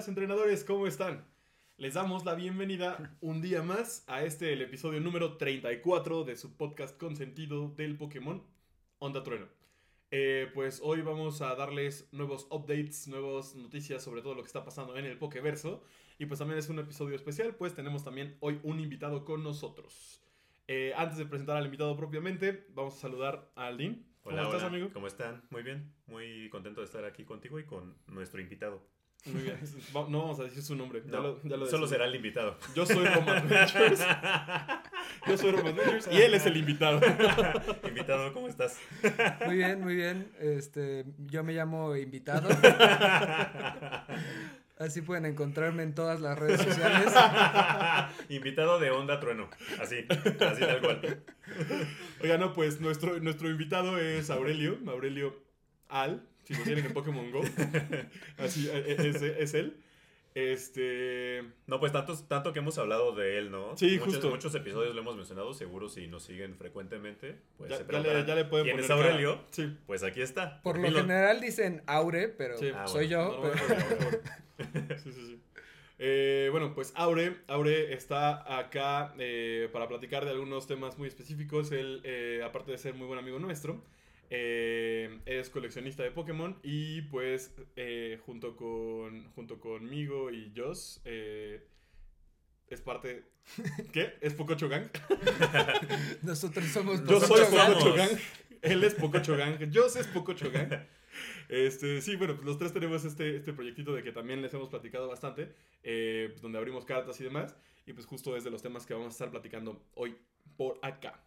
Hola entrenadores, ¿cómo están? Les damos la bienvenida un día más a este, el episodio número 34 de su podcast consentido del Pokémon Onda Trueno. Eh, pues hoy vamos a darles nuevos updates, nuevas noticias sobre todo lo que está pasando en el Pokéverso. Y pues también es un episodio especial, pues tenemos también hoy un invitado con nosotros. Eh, antes de presentar al invitado propiamente, vamos a saludar a Aldin. ¿Cómo estás, amigo? ¿Cómo están? Muy bien, muy contento de estar aquí contigo y con nuestro invitado. Muy bien, no vamos a decir su nombre. solo será el invitado. Yo soy Roman Ventures. Yo soy Roman Ventures y él es el invitado. invitado, ¿cómo estás? Muy bien, muy bien. Este, yo me llamo invitado. Así pueden encontrarme en todas las redes sociales. Invitado de Onda Trueno. Así, así tal cual. Oiga, no, pues nuestro, nuestro invitado es Aurelio. Aurelio Al, si lo tienen en Pokémon Go. Así, e, e, es, es él. Este. No, pues tanto, tanto que hemos hablado de él, ¿no? Sí, muchos, justo. Muchos episodios lo hemos mencionado, seguro si nos siguen frecuentemente. Pues ya, se ya, le, ya le pueden ¿Quién poner es Aurelio? cara. Sí. Pues aquí está. Por lo general dicen Aure, pero Sí. Ah, soy yo. No, pero-. Sí, sí, sí. Eh, bueno, pues Aure, Aure está acá eh, para platicar de algunos temas muy específicos. Él, eh, aparte de ser muy buen amigo nuestro, eh, es coleccionista de Pokémon y pues eh, junto, con, junto conmigo y Joss eh, es parte... ¿Qué? ¿Es Pococho Gang? Nosotros somos Yo soy Pococho Gang. Él es Pococho Gang. Joss es Pococho Gang. Este, sí, bueno, pues los tres tenemos este, este proyectito de que también les hemos platicado bastante, pues donde abrimos cartas y demás, y pues justo es de los temas que vamos a estar platicando hoy por acá.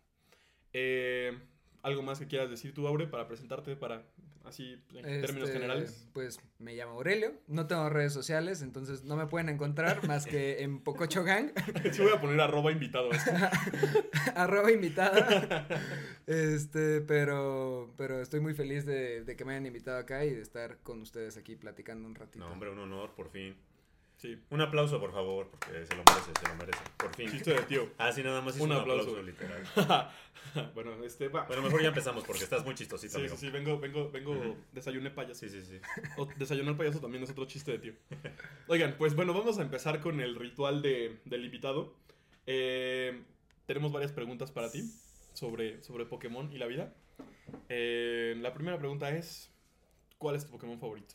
Eh, ¿Algo más que quieras decir tú, Aure, para presentarte, para así, en términos Este, generales? Pues me llamo Aurelio, no tengo redes sociales, entonces no me pueden encontrar más que en Pococho Gang, Sí voy a poner arroba invitado. a esto. arroba invitada. Este, pero, pero estoy muy feliz de, de que me hayan invitado acá y de estar con ustedes aquí platicando un ratito. No, hombre, un honor, por fin. Sí, Un aplauso, por favor, porque se lo merece, se lo merece. Por fin. chiste de tío. Ah, sí, nada más hizo Un un, aplauso. aplauso. literal. bueno, este, va. Bueno, mejor ya empezamos porque estás muy chistosito, Sí, sí, amigo. sí, vengo, vengo, vengo, desayuné payaso. Sí, sí, sí. O desayunar payaso también es otro chiste de tío. Oigan, pues bueno, vamos a empezar con el ritual de, del invitado. Eh, tenemos varias preguntas para ti sobre, sobre Pokémon y la vida. Eh, la primera pregunta es, ¿cuál es tu Pokémon favorito?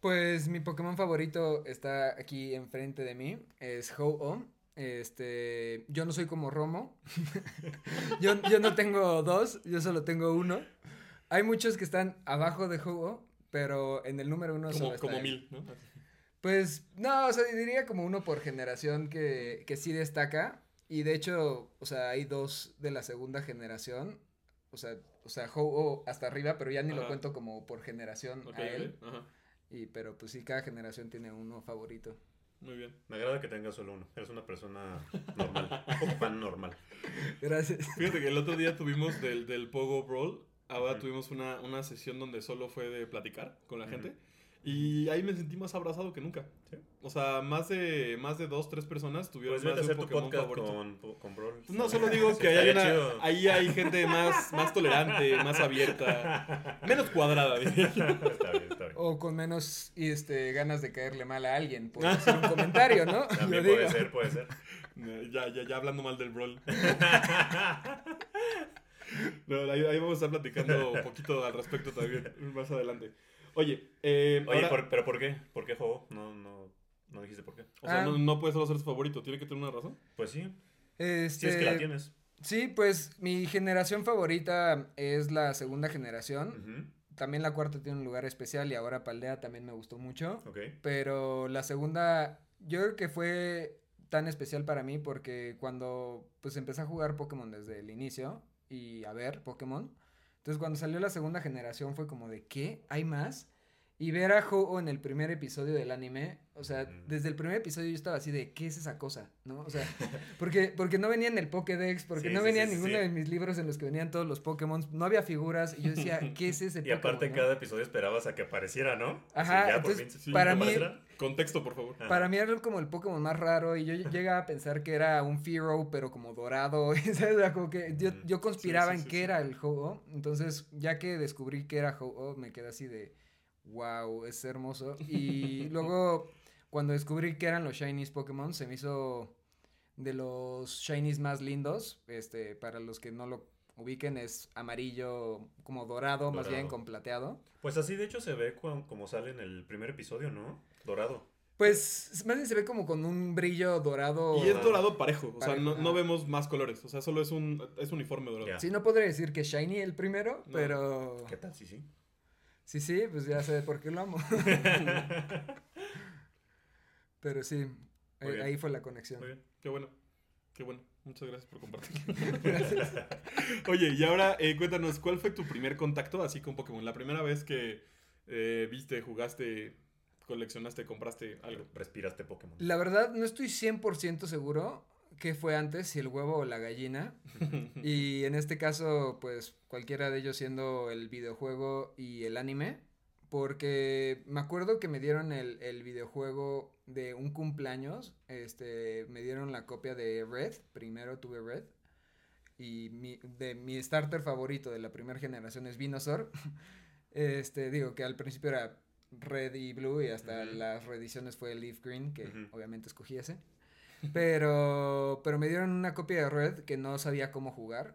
Pues mi Pokémon favorito está aquí enfrente de mí, es Ho-Oh. Este, yo no soy como Romo. yo, yo no tengo dos, yo solo tengo uno. Hay muchos que están abajo de Ho-Oh, pero en el número uno Como, solo está como él. mil, ¿no? Pues no, o sea, diría como uno por generación que, que sí destaca. Y de hecho, o sea, hay dos de la segunda generación. O sea, o sea, Ho-Oh hasta arriba, pero ya ni lo cuento como por generación a él. ajá, Y, pero pues sí, cada generación tiene uno favorito. muy bien. Me agrada que tengas solo uno. Eres una persona normal. Un fan normal. Gracias. Fíjate que el otro día tuvimos del, del Pogo Brawl, ahora tuvimos una, una sesión donde solo fue de platicar con la gente. Y ahí me sentí más abrazado que nunca. Sí. O sea, más de, más de dos, tres personas tuvieron Pues más de un Pokémon favorito. con, con Brawl. No, solo digo Sí, que ahí hay, una- ahí hay gente más, más tolerante, más abierta, menos cuadrada, diría está bien. O con menos este, ganas de caerle mal a alguien por hacer un comentario, ¿no? También puede digo. ser, puede ser. Ya, ya, ya hablando mal del Brawl. No, ahí, ahí vamos a estar platicando un poquito al respecto también, más adelante. Oye, eh, Oye, ahora- por- ¿pero por qué? ¿Por qué juego? No, no, no dijiste por qué. o sea, Ah. no, no puede solo ser su favorito, tiene que tener una razón. Pues sí, Este, si es que la tienes. Sí, pues mi generación favorita es la segunda generación. Ujú, También la cuarta tiene un lugar especial y ahora Paldea también me gustó mucho. Ok. Pero la segunda, yo creo que fue tan especial para mí porque cuando pues empecé a jugar Pokémon desde el inicio y a ver Pokémon, entonces cuando salió la segunda generación fue como de ¿qué? ¿Hay más? Y ver a Ho-Oh en el primer episodio del anime, o sea, Ujú. desde el primer episodio yo estaba así de ¿qué es esa cosa? ¿No? O sea, porque, porque no venía en el Pokédex, porque Sí, no sí, venía sí, en sí, ninguno sí. de mis libros en los que venían todos los Pokémon, no había figuras y yo decía, ¿qué es ese Y Pokémon? aparte no? cada episodio esperabas a que apareciera, ¿no? Ajá, Sí, ya, por entonces, fin, sí, para ¿te mí-? Contexto, por favor. Ajá. Para mí era como el Pokémon más raro y yo llegaba a pensar que era un Fearow, pero como dorado. ¿sabes? O sea, como que yo, Mm, yo conspiraba sí, en sí, qué sí. era el Ho-Oh. Entonces, ya que descubrí que era Ho-Oh, me quedé así de wow, es hermoso. Y luego cuando descubrí que eran los Shinies Pokémon, se me hizo de los Shinies más lindos. Este, para los que no lo ubiquen, es amarillo, como dorado, más bien con plateado. Pues así de hecho se ve como sale en el primer episodio, ¿no? Dorado. Pues más bien se ve como con un brillo dorado. Y es dorado parejo, o sea, no, no vemos más colores, o sea, solo es un es uniforme dorado. Sí, no podría decir que Shiny el primero, No. pero... ¿Qué tal? Sí, sí. Sí, sí, pues ya sé por qué lo amo. pero sí, eh, ahí fue la conexión. Muy bien, qué bueno, qué bueno. Muchas gracias por compartir. Oye, y ahora eh, cuéntanos, ¿cuál fue tu primer contacto así con Pokémon? La primera vez que eh, viste, jugaste, coleccionaste, compraste algo. Respiraste Pokémon. La verdad, no estoy 100% seguro qué fue antes, si el huevo o la gallina. Y en este caso, pues cualquiera de ellos siendo el videojuego y el anime. Porque me acuerdo que me dieron el, el videojuego de un cumpleaños. Este, me dieron la copia de Red. Primero tuve Red. Y mi, de mi starter favorito de la primera generación es Venusaur. Este, digo que al principio era Red y Blue y hasta las reediciones fue Leaf Green, que obviamente escogí ese. Pero, pero me dieron una copia de Red que no sabía cómo jugar.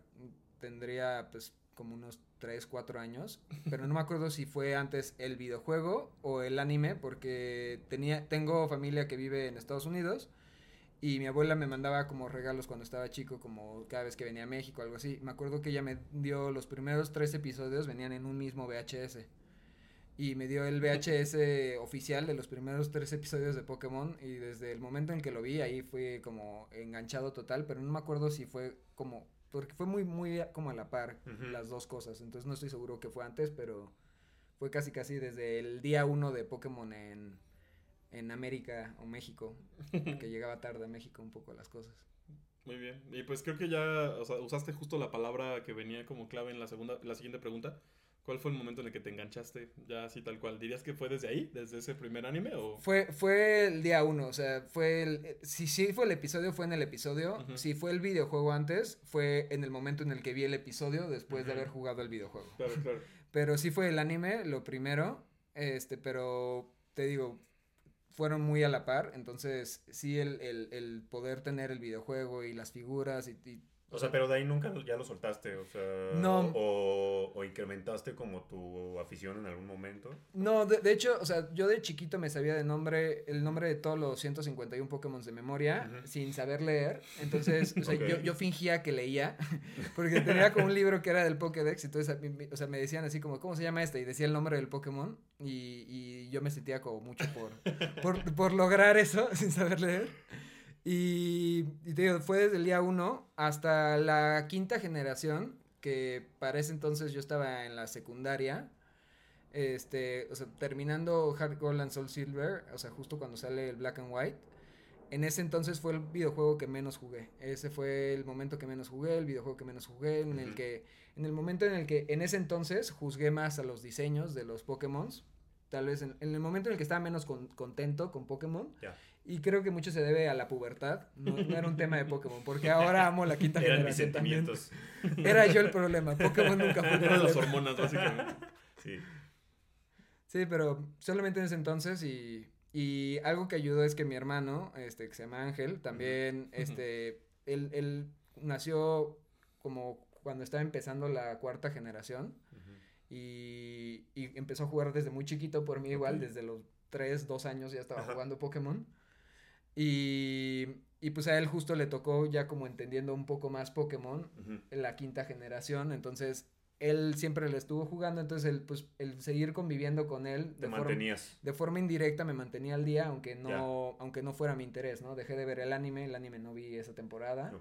Tendría pues como unos 3, 4 años. Pero no me acuerdo si fue antes el videojuego o el anime porque tenía, tengo familia que vive en Estados Unidos. Y mi abuela me mandaba como regalos cuando estaba chico, como cada vez que venía a México, algo así. Me acuerdo que ella me dio los primeros tres episodios, venían en un mismo VHS. Y me dio el VHS oficial de los primeros tres episodios de Pokémon. Y desde el momento en que lo vi, ahí fui como enganchado total. Pero no me acuerdo si fue como. Porque fue muy, muy como a la par las dos cosas. Entonces no estoy seguro que fue antes, pero fue casi casi desde el día uno de Pokémon en, en América o México. Que llegaba tarde a México un poco las cosas. Muy bien. Y pues creo que ya, o sea, usaste justo la palabra que venía como clave en la segunda, la siguiente pregunta. ¿Cuál fue el momento en el que te enganchaste? Ya así tal cual. ¿Dirías que fue desde ahí? ¿Desde ese primer anime? O... Fue, fue el día uno, o sea, fue el... Si sí fue el episodio, fue en el episodio. Si fue el videojuego antes, fue en el momento en el que vi el episodio después de haber jugado el videojuego. Claro, claro. Pero sí fue el anime, lo primero, este, pero te digo, fueron muy a la par, entonces sí el, el, el poder tener el videojuego y las figuras y... y- O sea, pero de ahí nunca ya lo soltaste, o sea, No. o, o incrementaste como tu afición en algún momento. No, de, de hecho, o sea, yo de chiquito me sabía de nombre, el nombre de todos los 151 Pokémon de memoria, Ujú. sin saber leer. Entonces, o sea, Ok. yo, yo fingía que leía, porque tenía como un libro que era del Pokédex, entonces, o sea, me decían así como, ¿cómo se llama este? Y decía el nombre del Pokémon, y, y yo me sentía como mucho por, por, por lograr eso, sin saber leer. Y, y digo, fue desde el día uno hasta la quinta generación, que para ese entonces yo estaba en la secundaria. Este, o sea, terminando Heart Gold and Soul Silver, o sea, justo cuando sale el Black and White. En ese entonces fue el videojuego que menos jugué. Ese fue el momento que menos jugué, el videojuego que menos jugué, en el que, en el momento en el que, en ese entonces, juzgué más a los diseños de los Pokémon. Tal vez en, en el momento en el que estaba menos con- contento con Pokémon. Y creo que mucho se debe a la pubertad. No, no era un tema de Pokémon, porque ahora amo la quinta Eran mis generación también. sentimientos. Era yo el problema. Pokémon nunca fue Eran las hormonas, básicamente. Sí. Sí, pero solamente en ese entonces y, y algo que ayudó es que mi hermano, este, que se llama Ángel, también, este, él, él nació como cuando estaba empezando la cuarta generación y, y empezó a jugar desde muy chiquito por mí igual, desde los 3, 2 años ya estaba Ajá. jugando Pokémon. Y, y pues a él justo le tocó ya como entendiendo un poco más Pokémon la quinta generación, entonces él siempre le estuvo jugando, entonces el, pues, el seguir conviviendo con él Te de forma, mantenías. de forma indirecta me mantenía al día, aunque no, aunque no fuera mi interés, ¿no? Dejé de ver el anime, el anime no vi esa temporada,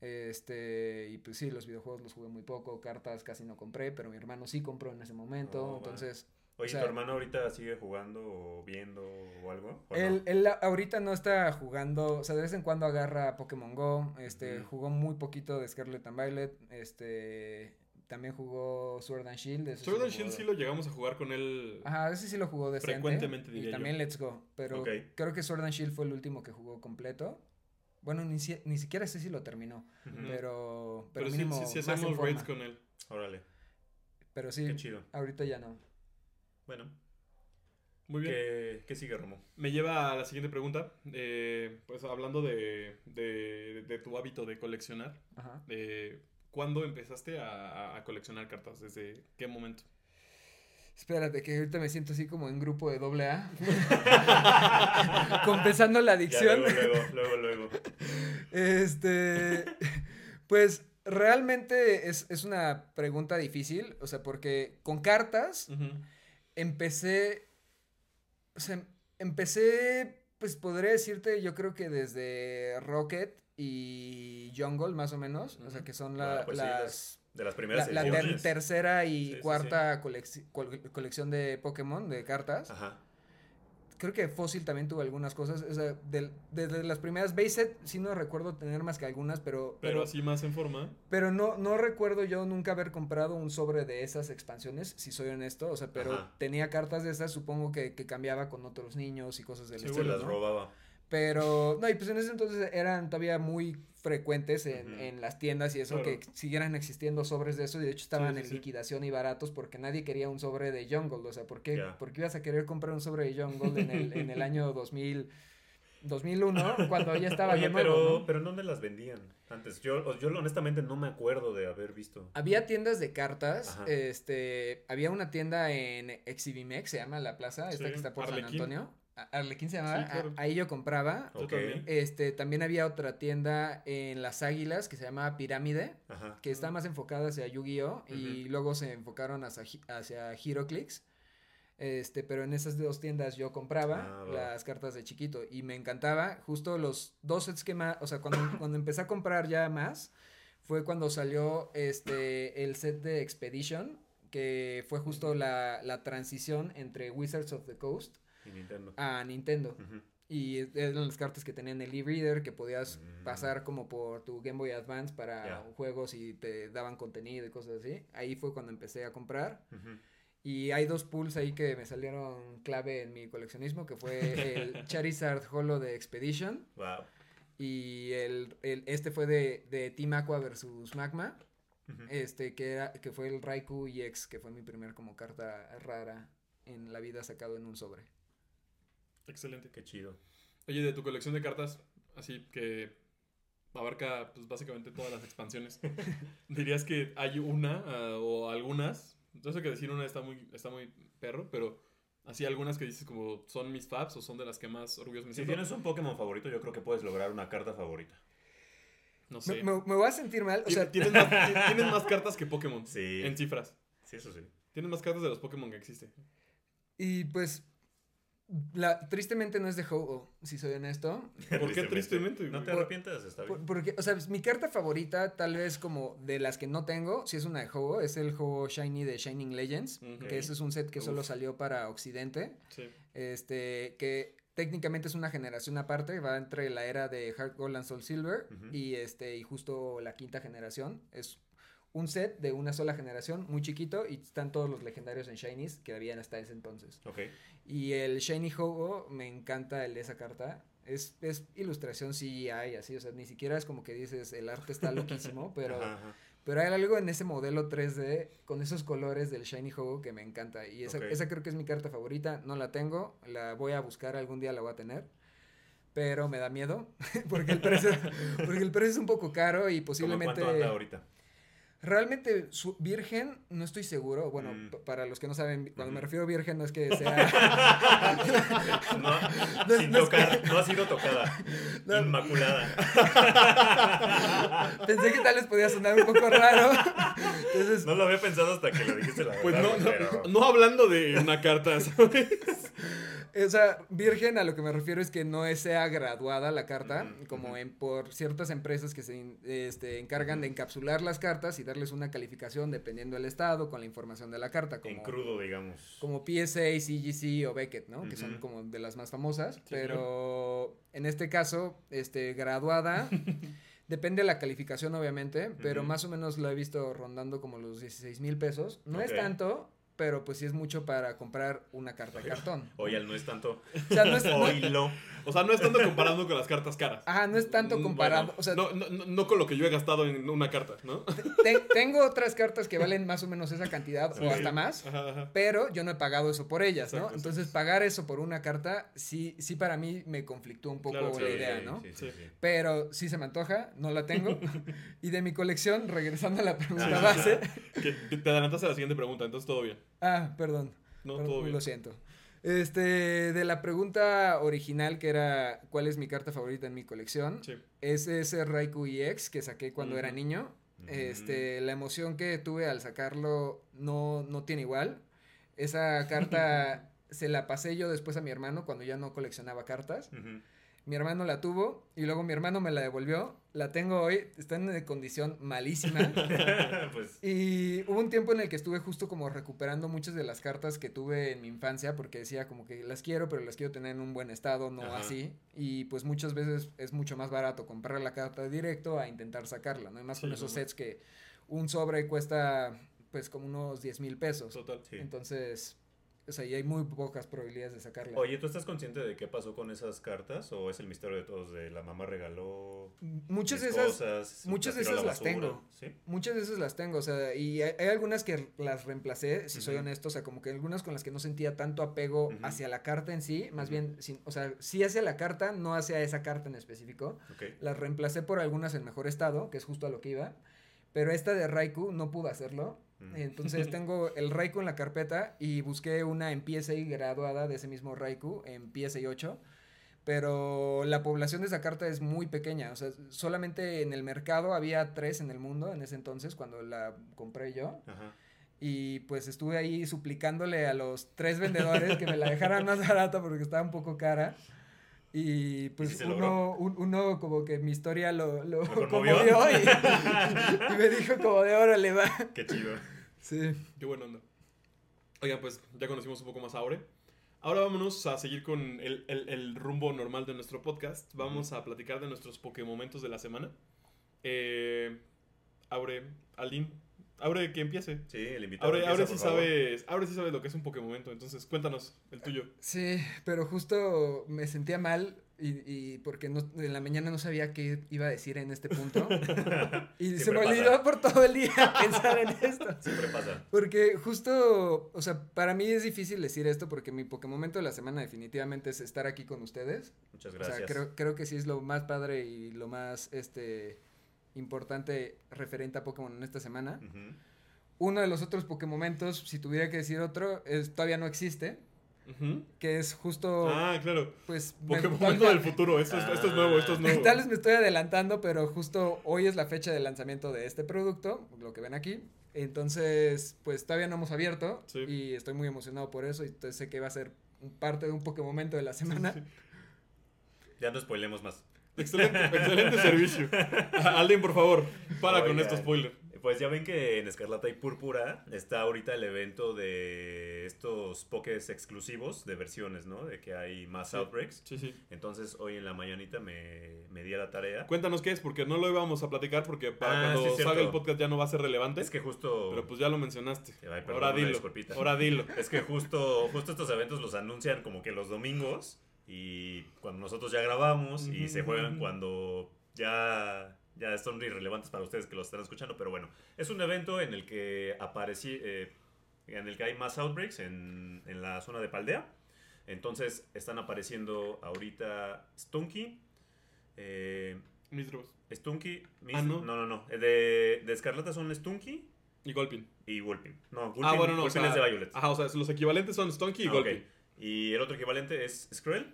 este, y pues sí, los videojuegos los jugué muy poco, cartas casi no compré, pero mi hermano sí compró en ese momento, Oh, entonces... Oye, O sea- ¿tu hermano ahorita sigue jugando o viendo o algo? ¿O Él, no? él ahorita no está jugando, o sea, de vez en cuando agarra Pokémon Go, este, jugó muy poquito de Scarlet and Violet, este, también jugó Sword and Shield. sí Sword and Shield sí lo llegamos a jugar con él. Ajá, ese sí lo jugó decente. Frecuentemente, diría Y yo. también Let's Go, pero creo que Sword and Shield fue el último que jugó completo. Bueno, ni, si- ni siquiera sé si lo terminó, pero, pero, Pero sí, mínimo sí, sí en hacemos raids con él. Órale. Pero sí, Qué chido. ahorita ya no. Bueno, Muy bien. ¿Qué, qué sigue, Romo? Me lleva a la siguiente pregunta. Eh, pues hablando de, de, de tu hábito de coleccionar, Ajá. eh, ¿cuándo empezaste a, a coleccionar cartas? ¿Desde qué momento? Espérate, que ahorita me siento así como en grupo de doble A. Compensando la Ya, adicción. luego, luego, luego, luego. Este, pues realmente es, es una pregunta difícil, o sea, porque con cartas. Empecé, o sea, empecé, pues podría decirte, yo creo que desde Rocket y Jungle, más o menos, o sea, que son la- Ah, pues sí, las... De las primeras La, tercera y Sí, sí, cuarta colec- col- colección de Pokémon, de cartas. Ajá. Creo que Fossil también tuvo algunas cosas. O sea, desde las primeras base set sí no recuerdo tener más que algunas, pero, Pero pero, así más en forma. pero no, no recuerdo yo nunca haber comprado un sobre de esas expansiones, si soy honesto. O sea, pero Ajá. tenía cartas de esas, supongo que, que cambiaba con otros niños y cosas del Se estilo. las ¿no? robaba. Pero, no, y pues en ese entonces eran todavía muy frecuentes en, en las tiendas y eso, Claro. que siguieran existiendo sobres de eso, y de hecho estaban Sí, sí, en sí. liquidación y baratos porque nadie quería un sobre de Jungle, o sea, ¿por qué, por qué ibas a querer comprar un sobre de Jungle en el, en el año 2000, 2001, cuando ya estaba Oye, pero, nuevo, ¿no? pero ¿dónde las vendían antes? Yo, yo honestamente no me acuerdo de haber visto. Había tiendas de cartas, Ajá. este, había una tienda en Exibimex, se llama la plaza, esta Sí, que está por San. Antonio. Arlequín se llamaba, Sí, claro. a- ahí yo compraba. Este, también había otra tienda en Las Águilas que se llamaba Pirámide, Ajá. que está más enfocada hacia Yu-Gi-Oh! y luego se enfocaron hacia, hacia HeroClix. Este, pero en esas dos tiendas yo compraba Ah, las cartas de chiquito y me encantaba. Justo los dos sets que más, o sea, cuando, cuando empecé a comprar ya más, fue cuando salió este, el set de Expedition, que fue justo la, la transición entre Wizards of the Coast Y Nintendo. a Nintendo. Y eran las cartas que tenían el e-reader, que podías Mm. pasar como por tu Game Boy Advance para juegos y te daban contenido y cosas así. Ahí fue cuando empecé a comprar. Y hay dos pools ahí que me salieron clave en mi coleccionismo, que fue el Charizard Holo de Expedition Wow. y el, el- este fue de, de Team Aqua versus Magma, este que era que fue el Raikou EX, que fue mi primer como carta rara en la vida sacado en un sobre. Excelente. Qué chido. Oye, de tu colección de cartas, así que abarca pues básicamente todas las expansiones. ¿Dirías que hay una ah, o algunas? Yo sé que decir una está muy, está muy perro, pero así algunas que dices como son mis faps o son de las que más orgulloso me Si siento. tienes un Pokémon favorito, yo creo que puedes lograr una carta favorita. No Me, sé. me- me voy a sentir mal, o sea, tienes, más, ti- tienes más cartas que Pokémon. Sí. En cifras. Sí, eso sí. Tienes más cartas de los Pokémon que existe. y pues la, tristemente no es de Ho-Oh, si soy honesto. ¿Por qué tristemente, No te arrepientas, está Por- bien. porque, o sea, mi carta favorita, tal vez como de las que no tengo, si es una de Ho-Oh, es el Ho-Oh Shiny de Shining Legends, que ese es un set que solo salió para Occidente, Sí. este, que técnicamente es una generación aparte, va entre la era de Heart Gold and Soul Silver y este, y justo la quinta generación, es un set de una sola generación, muy chiquito, y están todos los legendarios en Shinies que habían hasta ese entonces. Ok. Y el Shiny Ho-Oh, me encanta el de esa carta. Es, es ilustración CGI, así, o sea, ni siquiera es como que dices, el arte está loquísimo, pero, Ajá, ajá. pero hay algo en ese modelo 3D con esos colores del Shiny Ho-Oh que me encanta. Y esa, esa creo que es mi carta favorita, no la tengo, la voy a buscar, algún día la voy a tener. Pero me da miedo, porque el precio, porque el precio es un poco caro y ¿Cómo en posiblemente... cuánto anda ahorita? Realmente, su virgen, no estoy seguro. Bueno, Mm. para los que no saben, cuando me refiero a virgen no es que sea... No, No, sin no es tocar, no ha sido tocada. No. Inmaculada. Pensé que tal vez podía sonar un poco raro. Entonces, No lo había pensado hasta que lo dijiste la Pues verdad. no, güey, no, pero- no hablando de una carta, ¿sabes? O sea, virgen a lo que me refiero es que no sea graduada la carta, como en por ciertas empresas que se este, encargan de encapsular las cartas y darles una calificación dependiendo del estado con la información de la carta, como, En crudo, digamos. como PSA, CGC o Beckett, ¿no? Que son como de las más famosas, Sí, pero en este caso, este, graduada. Depende de la calificación, obviamente, pero más o menos lo he visto rondando como los 16 mil pesos. No es tanto, pero pues sí es mucho para comprar una carta de cartón. Hoy al no es tanto. O sea, no es. O sea, no es tanto comparando con las cartas caras. ajá, no es tanto Mm, comparado, bueno, o sea, no, no, no- con lo que yo he gastado en una carta, ¿no? te- tengo otras cartas que valen más o menos esa cantidad Sí. o hasta más. Ajá, ajá. Pero yo no he pagado eso por ellas, ¿no? Entonces exacto. pagar eso por una carta, sí, sí para mí me conflictó un poco Claro, la sí, idea, Sí, ¿no? Pero sí se me antoja, no la tengo. y de mi colección, regresando a la pregunta Ah. base. Que te adelantaste a la siguiente pregunta, entonces todo bien. Ah, perdón. No, perdón, todo bien. Lo siento. Este, de la pregunta original que era ¿cuál es mi carta favorita en mi colección? Sí. Es ese Raikou EX que saqué cuando era niño. Este, la emoción que tuve al sacarlo no, no tiene igual. Esa carta se la pasé yo después a mi hermano cuando ya no coleccionaba cartas. Mi hermano la tuvo y luego mi hermano me la devolvió. La tengo hoy, está en condición malísima. pues Y hubo un tiempo en el que estuve justo como recuperando muchas de las cartas que tuve en mi infancia porque decía como que las quiero, pero las quiero tener en un buen estado, no Ajá. así. Y pues muchas veces es mucho más barato comprar la carta directo a intentar sacarla, ¿no? Y más con esos sets que un sobre cuesta pues como unos 10 mil pesos. Total. sí. Entonces, o sea, y hay muy pocas probabilidades de sacarla. Oye, ¿tú estás consciente de qué pasó con esas cartas? ¿O es el misterio de todos? De la mamá regaló. muchas de esas... cosas, muchas de la esas las tengo. ¿Sí? Muchas de esas las tengo, o sea, y hay, hay algunas que las reemplacé, si soy honesto, o sea, como que algunas con las que no sentía tanto apego hacia la carta en sí, más bien, sin- o sea, sí hacia la carta, no hacia esa carta en específico. Ok. Las reemplacé por algunas en mejor estado, que es justo a lo que iba, pero esta de Raikou no pude hacerlo. Entonces tengo el Raikou en la carpeta y busqué una en PSA graduada de ese mismo Raikou en PSA 8. Pero la población de esa carta es muy pequeña. O sea, solamente en el mercado había tres en el mundo en ese entonces, cuando la compré yo. Ajá. Y pues estuve ahí suplicándole a los tres vendedores que me la dejaran más barata porque estaba un poco cara. Y pues se uno, un- uno como que mi historia lo, lo ¿Lo conmovió? conmovió y, y me dijo como de órale va. Qué chido. Sí. Qué buena onda. Oigan, pues ya conocimos un poco más a Aure. Ahora vámonos a seguir con el, el- el rumbo normal de nuestro podcast. Vamos a platicar de nuestros Pokémomentos de la semana. Eh, Aure, Aldin. Aure, que empiece. Sí, el invitado. Aure, empieza, Aure sí favor. sabes, Aure sí sabes lo que es un Pokémomento, entonces cuéntanos el tuyo. Sí, pero justo me sentía mal y, y porque no, en la mañana no sabía qué iba a decir en este punto. y se me pasa. olvidó por todo el día pensar en esto. Siempre pasa. Porque justo, o sea, para mí es difícil decir esto porque mi Pokémon de la semana definitivamente es estar aquí con ustedes. Muchas O gracias. sea, creo, creo que sí es lo más padre y lo más, este, importante referente a Pokémon en esta semana. Uno de los otros Pokémomentos, si tuviera que decir otro, es, todavía no existe, Que es justo, Ah, claro. pues... me- Pokémomento del futuro. Esto es, esto es nuevo, esto es nuevo. Tal vez me estoy adelantando, pero justo hoy es la fecha de lanzamiento de este producto, lo que ven aquí. Entonces, pues todavía no hemos abierto Sí. y estoy muy emocionado por eso y entonces sé que va a ser parte de un Pokémon de la semana. Ya no spoilemos más. Excelente, excelente servicio. Aldin, por favor, para con este spoiler. Pues ya ven que en Escarlata y Púrpura está ahorita el evento de estos pokés exclusivos de versiones, ¿no? De que hay más Sí. outbreaks. Sí, sí. Entonces hoy en la mañanita me, me di a la tarea. Cuéntanos qué es, porque no lo íbamos a platicar, porque para Ah, cuando sí, salga el podcast ya no va a ser relevante. Es que justo... Pero pues ya lo mencionaste. Ay, perdón, ahora dilo. Ahora dilo. Es que justo, justo estos eventos los anuncian como que los domingos y cuando nosotros ya grabamos y se juegan cuando ya, ya son irrelevantes para ustedes que los están escuchando, pero bueno, es un evento en el que aparecí, eh, en el que hay más outbreaks en, en la zona de Paldea. Entonces están apareciendo ahorita Stunky, eh, Mis. Stunky, Mis- Ah, ¿no? no, no, no, de, de Escarlata son Stunky Y Golpin. y Wolpin. No, Wolpin, ah, bueno, no. O sea, es de Violet. Ajá, o sea, los equivalentes son Stonky y Ah. Golpin. Y el otro equivalente es Skrull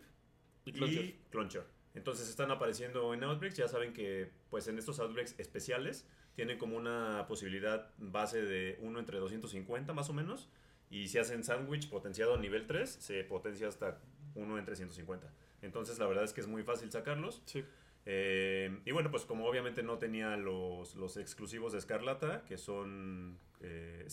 Y y Cloncher. Entonces están apareciendo en Outbreaks. Ya saben que pues en estos Outbreaks especiales tienen como una posibilidad base de 1 entre 250 más o menos. Y si hacen sándwich potenciado a nivel 3, se potencia hasta 1 entre 150. Entonces la verdad es que es muy fácil sacarlos. Sí. Eh, y bueno, pues como obviamente no tenía los, los exclusivos de Escarlata, que son eh,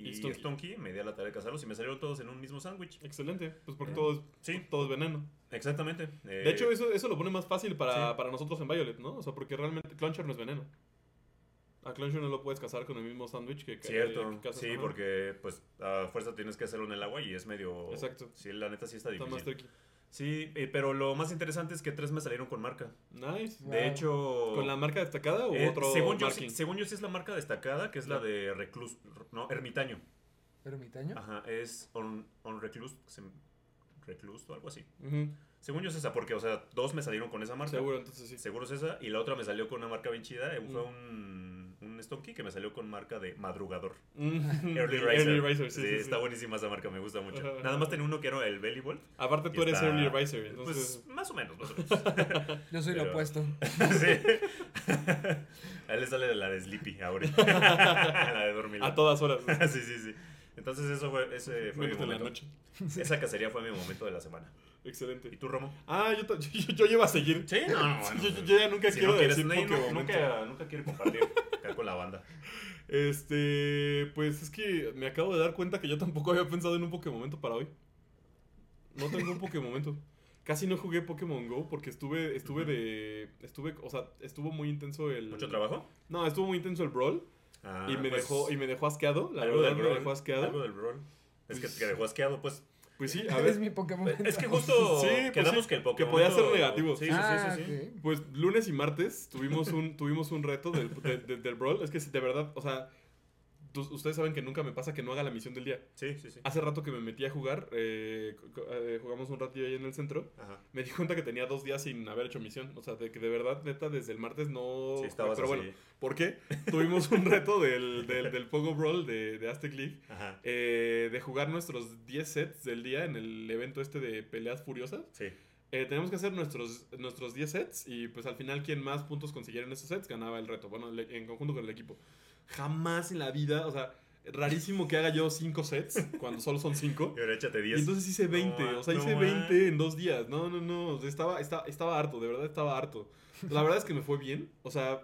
y y Stunky. Stunky, me di a la tarea de cazarlos y me salieron todos en un mismo sándwich. Excelente. Pues porque Eh, todo, es, sí. todo es veneno. Exactamente. Eh, De hecho, eso, eso lo pone más fácil para, sí. para nosotros en Violet, ¿no? O sea, porque realmente Cloncher no es veneno. A Clonshire no lo puedes cazar con el mismo sándwich que Cierto, que sí, porque pues a fuerza tienes que hacerlo en el agua y es medio... Exacto. Sí, la neta sí está Está más difícil. tricky. Sí, eh, pero lo más interesante es que tres me salieron con marca. Nice. Wow. De hecho... ¿Con la marca destacada o eh, otro según, yo, sí, según yo sí es la marca destacada, que es la de Reclus... No, Ermitaño. ¿Ermitaño? Ajá, es On, on Reclus... Reclus o algo así. Según yo es esa, porque, o sea, dos me salieron con esa marca. Seguro, entonces sí. Seguro es esa. Y la otra me salió con una marca bien chida. eh, Fue un, un Stonky que me salió con marca de madrugador. Mm, Early Riser. Early Riser, sí, sí, sí, sí. está buenísima esa marca, me gusta mucho. Ajá, Nada más tenía uno que era el Belly Bolt. Aparte tú eres está- Early Riser, entonces... Pues más o menos, más o menos. Yo soy lo Pero- opuesto. sí. A él le sale la de Sleepy ahorita. la de dormir. a todas horas. sí, sí, sí. Entonces eso fue, ese fue mi en la momento. noche. Esa cacería fue mi momento de la semana. Excelente. ¿Y tú, Romo? Ah, yo, yo, yo llevo a seguir. Sí, no, no. Bueno, yo, yo ya nunca si quiero no quieres, decir no, nunca, nunca quiero compartir con la banda. Este, pues es que me acabo de dar cuenta que yo tampoco había pensado en un Pokémon para hoy. No tengo un Pokémon. Casi no jugué Pokémon Go porque estuve, estuve de, estuve, o sea, estuvo muy intenso el. ¿Mucho trabajo? No, estuvo muy intenso el brawl Ah, y me pues, dejó, y me dejó asqueado. La algo verdad del me brawl, dejó asqueado. Algo del brawl. Es que Pues- te dejó asqueado, pues. Pues sí, a Es ver. mi Pokémon. Es que justo Sí, pues quedamos sí, que el que Pokémon. podía ser negativo. Sí, sí, ah, sí, sí, sí. Pues lunes y martes tuvimos un, tuvimos un reto del, de- de- del brawl. Es que de verdad, o sea, ustedes saben que nunca me pasa que no haga la misión del día. Sí, sí, sí. Hace rato que me metí a jugar, eh, eh, jugamos un ratillo ahí en el centro. Ajá. Me di cuenta que tenía dos días sin haber hecho misión. O sea, de que de verdad, neta, desde el martes no. Sí, estabas Pero así. bueno, ¿por qué? Tuvimos un reto del, del, del Pogo Brawl de, de Aztec League. Ajá. eh, de jugar nuestros 10 sets del día en el evento este de peleas furiosas. Sí. Eh, tenemos que hacer nuestros, nuestros 10 sets y pues al final quien más puntos consiguiera en esos sets ganaba el reto. Bueno, en conjunto con el equipo. Jamás en la vida, o sea, rarísimo que haga yo 5 sets cuando solo son 5. Y ahora échate Y 10. entonces hice 20, No, o sea, no hice ma. 20 en dos días. No, no, no, o sea, estaba, estaba, estaba harto, de verdad estaba harto. La verdad es que me fue bien, o sea,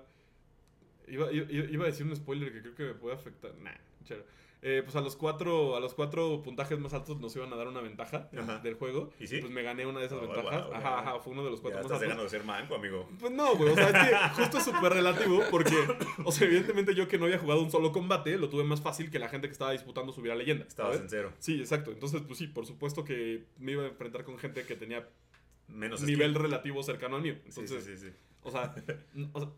iba, iba, iba a decir un spoiler que creo que me puede afectar. Nah, chero. Eh, pues a los cuatro a los cuatro puntajes más altos nos iban a dar una ventaja en- Ajá. del juego. ¿Y sí? Pues me gané una de esas Oh, ventajas. wow, ajá, ya. ajá, fue uno de los ya cuatro más estás altos. dejando de ser manco, amigo. Pues no, güey, o sea, es que justo es súper relativo porque, o sea, evidentemente yo que no había jugado un solo combate, lo tuve más fácil que la gente que estaba disputando subir a leyenda. Estabas en cero. Sí, exacto. Entonces, pues sí, por supuesto que me iba a enfrentar con gente que tenía Menos nivel relativo cercano al mío. Entonces, sí, sí. sí. o sea,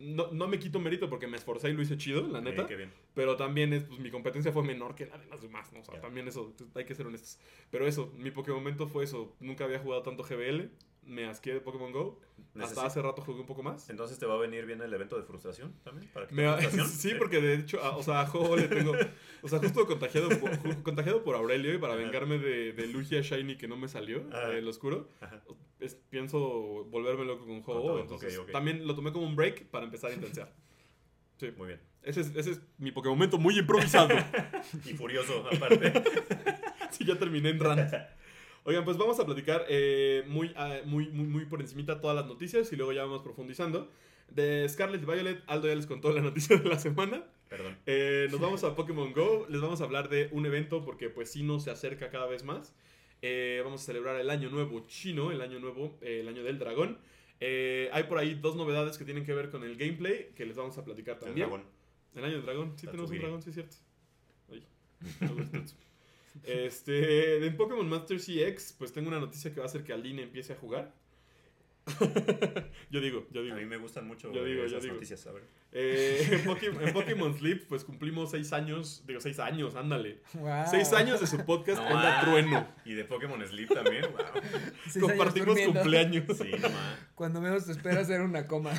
no, no me quito mérito porque me esforcé y lo hice chido, la neta. Sí, qué bien. Pero también es, pues mi competencia fue menor que la de las demás, ¿no? O sea, también eso, hay que ser honestos. Pero eso, mi Pokémon momento fue eso. Nunca había jugado tanto GBL, me asqué de Pokémon Go. Hasta Necesi- hace rato jugué un poco más. Entonces te va a venir bien el evento de frustración también. ¿Para que Me- sí, porque de hecho, a- o sea, a le tengo. O sea, justo contagiado por, contagiado por Aurelio y para Ajá. vengarme de, de Lugia Shiny que no me salió, Ajá. el oscuro. Es- pienso volverme loco con todo, entonces, también lo tomé como un break para empezar a intensear. Sí, Muy bien. ese es, ese es mi Pokémon momento muy improvisado. Y furioso, aparte. sí, ya terminé en rant. Oigan, pues vamos a platicar eh, muy, ah, muy, muy, muy por encimita todas las noticias y luego ya vamos profundizando. De Scarlet y Violet, Aldo ya les contó la noticia de la semana. Perdón. Eh, nos vamos a Pokémon Go. Les vamos a hablar de un evento porque pues sí nos se acerca cada vez más. Eh, vamos a celebrar el año nuevo chino, el año nuevo, eh, el año del dragón. Hay por ahí dos novedades que tienen que ver con el gameplay que les vamos a platicar El también. dragón. El año del dragón, sí tenemos un dragón, sí es cierto. Ay. este, en Pokémon Master CX, pues tengo una noticia que va a hacer que Aline empiece a jugar. yo digo, yo digo. A mí me gustan mucho Yo digo, yo esas digo. noticias, a ver. Eh, en, Pokémon, en Pokémon Sleep, pues cumplimos seis años, digo seis años, ándale. Wow. Seis años de su podcast No, ah. Trueno. Y de Pokémon Sleep también, wow. Seis años Compartimos cumpleaños. Sí, no. Cuando menos te esperas era una coma.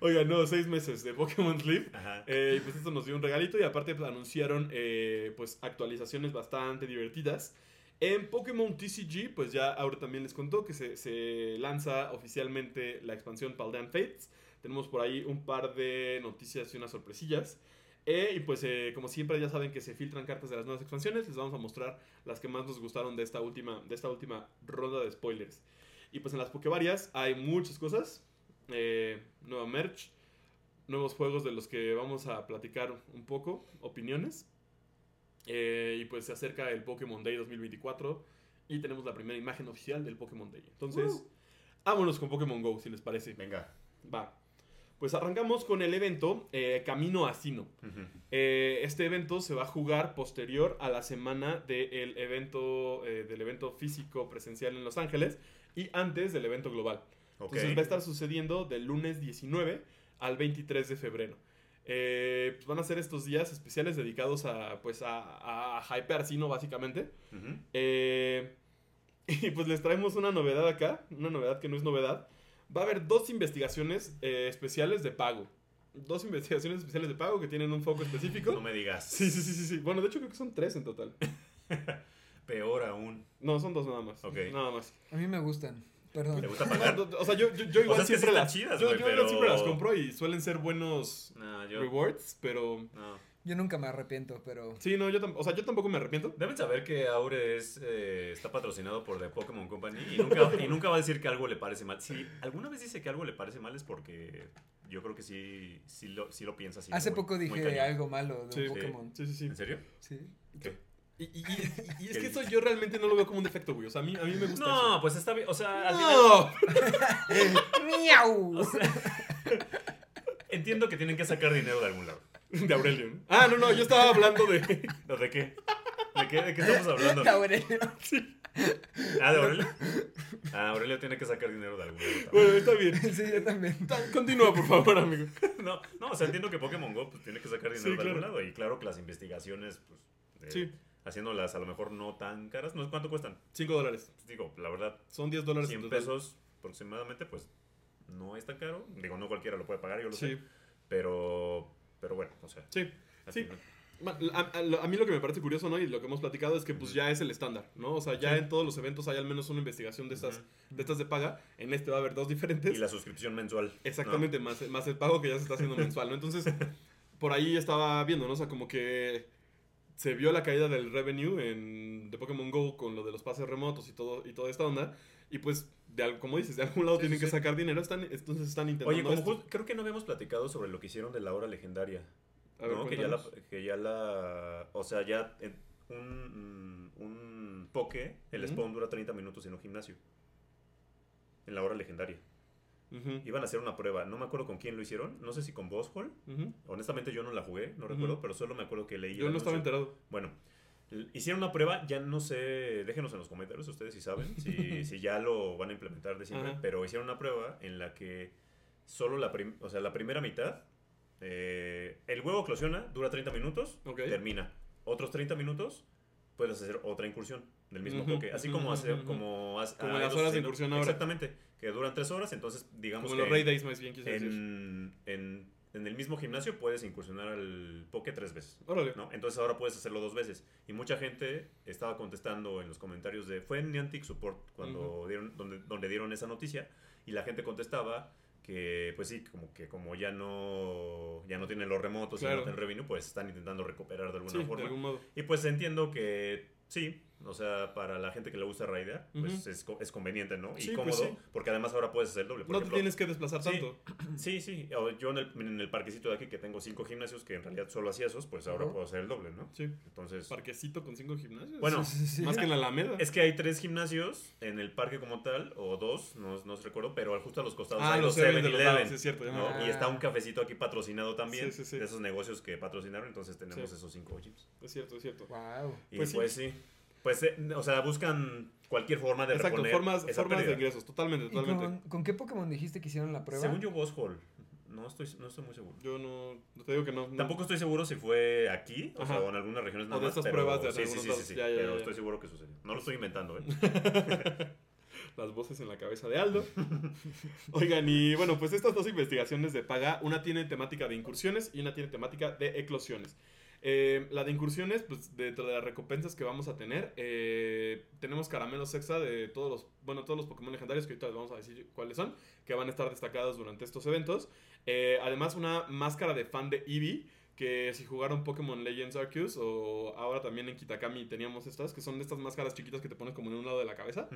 Oiga, no, seis meses de Pokémon Sleep. Eh, y pues esto nos dio un regalito y aparte pues, anunciaron eh, pues actualizaciones bastante divertidas. En Pokémon TCG, pues ya ahora también les contó que se, se lanza oficialmente la expansión Paldean Fates. Tenemos por ahí un par de noticias y unas sorpresillas. Eh, y pues eh, como siempre ya saben que se filtran cartas de las nuevas expansiones. Les vamos a mostrar las que más nos gustaron de esta última, de esta última ronda de spoilers. Y pues en las Pokevarias hay muchas cosas. Eh, nueva merch, nuevos juegos de los que vamos a platicar un poco, opiniones. Eh, y pues se acerca el Pokémon Day 2024 y tenemos la primera imagen oficial del Pokémon Day. Entonces, vámonos con Pokémon Go, si les parece. Venga. Va. pues arrancamos con el evento eh, Camino a Sino. Eh, este evento se va a jugar posterior a la semana del evento, eh, del evento físico presencial en Los Ángeles y antes del evento global. Entonces va a estar sucediendo del lunes 19 al 23 de febrero. Eh, pues van a ser estos días especiales dedicados a, pues, a, a hypear Sino, básicamente. Eh, y pues les traemos una novedad acá, una novedad que no es novedad. Va a haber dos investigaciones eh, especiales de pago. Dos investigaciones especiales de pago que tienen un foco específico. No me digas. Sí, sí, sí, sí, sí. Bueno, de hecho creo que son tres en total. Peor aún. No, son dos nada más. Ok. Nada más. A mí me gustan. Perdón. ¿Te gusta pagar? No, no, o sea, yo, yo, yo igual O sea, es que siempre sí están las... chidas, yo, güey, yo igual pero- siempre las compro y suelen ser buenos rewards, pero... No. Yo nunca me arrepiento, pero. Sí, no, yo, o sea, yo tampoco me arrepiento. Deben saber que Aure es, eh, está patrocinado por The Pokémon Company y nunca, y nunca va a decir que algo le parece mal. Si alguna vez dice que algo le parece mal es porque yo creo que sí, sí, lo, sí lo piensa así. Hace muy- poco dije algo malo de Sí, un Pokémon. Sí, sí, sí. ¿En serio? Sí. ¿Qué? Y, y- y- y es que eso yo realmente no lo veo como un defecto, güey. O sea, a mí, a mí me gusta No, pues está bien. O sea, al final ¡No! ¡Miau! entiendo que tienen que sacar dinero de algún lado. De Aurelio. Ah, no, no, yo estaba hablando de... ¿No, ¿De qué? ¿De qué, ¿De qué estamos hablando? Aurelio. Ah, ¿de Aurelio? Ah, Aurelio tiene que sacar dinero de algún lado. Bueno, está bien. Sí, yo también. Ta- Continúa, por favor, amigo. No, no, o sea, entiendo que Pokémon Go pues, tiene que sacar dinero Sí, de algún lado. Y claro que las investigaciones, pues, Sí, haciéndolas a lo mejor no tan caras. No sé cuánto cuestan. 5 dólares. Digo, la verdad, Son 10 dólares 100 en total. pesos aproximadamente, pues no es tan caro. Digo, no cualquiera lo puede pagar, yo lo Sí, sé. Pero, pero bueno, o sea. sí. Sí. A, a- a mí lo que me parece curioso, ¿no? Y lo que hemos platicado es que pues ya es el estándar, ¿no? O sea, ya Sí. en todos los eventos hay al menos una investigación de estas, Ujú. de estas de paga. En este va a haber dos diferentes. Y la suscripción mensual. ¿no? Exactamente, más, más el pago que ya se está haciendo mensual, ¿no? Entonces, por ahí estaba viendo, ¿no? O sea, como que se vio la caída del revenue en de Pokémon Go con lo de los pases remotos y todo y toda esta onda. Y pues, de, como dices, de algún lado Sí, tienen sí, que sacar dinero, están, entonces están intentando Oye, como esto. creo que no habíamos platicado sobre lo que hicieron de la hora legendaria. A ver, ¿no? que, ya la, que ya la. O sea, ya en un, un poke, el spawn dura 30 minutos en un gimnasio. En la hora legendaria. Iban a hacer una prueba, no me acuerdo con quién lo hicieron, no sé si con Boss Hall. ujú. Honestamente yo no la jugué, no recuerdo, pero solo me acuerdo que leí. Yo no estaba enterado. Bueno, hicieron una prueba, ya no sé, déjenos en los comentarios ustedes si saben, si, si ya lo van a implementar de siempre, pero hicieron una prueba en la que solo la, o sea, la primera mitad, eh, el huevo eclosiona, dura 30 minutos, termina. Otros 30 minutos puedes hacer otra incursión del mismo Ujú, poke, así como hace, como, has- Como ha las horas de incursión ahora. Exactamente, que duran 3 horas, entonces digamos Como los que Raid Days, más bien quise decir. en, en, en el mismo gimnasio puedes incursionar al poke tres veces. Órale. ¿no? Entonces ahora puedes hacerlo dos veces. Y mucha gente estaba contestando en los comentarios de... Fue en Niantic Support cuando dieron, donde, donde dieron esa noticia. Y la gente contestaba que, pues sí, como que como ya no, ya no tienen los remotos y Claro. no tienen revenue, pues están intentando recuperar de alguna Sí, de forma. algún modo. Y pues entiendo que sí, o sea, para la gente que le gusta raidear, pues es, co- es conveniente, ¿no? Y cómodo, pues sí. porque además ahora puedes hacer el doble. Por No te tienes que desplazar Sí. tanto. Sí, sí. o Yo en el, en el parquecito de aquí, que tengo cinco gimnasios, que en realidad solo hacía esos, pues ahora puedo hacer el doble, ¿no? Sí. Entonces, Parquecito con cinco gimnasios. Bueno, Sí, sí, sí. Más que en la Alameda. es que hay tres gimnasios en el parque como tal, o dos, no, no se recuerdo, pero justo a los costados Ah, hay los los Seven de los 7-Eleven. lados, sí, es cierto. Y está un cafecito aquí patrocinado también, Sí, sí, sí. de esos negocios que patrocinaron, entonces tenemos Sí. esos cinco gyms. Es cierto, es cierto. Wow. Y Pues pues, sí. Pues, eh, o sea, buscan cualquier forma de Exacto, reponer formas, esa formas de ingresos, totalmente, ¿Y totalmente. con, con qué Pokémon dijiste que hicieron la prueba? Según yo, Boss Hall. No estoy, no estoy muy seguro. Yo no, no te digo que no. no. Tampoco estoy seguro si fue aquí, o sea, o en algunas regiones O nada de más, estas pero pruebas de sí, sí, algunos sí, sí, sí, Ya, ya, pero ya. estoy seguro que sucedió. No lo estoy inventando, ¿eh? Las voces en la cabeza de Aldo. Oigan, y bueno, pues estas dos investigaciones de paga, una tiene temática de incursiones y una tiene temática de eclosiones. Eh, la de incursiones, pues dentro de las recompensas que vamos a tener, eh, tenemos caramelos extra de todos los, bueno, todos los Pokémon legendarios que ahorita les vamos a decir cuáles son, que van a estar destacados durante estos eventos. Eh, además, una máscara de fan de Eevee, que si jugaron Pokémon Legends Arceus o ahora también en Kitakami teníamos estas, que son estas máscaras chiquitas que te pones como en un lado de la cabeza.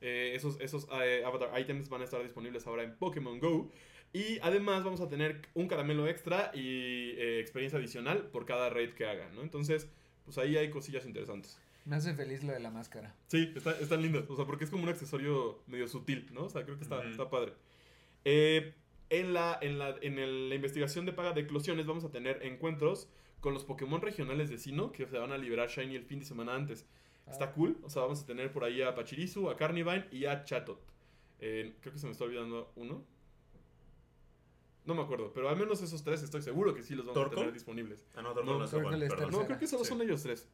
Esos esos avatar items van a estar disponibles ahora en Pokémon Go. Y además vamos a tener un caramelo extra y eh, experiencia adicional por cada raid que hagan, ¿no? Entonces, pues ahí hay cosillas interesantes. Me hace feliz lo de la máscara. Sí, está, están lindas. O sea, porque es como un accesorio medio sutil, ¿no? O sea, creo que está, está padre. Eh, En la, en, la, en el- la investigación de paga de eclosiones vamos a tener encuentros con los Pokémon regionales de Sino que se van a liberar Shiny el fin de semana antes. Está Ah. cool. O sea, vamos a tener por ahí a Pachirisu, a Carnivine y a Chatot. Eh, creo que se me está olvidando uno. No me acuerdo, pero al menos esos tres estoy seguro que sí los vamos ¿Torco? a tener disponibles. Ah, no, Torco No, no, es perdón. No, creo que solo Sí. son ellos tres.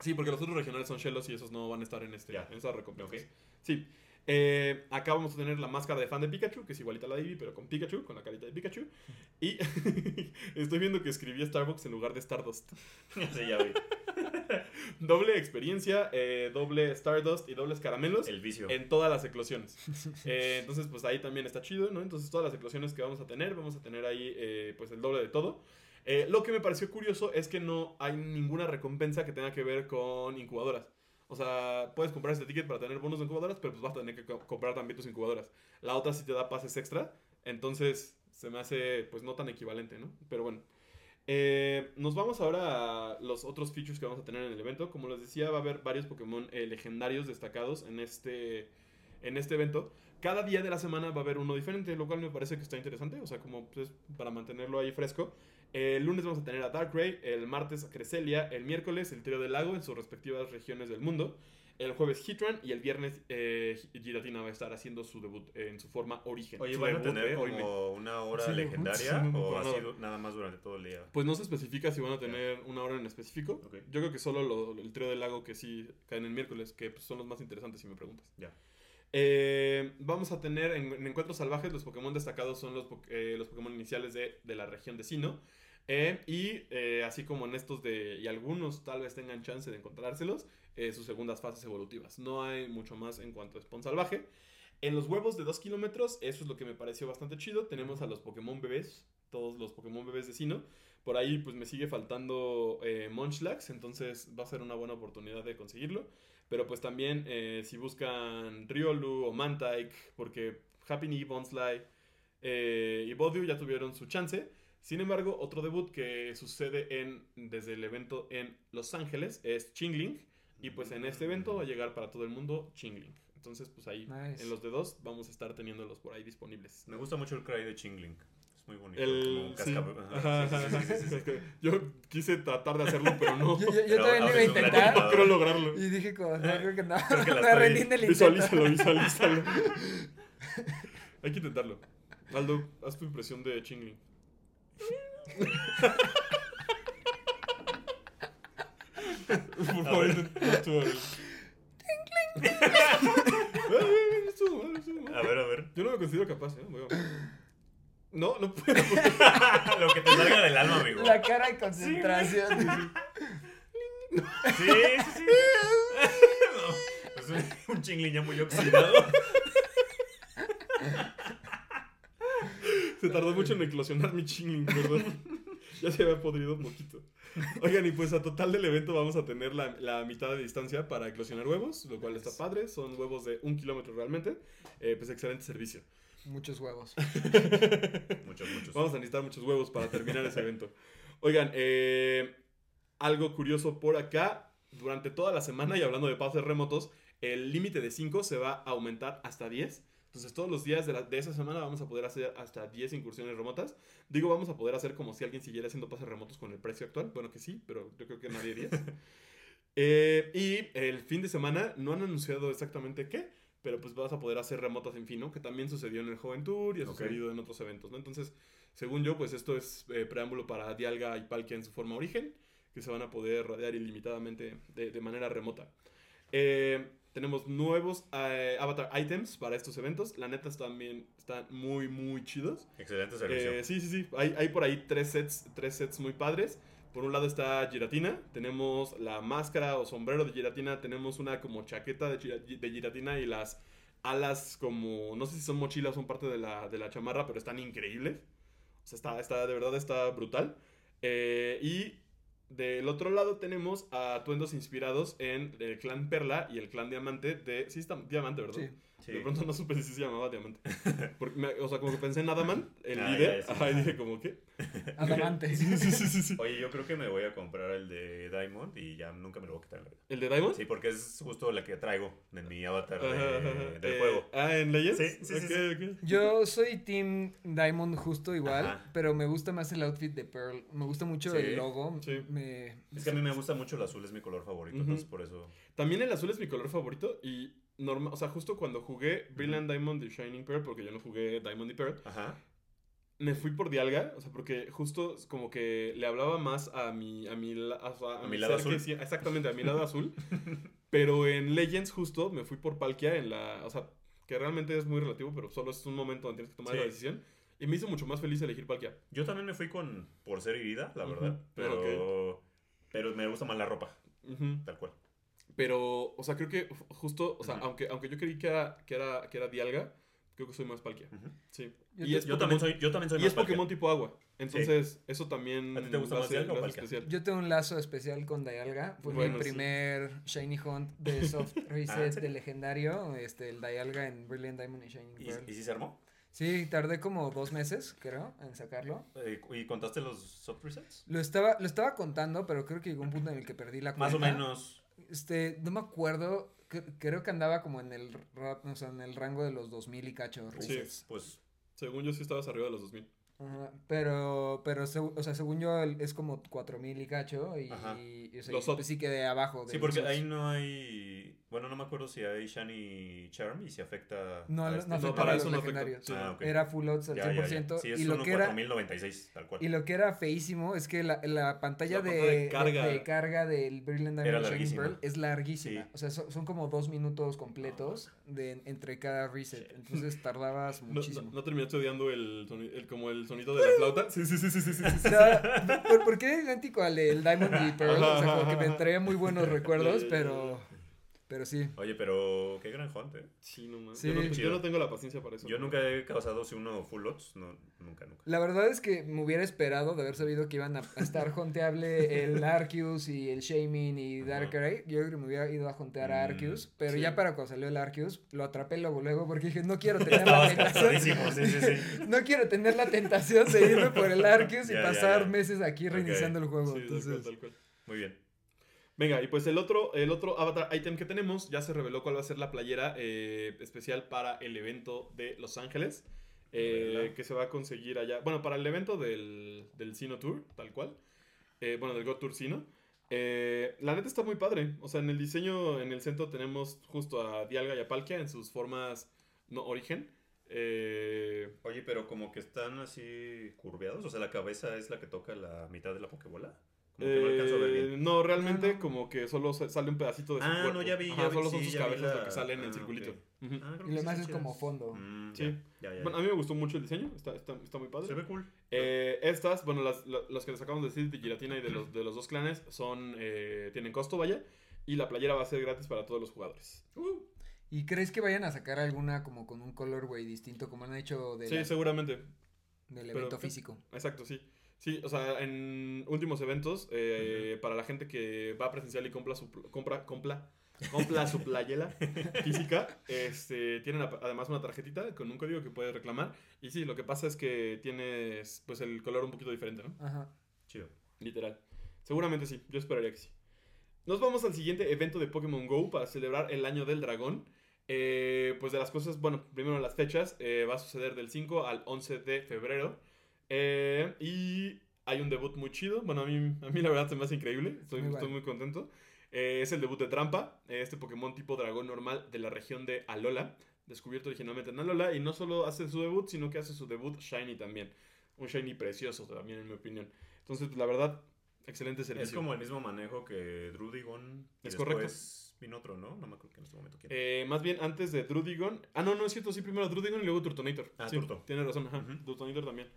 Sí, porque los otros regionales son Shellos y esos no van a estar en, este, en esa recompensa. Ok. Sí. Eh, acá vamos a tener la máscara de fan de Pikachu, que es igualita a la de Eevee, pero con Pikachu, con la carita de Pikachu. Y estoy viendo que escribí Starbucks en lugar de Stardust. sí, ya vi. Doble experiencia, eh, doble Stardust y dobles caramelos El vicio. en todas las eclosiones. Eh, entonces, pues ahí también está chido, ¿no? Entonces, todas las eclosiones que vamos a tener, vamos a tener ahí, eh, pues el doble de todo. Lo que me pareció curioso es que no hay ninguna recompensa que tenga que ver con incubadoras. O sea, puedes comprar este ticket para tener bonos de incubadoras, pero pues vas a tener que co- comprar también tus incubadoras. La otra sí te da pases extra, entonces se me hace pues no tan equivalente, ¿no? Pero bueno. Eh, nos vamos ahora a los otros features que vamos a tener en el evento. Como les decía, va a haber varios Pokémon eh, legendarios destacados en este, en este evento. Cada día de la semana va a haber uno diferente, lo cual me parece que está interesante. O sea, como pues, para mantenerlo ahí fresco. Eh, el lunes vamos a tener a Darkrai, el martes a Cresselia, el miércoles el Trío del Lago en sus respectivas regiones del mundo. El jueves Hitran y el viernes eh, Giratina va a estar haciendo su debut eh, en su forma origen. Oye, Su ¿van a debut, tener eh, como una hora Sí, sí, legendaria no, o así nada. nada más durante todo el día? Pues no se especifica si van a tener una hora en específico. Yo creo que solo lo- el trío del lago que sí caen el miércoles, que pues, son los más interesantes si me preguntas. Ya. Eh, vamos a tener en, en encuentros salvajes, los Pokémon destacados son los, eh, los Pokémon iniciales de, de la región de Sino. Eh, y eh, así como en estos de, y algunos tal vez tengan chance de encontrárselos, eh, sus segundas fases evolutivas. No hay mucho más en cuanto a Spawn salvaje. En los huevos de 2 kilómetros, eso es lo que me pareció bastante chido. Tenemos a los Pokémon bebés, todos los Pokémon bebés de Sino. Por ahí pues me sigue faltando eh, Munchlax, entonces va a ser una buena oportunidad de conseguirlo. Pero pues también eh, si buscan Riolu o Mantike, porque Happy Knee, Bonsly eh, y Bodyoo ya tuvieron su chance. Sin embargo, otro debut que sucede en, desde el evento en Los Ángeles es Chingling. Y pues en este evento va a llegar para todo el mundo Chingling. Entonces pues ahí Nice. en los de dos vamos a estar teniéndolos por ahí disponibles. Me gusta mucho el cry de Chingling. Es muy bonito. El. Yo quise tratar de hacerlo, pero no. Yo, yo, yo Pero también lo iba a intentar. No creo lograrlo. Y dije como, no, creo que no. Creo que rendí. Visualízalo, visualízalo. Hay que intentarlo. Aldo, haz tu impresión de Chingling. Por favor. A ver, a ver. Yo no me considero capaz, ¿eh? Voy a- No, no puedo. Lo que te salga del alma, amigo. La cara de concentración. Sí, sí, sí. No, es un, un Chingling ya muy oxidado. Se tardó mucho en eclosionar mi chingling, perdón. Ya se había podrido un poquito. Oigan, y pues a total del evento vamos a tener la, la mitad de distancia para eclosionar huevos, lo cual está padre. Son huevos de un kilómetro realmente. Eh, pues excelente servicio. Muchos huevos. Muchos, muchos. Vamos a necesitar muchos huevos para terminar ese evento. Oigan, eh, algo curioso por acá. Durante toda la semana, y hablando de pases remotos, el límite de 5 se va a aumentar hasta 10. Entonces, todos los días de, la- de esa semana vamos a poder hacer hasta 10 incursiones remotas. Digo, vamos a poder hacer como si alguien siguiera haciendo pases remotos con el precio actual. Bueno, que sí, pero yo creo que nadie haría. Eh, y el fin de semana no han anunciado exactamente qué, pero pues vas a poder hacer remotas en fin, ¿no? Que también sucedió en el Joven Tour y ha Ok. sucedido en otros eventos, ¿no? Entonces, según yo, pues esto es eh, preámbulo para Dialga y Palkia en su forma origen, que se van a poder radiar ilimitadamente de, de manera remota. Eh, tenemos nuevos eh, avatar items para estos eventos. La neta también están muy, muy chidos. Excelente servicio. Eh, sí, sí, sí. Hay, hay por ahí tres sets, tres sets muy padres. Por un lado está Giratina. Tenemos la máscara o sombrero de Giratina. Tenemos una como chaqueta de, de Giratina y las alas como... No sé si son mochilas o son parte de la, de la chamarra, pero están increíbles. O sea, está, está, de verdad está brutal. Eh, y del otro lado tenemos a atuendos inspirados en el clan Perla y el clan Diamante de... Sí, está Diamante, ¿verdad? Sí. Sí. De pronto no supe si se llamaba Diamante. Porque me- o sea, como que pensé en Adaman, el Ah, líder. ya, sí. Ajá, y dije como, ¿qué? Adamante. Sí, sí, sí, sí, sí. Oye, yo creo que me voy a comprar el de Diamond y ya nunca me lo voy a quitar en la vida. ¿El de Diamond? Sí, porque es justo la que traigo en mi avatar de- Ajá, ajá, ajá. del Eh, juego. Ah, ¿en Legends? Sí, sí, sí, Ok, sí. Yo soy Team Diamond justo igual, Ajá. pero me gusta más el outfit de Pearl. Me gusta mucho Sí, el logo. sí. Me... Es que a mí me gusta mucho el azul, es mi color favorito, Ujú. entonces por eso... También el azul es mi color favorito y normal, o sea, justo cuando jugué Brilliant Diamond y Shining Pearl, porque yo no jugué Diamond y Pearl, Ajá. me fui por Dialga, o sea, porque justo como que le hablaba más a mi a mi, ¿A mi lado que azul? exactamente, a mi lado azul. pero en Legends justo me fui por Palkia en la, o sea, que realmente es muy relativo, pero solo es un momento donde tienes que tomar Sí. la decisión y me hizo mucho más feliz elegir Palkia. Yo también me fui con por ser herida, la verdad, pero... Pero me gusta más la ropa, tal cual. Pero, o sea, creo que ju- justo, o sea, aunque, aunque yo creí que era, que era, que era Dialga, creo que soy más Palkia. Sí. Yo y es Yo Pokémon- también soy, yo también soy Y más es Pokémon Palkia. tipo agua. Entonces, eso también. ¿A ti te gusta más ser Dialga o Palkia? especial. Yo tengo un lazo especial con Dialga. Fue Bueno, mi sí. primer Shiny Hunt de Soft Ah, ¿en Reset serio? de legendario. Este, el Dialga en Brilliant Diamond y Shining ¿Y, Pearl. ¿Y si se armó? Sí, tardé como dos meses, creo, en sacarlo. Eh, ¿Y contaste los soft resets? Lo estaba, lo estaba contando, pero creo que llegó un punto en el que perdí la cuenta. Más o menos. Este, no me acuerdo. cre- Creo que andaba como en el, o sea, en el rango de los 2000 y cacho Sí. Pues Según yo, sí estabas arriba de los 2000. Ajá, Pero, pero, o sea, según yo es como 4000 y cacho y, y, o sea, Los y, pues sí quedé abajo. de Sí, porque ahí no hay. Bueno, no me acuerdo si hay Shiny Charm y si afecta. No, a no, este. no afecta para a los no afecta. legendarios. Sí. Ah, ok. Era full odds al Ya, ya, ya. 100%. Sí, es y, lo que era, 4096, tal cual. y lo que era feísimo es que la, la pantalla, La de, carga. de carga del Brilliant Diamond Shining. Pearl es larguísima. Sí. O sea, so- son como dos minutos completos de, entre cada reset. Entonces tardabas ¿No, no, muchísimo. ¿no terminaste odiando el, el- como el sonido de la flauta? Sí, sí, sí, sí, sí. O sea, ¿por, por qué era idéntico al del Diamond y Pearl? O sea, como que me traía muy buenos recuerdos, pero. Pero sí. Oye, pero qué gran hunt, ¿eh? Sí, no mames. Sí. Yo, no, yo Chido. no tengo la paciencia para eso. Yo nunca he causado si uno full odds, no, nunca, nunca. La verdad es que me hubiera esperado de haber sabido que iban a, a estar honteable el Arceus y el Shamin y. Darkrai. Yo creo que me hubiera ido a hontear a Mm, Arceus, pero sí. ya para cuando salió el Arceus, lo atrapé luego luego porque dije, no quiero tener la tentación. cansadísimo, sí, sí, sí. No quiero tener la tentación de irme por el Arceus y Ya, pasar ya. meses aquí reiniciando el juego. Sí, tal cual, entonces, tal cual. Muy bien. Venga, y pues el otro, el otro avatar item que tenemos, ya se reveló cuál va a ser la playera eh, especial para el evento de Los Ángeles, eh, que se va a conseguir allá, bueno, para el evento del, del Sino Tour, tal cual, eh, bueno, del God Tour Sino. Eh, la neta está muy padre, o sea, en el diseño, en el centro tenemos justo a Dialga y a Palkia en sus formas no origen. Eh, Oye, pero como que están así curveados, o sea, la cabeza es la que toca la mitad de la pokebola. Como que no alcanzo a ver Eh, bien. no, realmente No, no. como que solo sa- sale un pedacito de su Ah, no, cuerpo. ya vi, Ajá, ya vi, Solo son sí, sus cabezas lo que salen en ah, el circulito. ok. Ujú. Ah, creo y lo demás es como fondo. Mm, Sí. Ya, ya, ya. Bueno, a mí me gustó mucho el diseño, está, está, está muy padre. Se ve cool. Eh, estas, bueno, las, la- las que les acabamos de decir de Giratina y de los, de los dos clanes son, eh, tienen costo, vaya, y la playera va a ser gratis para todos los jugadores. ¿Y crees que vayan a sacar alguna como con un colorway distinto como han hecho de Sí, la- seguramente, del pero- evento físico? exacto, sí. Sí, o sea, en últimos eventos, eh, para la gente que va presencial y compra su, compra, compra, compra su playera física, este, tienen además una tarjetita con un código que puedes reclamar. Y sí, lo que pasa es que tienes pues el color un poquito diferente, ¿no? Ajá. Chido. Literal. Seguramente sí, yo esperaría que sí. Nos vamos al siguiente evento de Pokémon Go para celebrar el año del dragón. Eh, pues de las cosas, bueno, primero las fechas. eh, va a suceder del 5 al 11 de febrero. Eh, y hay un debut muy chido. Bueno, a mí, a mí la verdad se me hace increíble. Estoy, Muy estoy muy contento. Eh, es el debut de Trampa, eh, este Pokémon tipo dragón normal de la región de Alola. Descubierto originalmente en Alola. Y no solo hace su debut, sino que hace su debut Shiny también. Un Shiny precioso también, en mi opinión. Entonces, pues, la verdad, excelente servicio. Es como el mismo manejo que Drudigon. Y Es correcto. vino otro, ¿no? No me acuerdo que en este momento quién. Eh, más bien antes de Drudigon. Ah, no, no es cierto, sí, primero Drudigon y luego Turtonator. Ah, sí, Turto. Tienes razón, ajá. Ujú. Turtonator también.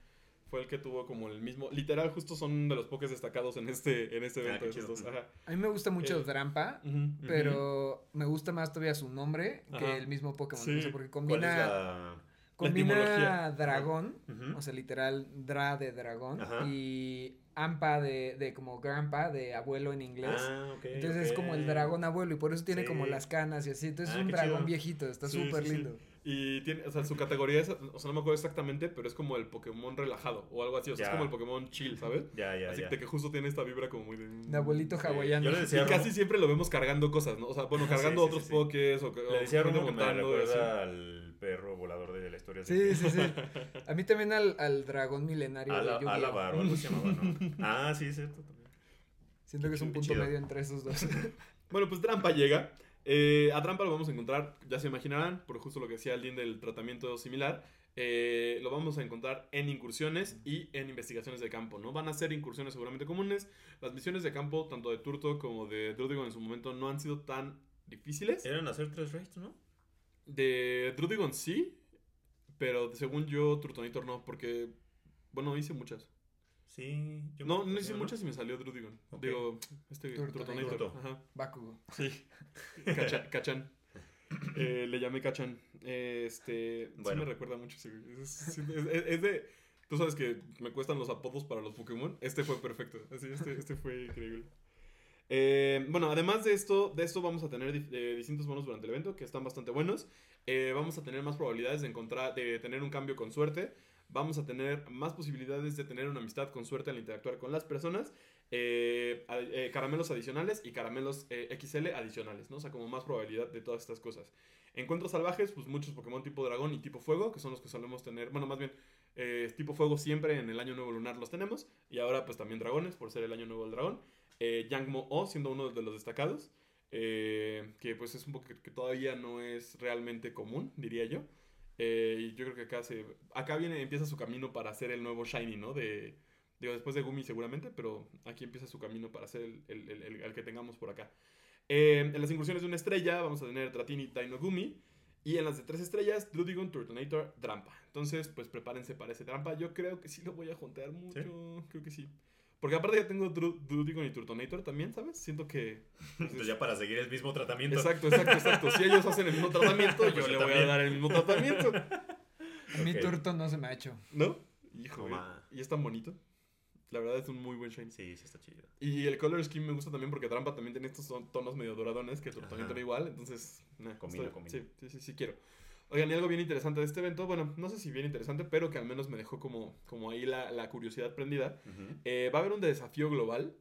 Fue el que tuvo como el mismo. Literal, justo son de los pokés destacados en este, en este Ah, evento. dos, ajá. A mí me gusta mucho Eh, Drampa, pero me gusta más todavía su nombre que Ajá. el mismo Pokémon. Sí. O sea, porque ¿Cuál es combina, la...? combina dragón, o sea, literal, Dra de dragón, y Ampa de, de como grandpa, de abuelo en inglés. Ah. Entonces es como el dragón abuelo y por eso tiene como las canas y así. Entonces Ah, es un dragón chido. viejito, está súper sí, sí. lindo. Y tiene, o sea, su categoría es, o sea, no me acuerdo exactamente, pero es como el Pokémon relajado o algo así. O sea, es como el Pokémon chill, ¿sabes? Ya, ya, así ya. que justo tiene esta vibra como muy de. De abuelito Sí, hawaiano. Yo le Y casi siempre lo vemos cargando cosas, ¿no? O sea, bueno, cargando Sí, sí, otros sí, sí. pokés o, o Le decía gente Romo que me recuerda al perro volador de la historia. Sí, sí, sí. A mí también al, al dragón milenario Ala- de. Alabar o algo se llamaba, ¿no? Ah, sí, cierto. También. Siento que es un punto chido. medio entre esos dos. Bueno, pues Trampa llega. Eh, a Trampa lo vamos a encontrar, ya se imaginarán, por justo lo que decía alguien del tratamiento similar. eh, lo vamos a encontrar en incursiones y en investigaciones de campo, ¿no? Van a ser incursiones seguramente comunes. Las misiones de campo, tanto de Turto como de Drudigon en su momento, no han sido tan difíciles. Eran hacer tres raids, ¿no? De Drudigon sí, pero según yo, Turtonitor no, porque, bueno, hice muchas. Sí. yo No, no hice muchas y me salió Drudigon. Ok. Digo, este Turtonator. Turtonator. Turto. Ajá. Bakugo. Sí. Cacha- Cachan. Eh, le llamé Cachan. Eh, Este. Bueno. Sí me recuerda mucho. Es, es- es- es de. Tú sabes que me cuestan los apodos para los Pokémon. Este fue perfecto. Así, este, este fue increíble. Eh, bueno, además de esto, de esto vamos a tener eh, distintos bonos durante el evento que están bastante buenos. Eh, vamos a tener más probabilidades de encontrar, de tener un cambio con suerte. Vamos a tener más posibilidades de tener una amistad con suerte al interactuar con las personas. Eh, eh, caramelos adicionales y caramelos eh, XL adicionales, ¿no? O sea, como más probabilidad de todas estas cosas. Encuentros salvajes, pues muchos Pokémon tipo dragón y tipo fuego, que son los que solemos tener, bueno, más bien, tipo fuego siempre en el año nuevo lunar los tenemos. Y ahora pues también dragones, por ser el año nuevo del dragón. Yangmo O siendo uno de los destacados, que pues es un poco que todavía no es realmente común, diría yo. Eh, y yo creo que acá se, acá viene, empieza su camino para ser el nuevo Shiny, ¿no? De, digo, después de Gumi seguramente, pero aquí empieza su camino para ser el, el- el- el- que tengamos por acá. Eh, en las incursiones de una estrella vamos a tener Dratini, Dino Gumi. Y en las de tres estrellas, Drudigon, Turtonator, Drampa. Entonces, pues prepárense para ese Drampa. Yo creo que sí lo voy a juntar mucho. Creo que sí. Porque aparte ya tengo Dru- Drudigon y Turtonator también, ¿sabes? Siento que... Entonces ya para seguir el mismo tratamiento. Exacto, exacto, exacto. Si ellos hacen el mismo tratamiento, yo Pues yo le voy a dar el mismo tratamiento. A mí Ok. Turto no se me ha hecho. ¿No? Hijo. Y es tan bonito. La verdad es un muy buen shine. Sí, sí está chido. Y el color scheme me gusta también porque Trampa también tiene estos tonos medio doradones que Turtonator igual. Entonces, nah, Combina, estoy- combina. Sí, sí, sí, sí quiero. Oigan, y algo bien interesante de este evento, bueno, no sé si bien interesante, pero que al menos me dejó como, como ahí la, la curiosidad prendida. Eh, va a haber un desafío global.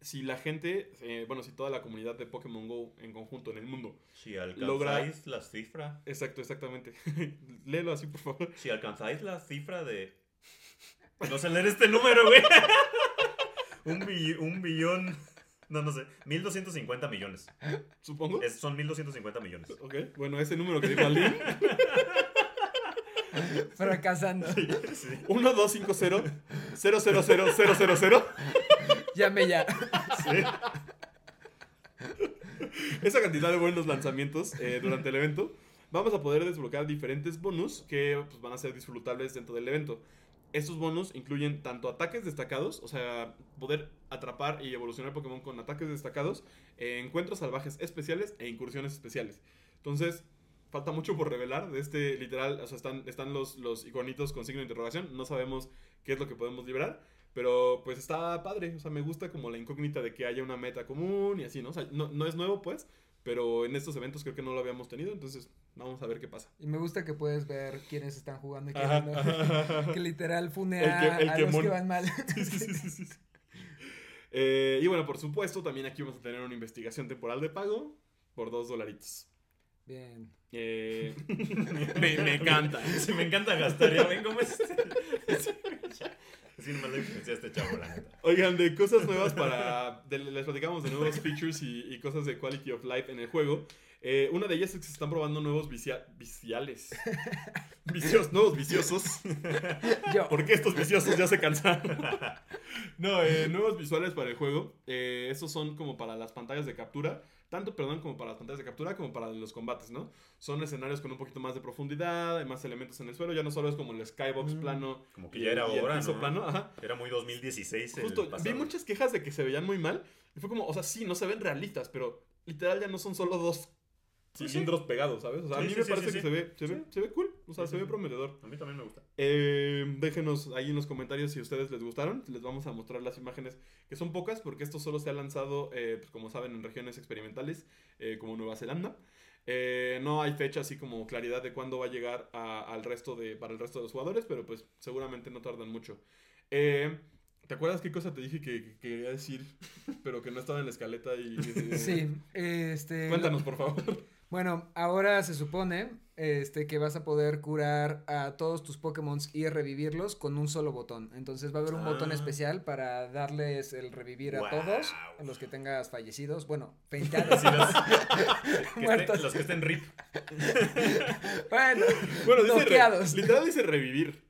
Si la gente, eh, bueno, si toda la comunidad de Pokémon Go en conjunto en el mundo. Si alcanzáis Logra- la cifra. Exacto, exactamente. Léelo así, por favor. Si alcanzáis la cifra de. No sé leer este número, güey. un, bill- un billón. No, no sé. 1250 millones. Supongo. Es- son 1250 millones. Ok, bueno, ese número que dijo Alin. Fracasando. Sí. 1250 000 Llame ya. Sí. esa cantidad de buenos lanzamientos eh, durante el evento, vamos a poder desbloquear diferentes bonus que pues, van a ser disfrutables dentro del evento. Estos bonus incluyen tanto ataques destacados, o sea, poder atrapar y evolucionar Pokémon con ataques destacados, eh, encuentros salvajes especiales e incursiones especiales. Entonces, falta mucho por revelar de este literal, o sea, están, están los, los iconitos con signo de interrogación, no sabemos qué es lo que podemos liberar, pero pues está padre, o sea, me gusta como la incógnita de que haya una meta común y así, ¿no? O sea, no, no es nuevo pues, pero en estos eventos creo que no lo habíamos tenido, entonces vamos a ver qué pasa. Y me gusta que puedes ver quiénes están jugando y quiénes no. ajá. Que literal fune El a, que- el a que los mon- que van mal. Sí, sí, sí, sí, sí. Eh, y bueno, por supuesto, también aquí vamos a tener una investigación temporal de pago por dos dolaritos. Bien. Eh, me, me encanta. Sí, me encanta gastar. Ya ven cómo es. Nomás le influencia a este chavo, la neta. Oigan, de cosas nuevas para. de- les platicamos de nuevos features y, y cosas de quality of life en el juego. Eh, una de ellas es que se están probando nuevos vicia- viciales. Vicios, nuevos viciosos. Yo. Porque estos viciosos ya se cansaron. no, eh, nuevos visuales para el juego. Eh, estos son como para las pantallas de captura. Tanto, perdón, como para las pantallas de captura como para los combates, ¿no? Son escenarios con un poquito más de profundidad, hay más elementos en el suelo. Ya no solo es como el skybox Mm. plano. Como que y ya era el- y el hora, piso ¿no? plano, ajá. Era muy 2016 el Justo, vi muchas quejas de que se veían muy mal. Y fue como, o sea, sí, no se ven realistas, pero literal ya no son solo dos cilindros pegados, ¿sabes? O sea, a mí me parece que se ve, se ve, se ve cool, o sea, se ve prometedor. A mí también me gusta. Eh, déjenos ahí en los comentarios si a ustedes les gustaron. Les vamos a mostrar las imágenes, que son pocas, porque esto solo se ha lanzado, eh, pues, como saben, en regiones experimentales, eh, como Nueva Zelanda. Eh, no hay fecha así como claridad de cuándo va a llegar a- al resto de, para el resto de los jugadores, pero pues seguramente no tardan mucho. Eh, ¿Te acuerdas qué cosa te dije que, que quería decir, pero que no estaba en la escaleta? Y, Sí, este... Cuéntanos, por favor. Bueno, ahora se supone este, que vas a poder curar a todos tus Pokémon y revivirlos con un solo botón. Entonces va a haber un botón Ah. especial para darles el revivir a todos, a los que tengas fallecidos, bueno, feintados. Sí, los, que estén, los que estén RIP. bueno, Bueno, dice re- Noqueados. literal dice revivir.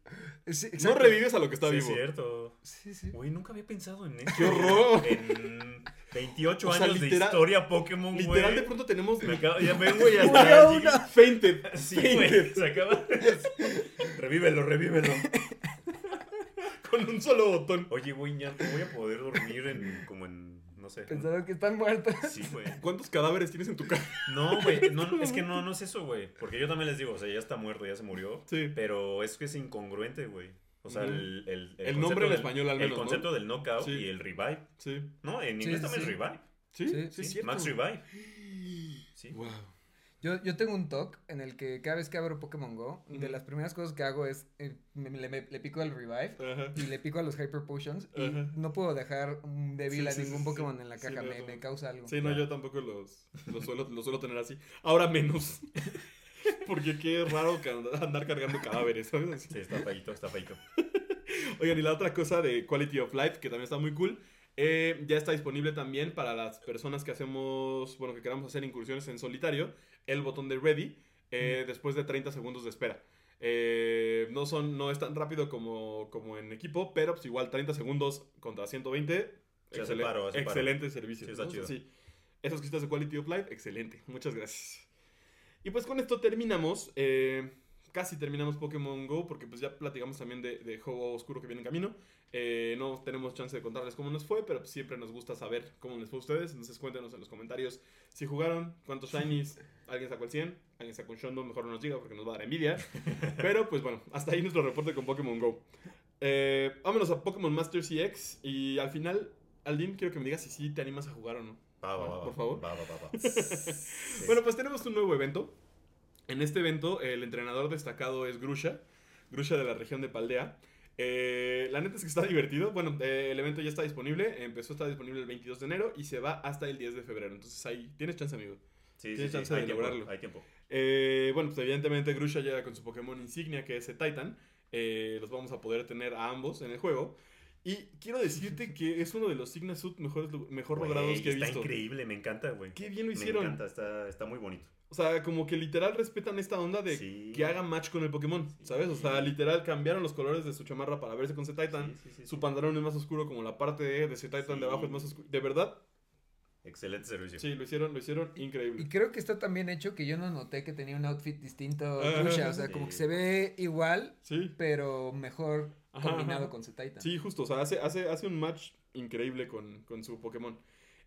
Sí, No revives a lo que está Sí, vivo. es cierto. Sí, sí. Güey, nunca había pensado en eso. ¡Qué horror! En 28 O sea, años de historia Pokémon, güey. Literal, de pronto tenemos Me acabo, ya me güey, hasta una. fainted. Sí, fainted. güey, se acaba. revívelo, revívelo. Con un solo botón. Oye, güey, ya no voy a poder dormir en, como en, no sé. Pensaron que están muertos. Sí, güey. ¿Cuántos cadáveres tienes en tu casa? No, güey, no, es que no, no es eso, güey. Porque yo también les digo, o sea, ya está muerto, ya se murió. Sí. Pero es que es incongruente, güey. O sea, el, el, El concepto nombre en del- español al menos, El ¿no? concepto del knockout Sí. y el revive. Sí. No, en inglés sí, también sí. es revive. Sí, Sí, sí. Max revive. Sí. Wow. Yo, yo tengo un TOC en el que cada vez que abro Pokémon Go, de las primeras cosas que hago es eh, me- le, me- le pico al revive y le pico a los Hyper Potions y no puedo dejar un débil Sí, a sí, ningún sí, Pokémon sí. en la caja, no, me, no. me causa algo. Sí, no, yo tampoco los, los, suelo, los suelo tener así. Ahora menos. Porque qué raro andar cargando cadáveres. Sí, está feito, está feito. Oigan, y la otra cosa de Quality of Life, que también está muy cool, eh, ya está disponible también para las personas que hacemos, bueno, que queramos hacer incursiones en solitario, el botón de Ready, eh, después de 30 segundos de espera. Eh, no, son, no es tan rápido como, como en equipo, pero pues igual 30 segundos contra 120. Sí, excelen- paro, hace paro. excelente servicio. Sí, está ¿no? chido. Sí. Esas cositas de Quality of Life, excelente. Muchas gracias. Y pues con esto terminamos. eh, casi terminamos Pokémon Go porque pues ya platicamos también de, de Juego Oscuro que viene en camino. Eh, no tenemos chance de contarles cómo nos fue, pero siempre nos gusta saber cómo les fue a ustedes. Entonces cuéntenos en los comentarios si jugaron, cuántos shinies, alguien sacó el 100, alguien sacó un Shondo, mejor no nos diga porque nos va a dar envidia. pero pues bueno, hasta ahí nuestro reporte con Pokémon Go. Eh, vámonos a Pokémon Master CX y al final, Aldin, quiero que me digas si sí te animas a jugar o no. Va, va, va, Por favor. Bueno, pues tenemos un nuevo evento. En este evento, el entrenador destacado es Grusha, Grusha de la región de Paldea. Eh, la neta es que está divertido. Bueno, eh, el evento ya está disponible. Empezó a estar disponible el 22 de enero y se va hasta el 10 de febrero. Entonces ahí tienes chance, amigo. Sí, Tienes sí, chance de lograrlo. Hay tiempo. Eh, bueno, pues evidentemente Grusha llega con su Pokémon insignia, que es el Titan. Los vamos a poder tener a ambos en el juego. Y quiero decirte que es uno de los Signa Suit mejores, mejor Güey, logrados que he está visto. increíble, me encanta, güey. Qué bien lo Me hicieron. encanta, está, está muy bonito. O sea, como que literal respetan esta onda de Sí. que haga match con el Pokémon, ¿sabes? O sea, literal cambiaron los colores de su chamarra para verse con Z-Titan. Sí, sí, sí, Su sí. pantalón es más oscuro como la parte de, de Z-Titan Sí. de abajo es más oscuro. De verdad, Excelente servicio. sí, lo hicieron, lo hicieron Y increíble. creo que está tan bien hecho que yo no noté que tenía un outfit distinto Grusha, o sea, sí. como que se ve igual, Sí, pero mejor Ajá, combinado ajá. con Z-Titan. sí, justo. O sea, hace, hace, hace un match increíble con, con su Pokémon.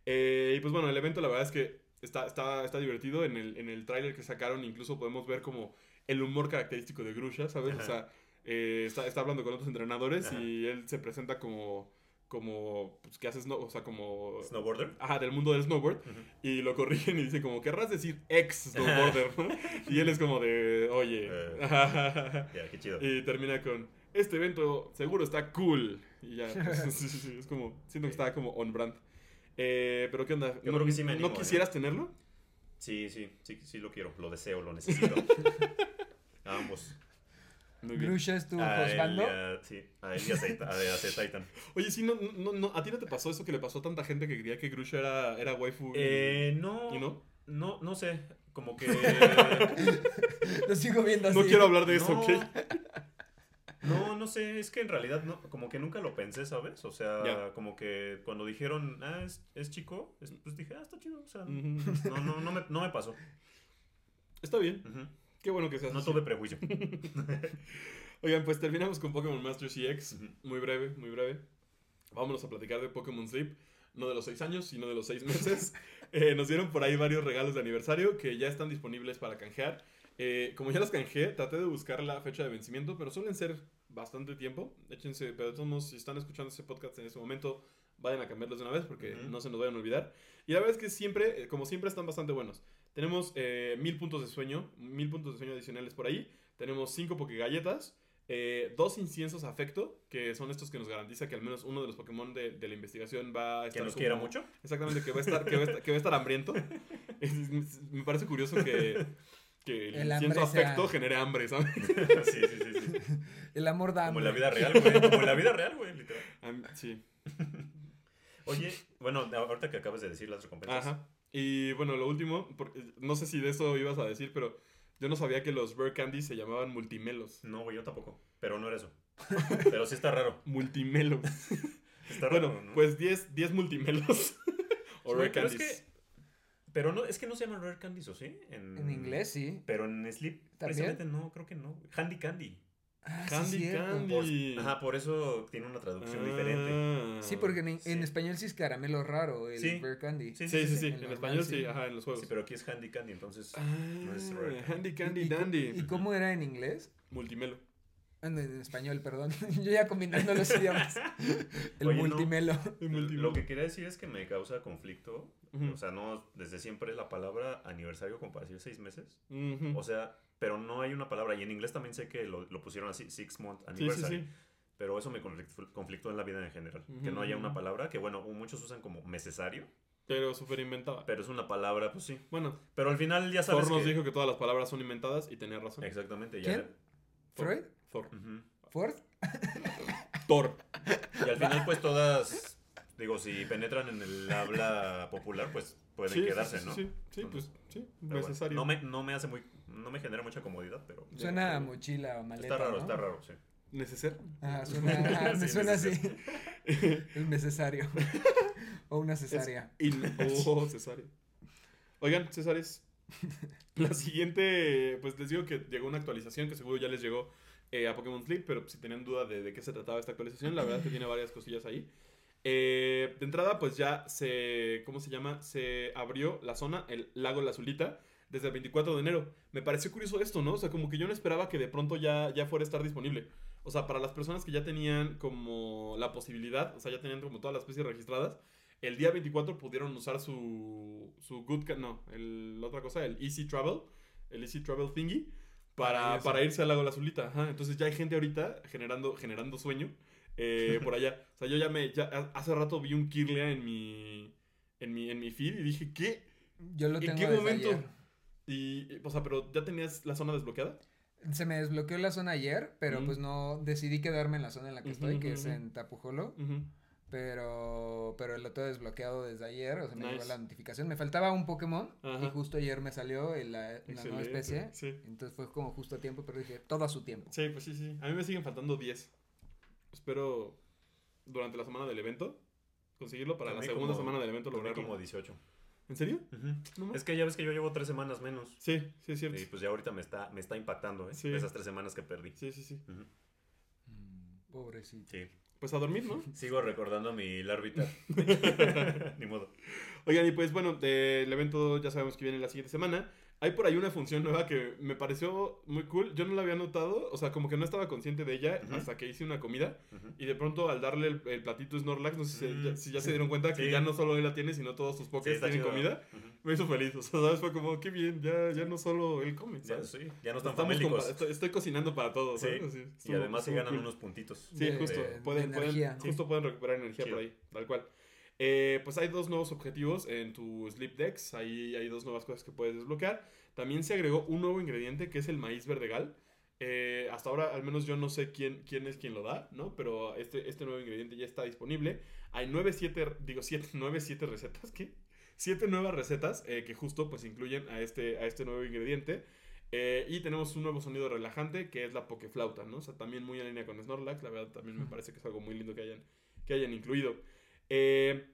Eh, y pues bueno, el evento la verdad es que está, está, está divertido. En el, en el tráiler que sacaron incluso podemos ver como el humor característico de Grusha, ¿sabes? O sea, eh, está, está hablando con otros entrenadores Ajá. y él se presenta como, como, pues, que hace snow, o sea, como... Snowboarder. Ajá, del mundo del snowboard. Y lo corrigen y dice como, querrás decir ex snowboarder, ¿no? Y él es como de, oye. Ya, qué chido. y termina con, este evento seguro está cool. Y ya, pues, es como, siento que está como on brand. Eh, pero ¿qué onda? Yo ¿No, creo que sí me ¿no animo, ¿eh? quisieras tenerlo? Sí, sí, sí, sí lo quiero, lo deseo, lo necesito. Ambos. Muy bien. Grusha estuvo A él y juzgando. a- sí, a él y a. Oye, sí, no, no, no, ¿a ti no te pasó eso que le pasó a tanta gente que creía que Grusha era, era waifu? y- Eh, no, ¿Y no? no, no sé, como que... Lo sigo viendo así. No quiero hablar de eso, no, ¿ok? No, no sé, es que en realidad no, como que nunca lo pensé, ¿sabes? O sea, como que cuando dijeron, ah, es, es chico, es- pues dije, ah, está chido, o sea, Ujú. no, no, no, me, no me pasó. Está bien, qué bueno que seas No así. tuve prejuicio. Oigan, pues terminamos con Pokémon Master CX. Ujú. Muy breve, muy breve. Vámonos a platicar de Pokémon Sleep. no de los seis años, sino de los seis meses. Eh, nos dieron por ahí varios regalos de aniversario que ya están disponibles para canjear. Eh, como ya los canjeé, traté de buscar la fecha de vencimiento, pero suelen ser bastante tiempo. Échense, pero de todos modos, si están escuchando este podcast en este momento, vayan a cambiarlos de una vez porque Ujú. no se nos vayan a olvidar. Y la verdad es que siempre, eh, como siempre, están bastante buenos. Tenemos eh, mil puntos de sueño, mil puntos de sueño adicionales por ahí. Tenemos cinco Pokegalletas, eh, dos inciensos afecto, que son estos que nos garantiza que al menos uno de los Pokémon de, de la investigación va a Que estar. nos como- quiera mucho. Exactamente, que va a estar, que va a estar, que va a estar hambriento. Es- me parece curioso que, que el, El incienso hambre sea- afecto genere hambre, ¿sabes? sí, sí, sí, sí. El amor da Como en la hambre. vida real, güey. Como en la vida real, güey, literal. Sí. Oye, bueno, ahorita que acabas de decir las recompensas. Ajá. Y bueno, lo último, porque no sé si de eso ibas a decir, pero yo no sabía que los Rare Candies se llamaban multimelos. No, güey, yo tampoco. Pero no era eso. Pero sí está raro. Multimelos. Está raro, bueno, ¿no? pues 10, 10 multimelos. o Sí, es Candies. que- Pero no, es que no se llaman Rare Candies, ¿o sí? En inglés, sí. Pero en Sleep, ¿También? precisamente no, creo que no. Handy Candy. Ah, sí, Candy cierto. Candy. Por- ajá, por eso tiene una traducción Ah, diferente. Sí, porque en, en Sí. español sí es caramelo raro, el Sí. Rare Candy. Sí, Sí, sí, sí. En español sí, sí. ajá, en los juegos. Sí, pero aquí es Handy Candy, entonces. Ah, no es Rare Handy Candy ¿Y, co- Dandy. ¿Y cómo era en inglés? Multimelo. No, En español, perdón. Yo ya combinando los idiomas. El Oye, no. multimelo. El multimelo. Lo que quería decir es que me causa conflicto. Ujú. O sea, no, desde siempre la palabra aniversario como para decir seis meses. Ujú. O sea, pero no hay una palabra. Y en inglés también sé que lo, lo pusieron así, six month sí, sí, anniversary. sí. Pero eso me conflictó, en la vida en general. Que no haya una palabra, que bueno, muchos usan como necesario. Pero súper inventada. Pero es una palabra, pues sí. Bueno, Pero al final ya sabes Thor nos que... dijo que todas las palabras son inventadas y tenía razón. Exactamente. Ya... ¿Quién? ¿Freud? Thor. Ujú. ¿Ford? Thor. Y al final pues todas, digo, si penetran en el habla popular, pues pueden Sí, quedarse, sí, ¿no? Sí, sí, pues sí, Pero bueno, necesario. no, me, no me hace muy... No me genera mucha comodidad, pero... Suena a mochila o maleta. Está raro, ¿no? está raro, sí. ¿Necesario? Ah, suena, ah, me suena así. necesario. El necesario. o una cesárea. In- oh, cesárea. Oigan, Cesares. La siguiente, pues les digo que llegó una actualización que seguro ya les llegó eh, a Pokémon Sleep, pero si tenían duda de, de qué se trataba esta actualización, la verdad es que tiene varias cosillas ahí. Eh, de entrada, pues ya se, ¿cómo se llama? Se abrió la zona, el lago La Azulita, desde el 24 de enero. Me pareció curioso esto, ¿no? O sea, como que yo no esperaba que de pronto ya, ya fuera a estar disponible. O sea, para las personas que ya tenían como la posibilidad, o sea, ya tenían como todas las especies registradas, el día 24 pudieron usar su, su Good no, la otra cosa, el Easy Travel, el Easy Travel Thingy, para, Para irse. para irse al lago La Azulita. Ajá, entonces ya hay gente ahorita generando, generando sueño eh, por allá. O sea, yo ya me, ya ha- hace rato vi un Kirlia en mi, en mi, en mi feed y dije, ¿qué? Yo lo ¿En tengo qué desde momento? ayer. Y, o sea, pero ya tenías la zona desbloqueada. Se me desbloqueó la zona ayer, pero pues no decidí quedarme en la zona en la que estoy, que es en Tapujolo. Pero, pero lo tengo desbloqueado desde ayer, o sea, me llegó Nice. la notificación. Me faltaba un Pokémon Ajá. y justo ayer me salió el- la, la nueva especie. Sí. Entonces fue como justo a tiempo, pero dije, todo a su tiempo. Sí, pues sí, sí. A mí me siguen faltando 10. Espero durante la semana del evento conseguirlo para la segunda como- semana del evento lograrlo. como 18. ¿En serio? No. Es que ya ves que yo llevo tres semanas menos. Sí, sí, es cierto. Y pues ya ahorita me está, me está impactando, ¿eh? Sí. Esas tres semanas que perdí. Sí, sí, sí. Ujú. Pobrecito. Sí. Pues a dormir, ¿no? Sigo recordando mi Larvitar. Ni modo. Oigan, y pues bueno, eh, el evento ya sabemos que viene la siguiente semana. Hay por ahí una función nueva que me pareció muy cool. Yo no la había notado, o sea, como que no estaba consciente de ella Ujú. hasta que hice una comida. Ujú. Y de pronto al darle el, el platito Snorlax, no sé si, Mm, ya, si ya sí. se dieron cuenta que Sí. ya no solo él la tiene, sino todos sus Sí, pokés está tienen chido. comida. Ujú. Me hizo feliz, o sea, ¿sabes? Fue como, qué bien, ya, ya no solo él come, Ya, ¿sabes? sí, ya no están Estamos estoy, estoy cocinando para todos, Sí, ¿sabes? Así, Y estuvo- además sí estuvo ganan cool. unos puntitos. Sí, de- justo. de pueden, pueden- energía. justo pueden recuperar energía Chido. por ahí, tal cual. Eh, pues hay dos nuevos objetivos en tu Sleep Decks. Ahí hay dos nuevas cosas que puedes desbloquear. También se agregó un nuevo ingrediente que es el maíz verdegal. Eh, hasta ahora, al menos yo no sé quién, quién es quien lo da, ¿no? Pero este, este nuevo ingrediente ya está disponible. Hay 9, 7, digo 7, 9, 7 recetas, ¿qué? 7 nuevas recetas eh, que justo pues incluyen a este, a este nuevo ingrediente. Eh, y tenemos un nuevo sonido relajante que es la pokeflauta, ¿no? O sea, también muy en línea con Snorlax. La verdad, también me parece que es algo muy lindo que hayan, que hayan incluido. Eh,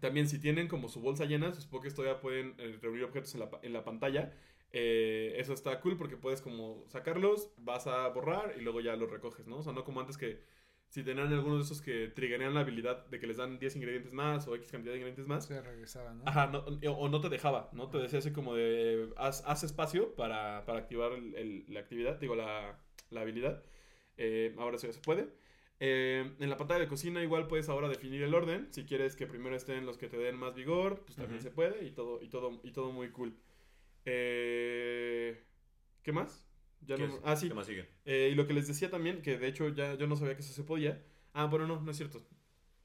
también si tienen como su bolsa llena, sus pokés todavía pueden eh, reunir objetos en la, en la pantalla. Eh, eso está cool porque puedes como sacarlos, vas a borrar y luego ya los recoges, ¿no? O sea, no como antes que si tenían alguno de esos que triggerían la habilidad de que les dan 10 ingredientes más o X cantidad de ingredientes más. Se regresaba, ¿no? Ajá, no- o no te dejaba, ¿no? Te decía así como de, haz, haz espacio para, para activar el- el- la actividad, digo, la, la habilidad. Eh, ahora ya se puede. Eh, en la pantalla de cocina igual puedes ahora definir el orden. Si quieres que primero estén los que te den más vigor, pues también se puede y todo, y todo, y todo muy cool. Eh, ¿Qué más? Ya ¿Qué no- es? ah, sí. ¿Qué más sigue? Eh, y lo que les decía también, que de hecho ya yo no sabía que eso se podía. Ah, bueno, no, no es cierto.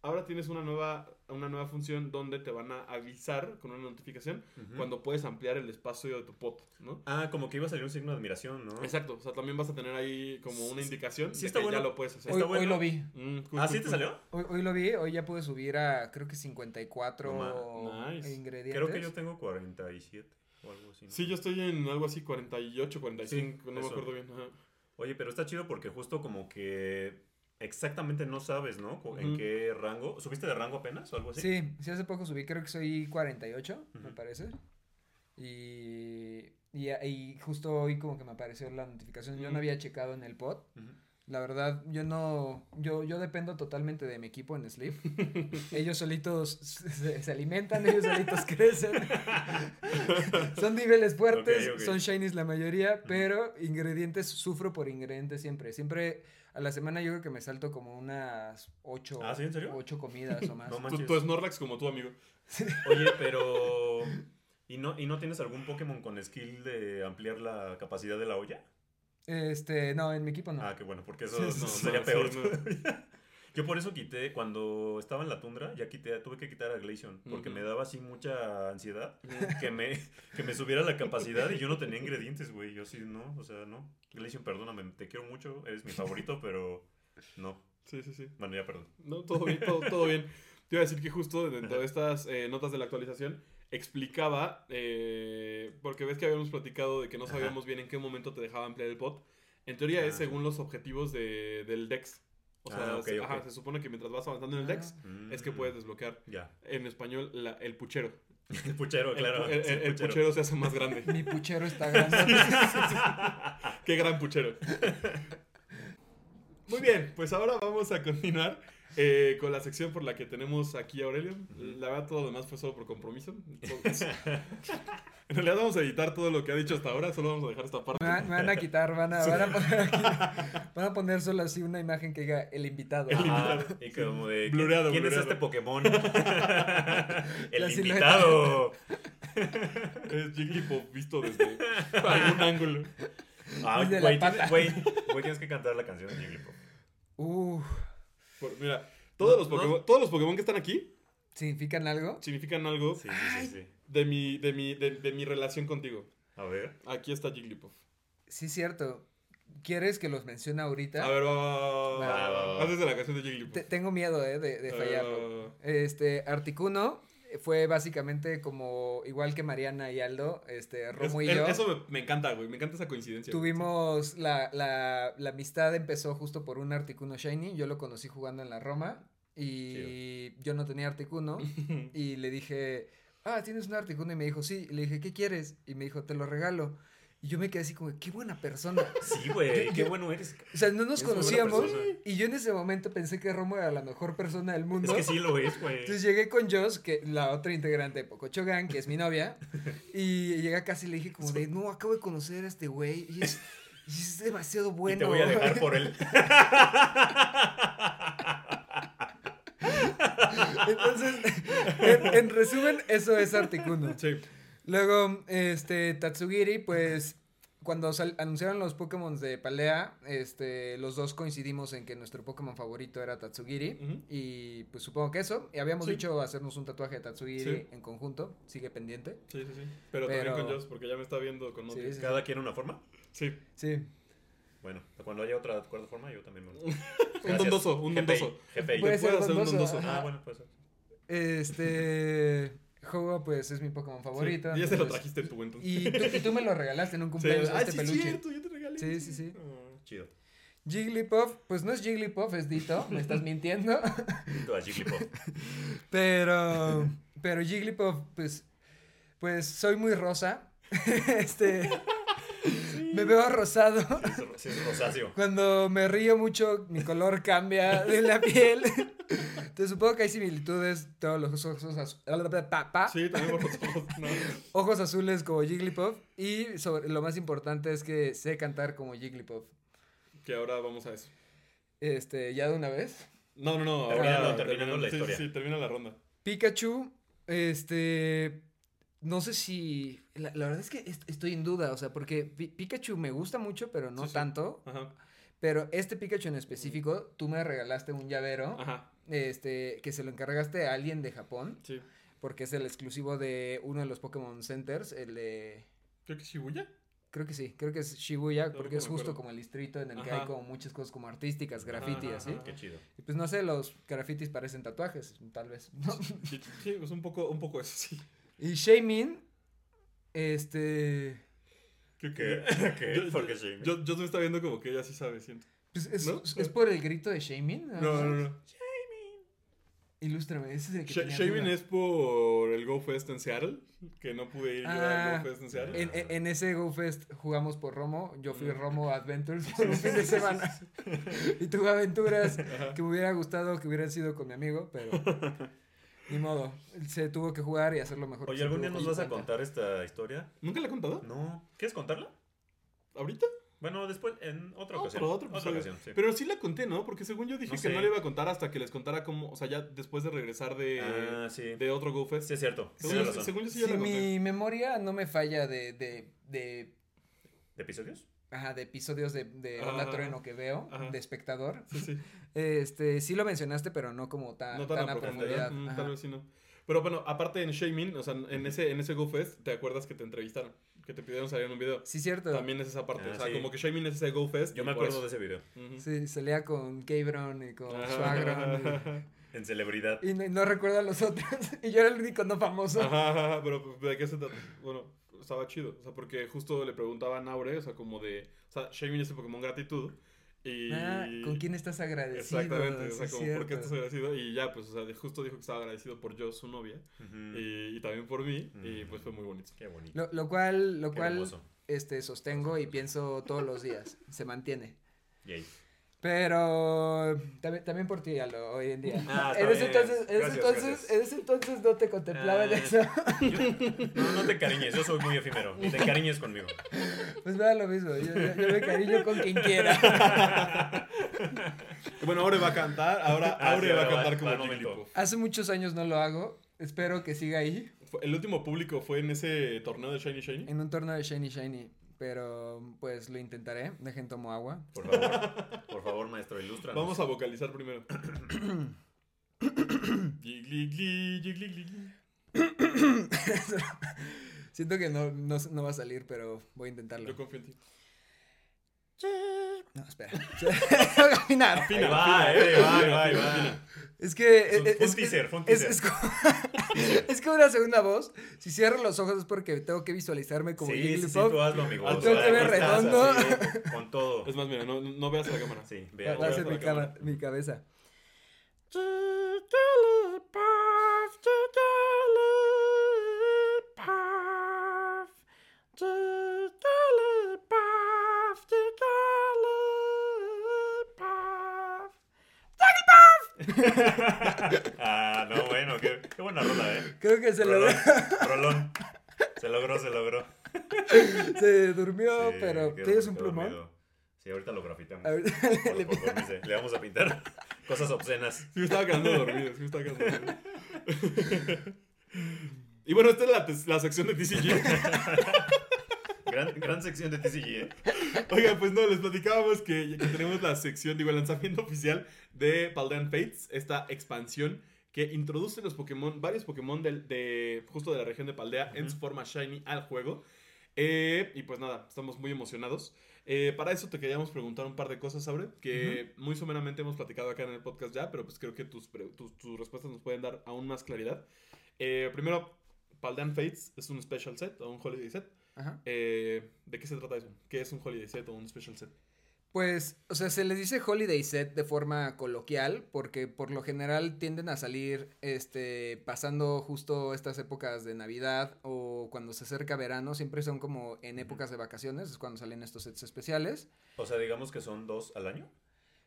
Ahora tienes una nueva, una nueva función donde te van a avisar con una notificación cuando puedes ampliar el espacio de tu pot, ¿no? Ah, como que iba a salir un signo de admiración, ¿no? Exacto, o sea, también vas a tener ahí como una Sí, indicación sí está que bueno. ya lo puedes hacer. Hoy, está bueno. hoy lo vi. Mm, cool, ¿Ah, cool, sí te salió? Hoy, hoy lo vi, hoy ya pude subir a creo que 54 No Nice. ingredientes. Creo que yo tengo 47 o algo así. ¿no? Sí, yo estoy en algo así 48, 45, no me acuerdo bien. ajá. Oye, pero está chido porque justo como que exactamente no sabes, ¿no? ¿En qué rango? ¿Subiste de rango apenas o algo así? Sí, sí, hace poco subí, creo que soy 48, me parece. Y, y, y justo hoy como que me apareció la notificación. Yo no había checado en el pod. La verdad, yo no, yo, yo dependo totalmente de mi equipo en Sleep. ellos solitos se, se alimentan, ellos solitos crecen. son niveles fuertes, son shinies la mayoría, pero ingredientes, sufro por ingredientes siempre. Siempre a la semana yo creo que me salto como unas ocho, Ah, ¿sí? ¿En serio? ocho comidas o más. No Tu, manches. tu Snorlax como tu amigo. Oye, pero... ¿Y no, ¿Y no tienes algún Pokémon con skill de ampliar la capacidad de la olla? Este, no, en mi equipo no. Ah, qué bueno, porque eso Sí, no, sí. sería peor. sí, no. Yo por eso quité, cuando estaba en la tundra, ya quité, tuve que quitar a Glaceon, porque me daba así mucha ansiedad que me, que me subiera la capacidad y yo no tenía ingredientes, güey. Yo sí, no, o sea, no. Glaceon, perdóname, te quiero mucho, eres mi favorito, pero no. Sí, sí, sí. Bueno, ya perdón. No, todo bien, todo, todo bien. Te iba a decir que justo dentro de estas eh, notas de la actualización explicaba, eh, porque ves que habíamos platicado de que no Ajá. sabíamos bien en qué momento te dejaba ampliar el pot. En teoría Ah, es según los objetivos de, del Dex. O sea, Ah, se, ok. ajá, se supone que mientras vas avanzando en el Ah. Dex es que puedes desbloquear Ya. en español la- el puchero. El puchero, claro. El, pu- el- sí, el- el puchero se hace más grande. Mi puchero está grande. Qué gran puchero. Muy bien, pues ahora vamos a continuar eh, con la sección por la que tenemos aquí a Aurelio. La verdad, todo lo demás fue solo por compromiso. En realidad vamos a editar todo lo que ha dicho hasta ahora, solo vamos a dejar esta parte. Me, van- me van a quitar, van a, van a poner aquí, van a poner solo así una imagen que diga el invitado. Ajá, y como de. ¿quién- Blureado, ¿Quién blureado. es este Pokémon? el La invitado. Es Jigglypuff visto desde algún ángulo. Ah, Desde la güey, pata. tienes, güey, güey, tienes que cantar la canción de Jigglypuff. Uf, Por- mira, todos los, no. Pokémon, todos los Pokémon que están aquí ¿significan algo? significan algo Sí, sí, sí, sí. De mi, de, mi, de, de mi relación contigo. A ver. Aquí está Jigglypuff. Sí, cierto. ¿Quieres que los mencione ahorita? A ver, va, va. Haces de la canción de Jigglypuff. Te- tengo miedo, eh, de, de A ver, fallarlo. va, va. Este, Articuno fue básicamente como, igual que Mariana y Aldo, este, Romo Es- y es- yo. Eso me, me encanta, güey. Me encanta esa coincidencia. Tuvimos la, la, la amistad empezó justo por un Articuno Shiny. Yo lo conocí jugando en la Roma. Y yo no tenía Articuno. Y le dije, ah, tienes un Articuno. Y me dijo, sí. Y le dije, ¿qué quieres? Y me dijo, te lo regalo. Y yo me quedé así como, qué buena persona. Sí, güey, qué bueno eres. O sea, no nos conocíamos. Y yo en ese momento pensé que Romo era la mejor persona del mundo. Es que sí lo es, güey. Entonces llegué con Joss, que la otra integrante de Pococho Gang, que es mi novia, y llegué casi y le dije como de, no, acabo de conocer a este güey, y es, y es demasiado Y bueno. te voy a dejar por él. Entonces, en, en resumen, eso es Articuno. Sí. Luego, este, Tatsugiri, pues, cuando anunciaron los Pokémon de Palea, este, los dos coincidimos en que nuestro Pokémon favorito era Tatsugiri, y pues supongo que eso, y habíamos Sí. dicho hacernos un tatuaje de Tatsugiri Sí. en conjunto, sigue pendiente. Sí, sí, sí. Pero, Pero- también con Joss, porque ya me está viendo con otros. sí. Cada quien una forma. Sí. Sí. Bueno, cuando haya otra cuarta forma, yo también me Un dondoso, un dondoso. GPI. Puede ser puedo hacer un dondoso. Ah, bueno, pues. Este. Juego, pues es mi Pokémon favorito. Sí, Ya se lo trajiste tú, entonces. Y tú, y tú me lo regalaste en un Sí. cumpleaños Ah, este sí, peluche. cierto, yo te regalé. Sí, sí, sí. Oh. Chido. Jigglypuff, pues no es Jigglypuff, es Dito, me estás mintiendo. Tú a Jigglypuff. Pero. Pero Jigglypuff, pues. Pues soy muy rosa. este. Me veo rosado. Sí, es- rosáceo. Cuando me río mucho, mi color cambia de la piel. Entonces supongo que hay similitudes. Todos los ojos, azu- pa- pa- Sí, también por los ojos. No. ojos azules como Jigglypuff. Y sobre, lo más importante es que sé cantar como Jigglypuff. Que ahora vamos a eso. Este, ya de una vez. No, no, no. Terminando, ahora terminando la historia. Sí, sí, termina la ronda. Pikachu, este. No sé si. La, la verdad es que est- estoy en duda, o sea, porque Pi- Pikachu me gusta mucho, pero no Sí, sí. tanto. Ajá. Pero este Pikachu en específico, tú me regalaste un llavero. Ajá. Este, que se lo encargaste a alguien de Japón. Sí. Porque es el exclusivo de uno de los Pokémon Centers, el de... Creo que Shibuya. Creo que sí, creo que es Shibuya, porque es justo acuerdo. como el distrito en el que hay como muchas cosas como artísticas, graffiti Ajá, así. ajá. Qué chido. Y pues no sé, los grafitis parecen tatuajes, tal vez. ¿no? Sí, sí, es un poco, un poco eso, sí. Y Shaymin, este... ¿Qué? ¿Qué? Yo, ¿Por qué Shaymin? yo, yo me está viendo como que ella sí sabe, siento. pues, es, ¿No? es por el grito de Shaymin. No, no, no. Ilústrame, ese es el que Sh- es por el Go Fest en Seattle, que no pude ir yo Ah, al Go Fest en Seattle. En, ese Go Fest jugamos por Romo. Yo fui. Romo Adventures por un fin de semana. y tuve aventuras Ajá. que me hubiera gustado que hubieran sido con mi amigo, pero ni modo. Se tuvo que jugar y hacer lo mejor Oye, ¿algún día nos vas a contar esta historia? ¿Nunca la he contado? No. ¿Quieres contarla? ¿Ahorita? Bueno, después, en otra Otro, ocasión. otro otra episodio. ocasión, sí. Pero sí la conté, ¿no? Porque según yo dije No que no le iba a contar hasta que les contara cómo, o sea, ya después de regresar de, Ah, sí. de otro Go Fest. Sí, es cierto. Según, yo, según yo sí ya la conté. mi memoria no me falla de, de, de, ¿De episodios? Ajá, de episodios de, de Onda. Trueno que veo, Ajá. de espectador, Sí, sí. este, sí lo mencionaste, pero no como tan, no tan, tan a profundidad. profundidad. Mm, tal vez sí no. Pero bueno, aparte en Shamin, o sea, en ese, en ese Go Fest, ¿te acuerdas que te entrevistaron? Que te pidieron salir en un video. Sí, cierto. También es esa parte. Ah, o sea, sí. como que Shamin es ese Go Fest. Yo y me acuerdo de ese video. Ujú. Sí, salía con Cabron y con Ajá. Suagron. En celebridad. Y, y no, no recuerdo a los otros. y yo era el único no famoso. Ajá, ajá, ajá, pero ¿de qué se trata? Bueno, estaba chido. O sea, porque justo le preguntaba a Naure, o sea, como de. O sea, Shamin es el Pokémon gratitud. Y. Ah, ¿con quién estás agradecido? Exactamente, o sea, como por qué estás agradecido. Y ya, pues, o sea, de- justo dijo que estaba agradecido por yo, su novia. Ujú. Y, y también por mí. Y Mm. pues fue muy bonito. Qué bonito. Lo, lo cual, lo Qué cual hermoso. este, sostengo y pienso todos los días. Se mantiene. Yay. Pero también, también por ti, Alo, hoy en día. Ah, en, ese entonces, en, ese Gracias, entonces, gracias. en ese entonces no te contemplaba en Ah, eso. yo- no, no te encariñes, yo soy muy efímero. Ni te encariñes conmigo. Pues me da lo mismo. Yo, yo- yo me cariño con quien quiera. Bueno, Aure va a cantar. Ahora Ah, Aure sí, va a ahora va- cantar va como. Jigglypuff. Hace muchos años no lo hago. Espero que siga ahí. El último público fue en ese torneo de Shiny Shiny. En un torneo de Shiny Shiny. Pero pues lo intentaré. Dejen tomo agua. Por favor. Por favor, maestro, ilústranos. Vamos a vocalizar primero. Siento que no, no, no va a salir, pero voy a intentarlo. Yo confío en ti. No, espera. Tengo que afinar. Ahí Fina, va, eh, va, va. Es que. Es, fue un es que- teaser, es- es es como una segunda voz. Si cierro los ojos es porque tengo que visualizarme como Sí, sí, tú hazlo, amigo. O tengo sea, que ver aquí estás, redondo. así, con todo. Es más, mira, no, no veas la cámara. Sí, Va- vea. va a ser mi, la cámara. mi cabeza. Ah, no, bueno, qué, qué buena rola, eh. Creo que se, logró, Rolón. Se logró, se logró. se durmió, Sí, pero ¿tienes un plumón? dormido. Sí, ahorita lo grafitamos. Por- le- por. Le vamos a pintar cosas obscenas. Sí, me estaba quedando dormido. Sí, me estaba quedando dormido. y bueno, esta es la, la sección de TCG. Gran, gran sección de TCG, eh. Oiga, pues no, les platicábamos que, que tenemos la sección, digo, el lanzamiento oficial de Paldean Fates, esta expansión que introduce los Pokémon, varios Pokémon de, justo de la región de Paldea en su forma Shiny al juego. Eh, y pues nada, estamos muy emocionados. Eh, para eso te queríamos preguntar un par de cosas, Aure, que muy someramente hemos platicado acá en el podcast ya, pero pues creo que tus, tus respuestas nos pueden dar aún más claridad. Eh, primero, Paldean Fates es un special set o un holiday set. Ajá. Eh, ¿De qué se trata eso? ¿Qué es un holiday set o un special set? Pues, o sea, se les dice holiday set de forma coloquial porque por lo general tienden a salir, este, pasando justo estas épocas de Navidad o cuando se acerca verano, siempre son como en épocas de vacaciones, es cuando salen estos sets especiales. O sea, digamos que son dos al año.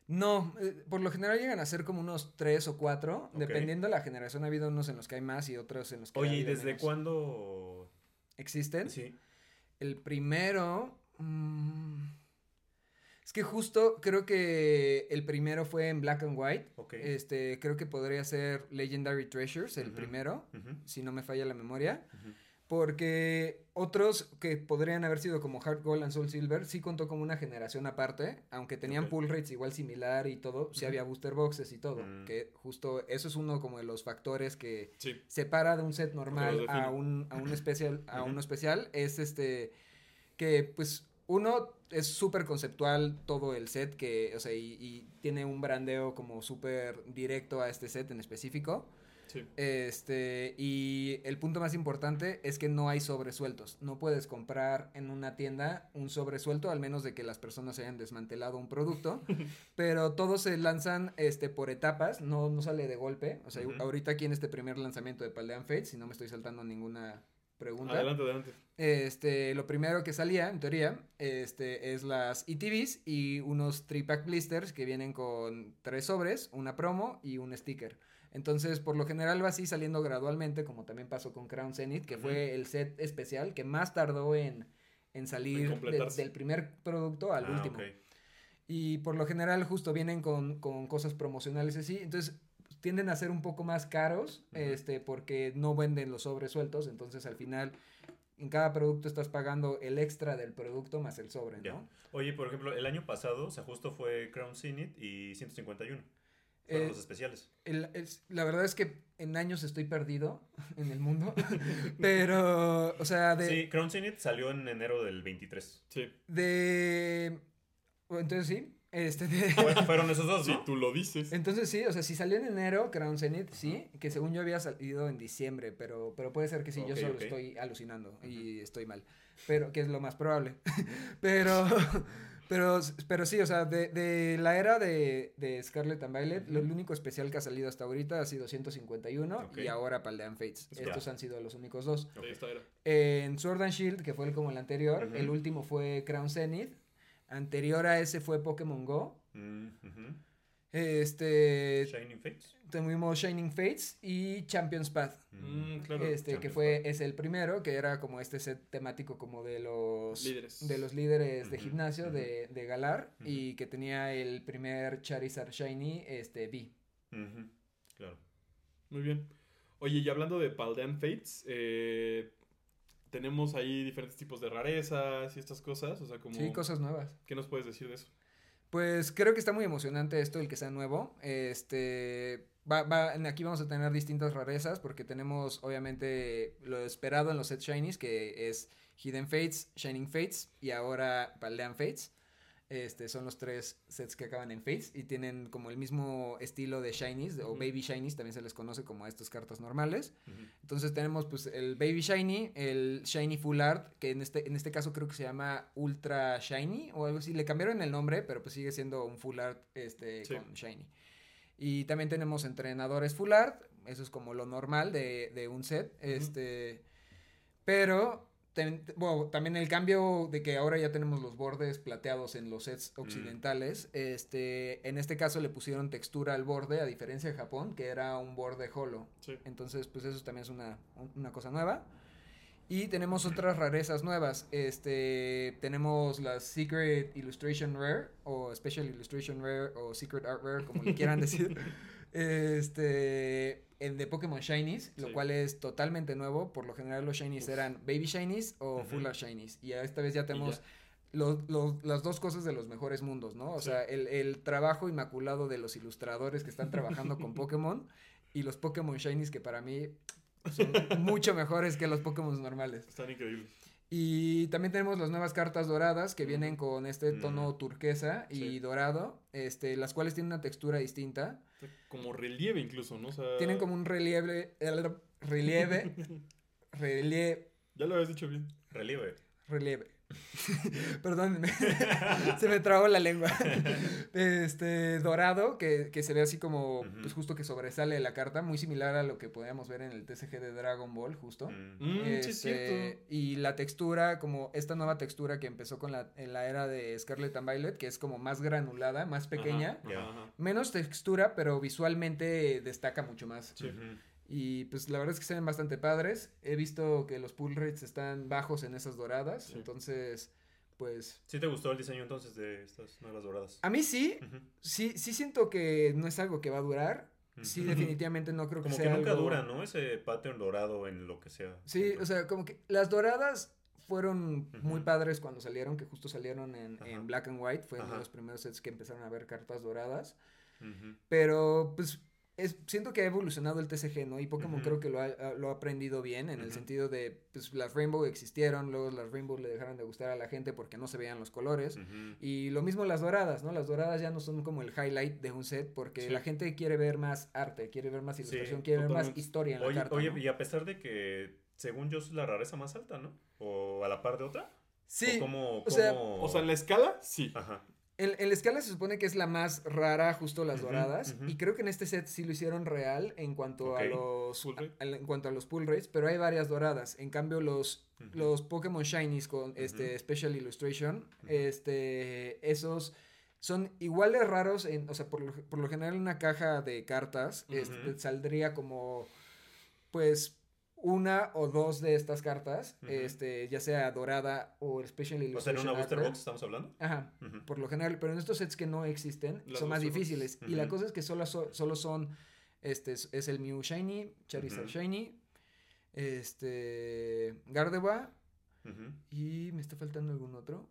No, eh, por lo general llegan a ser como unos tres o cuatro, dependiendo de la generación. Ha habido unos en los que hay más y otros en los que Oye, ¿y habido desde menos. cuándo? existen? Sí. El primero. mm, es que justo creo que el primero fue en black and white. Este, creo que podría ser Legendary Treasures, el primero, si no me falla la memoria. Porque otros que podrían haber sido como Hard Gold and Soul Silver sí contó como una generación aparte, aunque tenían pull rates igual similar y todo, sí había booster boxes y todo, Mm. que justo eso es uno como de los factores que Sí. separa de un set normal a un, a un especial, a uno especial, es este que pues uno es súper conceptual todo el set que, o sea, y, y tiene un brandeo como súper directo a este set en específico. Sí. Este, y el punto más importante es que no hay sobresueltos. No puedes comprar en una tienda un sobresuelto, al menos de que las personas hayan desmantelado un producto. pero todos se lanzan este, por etapas, no, no sale de golpe. O sea, ahorita aquí en este primer lanzamiento de Paldean Fates, si no me estoy saltando ninguna pregunta. Adelante, adelante. Este, lo primero que salía, en teoría, este, es las ETVs y unos 3-pack blisters que vienen con tres sobres, una promo y un sticker. Entonces, por lo general va así saliendo gradualmente, como también pasó con Crown Zenith, que fue el set especial que más tardó en, en salir de- del primer producto al Ah, último. Y por lo general justo vienen con, con cosas promocionales así. Entonces tienden a ser un poco más caros, este, porque no venden los sobres sueltos. Entonces al final en cada producto estás pagando el extra del producto más el sobre. ¿no? Oye, por ejemplo, el año pasado, o sea, justo fue Crown Zenith y 151. Fueron Eh, los especiales. El- la verdad es que en años estoy perdido en el mundo. pero, o sea, de... Sí, Crown Zenith salió en enero del 23. Sí. de entonces sí. Este, de- Fueron esos dos, ¿no? tú lo dices. Entonces sí, o sea, si salió en enero, Crown Zenith, sí, que según yo había salido en diciembre, pero, pero puede ser que sí, yo solo estoy alucinando y estoy mal, pero que es lo más probable. pero, pero, pero sí, o sea, de, de la era de, de Scarlet and Violet, lo, el único especial que ha salido hasta ahorita ha sido 151 Ok. y ahora Paldean Fates. Ya. Estos han sido los únicos dos. Era. En Sword and Shield, que fue el como el anterior, el último fue Crown Zenith. Anterior a ese fue Pokémon Go. Mm, ujú. Este, Shining Fates. tuvimos Shining Fates y Champions Path. Mm, claro. este, que fue, es el primero, que era como este set temático como de los Líderes. de los líderes de gimnasio de, de Galar y que tenía el primer Charizard Shiny, este, B. Claro. Muy bien. Oye, y hablando de Paldean Fates, eh, tenemos ahí diferentes tipos de rarezas y estas cosas. O sea, como. Sí, cosas nuevas. ¿Qué nos puedes decir de eso? Pues creo que está muy emocionante esto, el que sea nuevo. Este, va, va, aquí vamos a tener distintas rarezas porque tenemos obviamente lo esperado en los sets Shinies, que es Hidden Fates, Shining Fates y ahora Paldean Fates. Este, son los tres sets que acaban en Fates y tienen como el mismo estilo de Shinies o. Baby Shinies, también se les conoce como a estas cartas normales. Entonces tenemos pues el Baby Shiny, el Shiny Full Art, que en este, en este caso creo que se llama Ultra Shiny o algo así. Le cambiaron el nombre, pero pues sigue siendo un Full Art este, Sí. con Shiny. Y también tenemos entrenadores Full Art, eso es como lo normal de, de un set. Este, pero ten- bueno, también el cambio de que ahora ya tenemos los bordes plateados en los sets occidentales. Este, en este caso le pusieron textura al borde, a diferencia de Japón, que era un borde holo. Sí. Entonces, pues eso también es una, un- una cosa nueva. Y tenemos otras rarezas nuevas. Este, tenemos las Secret Illustration Rare o Special Illustration Rare o Secret Art Rare, como le quieran decir. Este, en de Pokémon Shinies, lo Sí. cual es totalmente nuevo. Por lo general los Shinies Uf. eran Baby Shinies o Full Ujú. Art Shinies. Y esta vez ya tenemos los- los- las dos cosas de los mejores mundos, ¿no? O Sí. sea, el, el trabajo inmaculado de los ilustradores que están trabajando con Pokémon y los Pokémon Shinies que para mí son mucho mejores que los Pokémon normales. Están increíbles. Y también tenemos las nuevas cartas doradas que vienen con este tono Mm. turquesa y Sí. dorado, este, las cuales tienen una textura distinta. Como relieve incluso, ¿no? O sea, Tienen como un relieve, el relieve, relieve, Ya lo habías dicho bien. Relieve. relieve. Perdón, se me trabó la lengua. Este dorado, que, que se ve así como, pues justo que sobresale la carta, muy similar a lo que podíamos ver en el TCG de Dragon Ball, justo. Mm. Sí, Este, cierto. Y la textura, como esta nueva textura que empezó con la, en la era de Scarlet and Violet, que es como más granulada, más pequeña. Menos textura, pero visualmente destaca mucho más. Sí. Y pues la verdad es que se ven bastante padres. He visto que los pull rates están bajos en esas doradas. Sí. Entonces, pues. ¿Sí te gustó el diseño entonces de estas nuevas doradas? A mí sí. Sí, sí siento que no es algo que va a durar. Sí, definitivamente no creo que Como que sea nunca algo- dura, ¿no? Ese pattern dorado en lo que sea. Sí, o sea, como que las doradas fueron muy padres cuando salieron, que justo salieron en, en Black and White. Fue uno de los primeros sets que empezaron a ver cartas doradas. Pero, pues, es, siento que ha evolucionado el TCG, ¿no? Y Pokémon creo que lo ha, lo ha aprendido bien, en el sentido de, pues, las Rainbow existieron, luego las Rainbow le dejaron de gustar a la gente porque no se veían los colores. Y lo mismo las doradas, ¿no? Las doradas ya no son como el highlight de un set porque Sí. la gente quiere ver más arte, quiere ver más ilustración, Sí, quiere ver más historia en la Oye, carta, oye, ¿no? y a pesar de que, según yo, es la rareza más alta, ¿no? ¿O a la par de otra? Sí, ¿O cómo, o sea, O sea, en la escala, sí. Ajá. En, en la escala se supone que es la más rara, justo las doradas. Y creo que en este set sí lo hicieron real en cuanto a los a- en cuanto a los pull rates, pero hay varias doradas. En cambio, los, los Pokémon Shinies con este. Special Illustration, este esos son igual de raros, en, o sea, por lo, por lo general en una caja de cartas este, saldría como, pues, una o dos de estas cartas, este, ya sea dorada o Special O sea, en Illustration. una booster box estamos hablando. Ajá, por lo general, pero en estos sets que no existen Las son más difíciles. Y la cosa es que solo, so- solo son, este, es, el Mew Shiny, Charizard. Shiny, este, Gardevoir y me está faltando algún otro.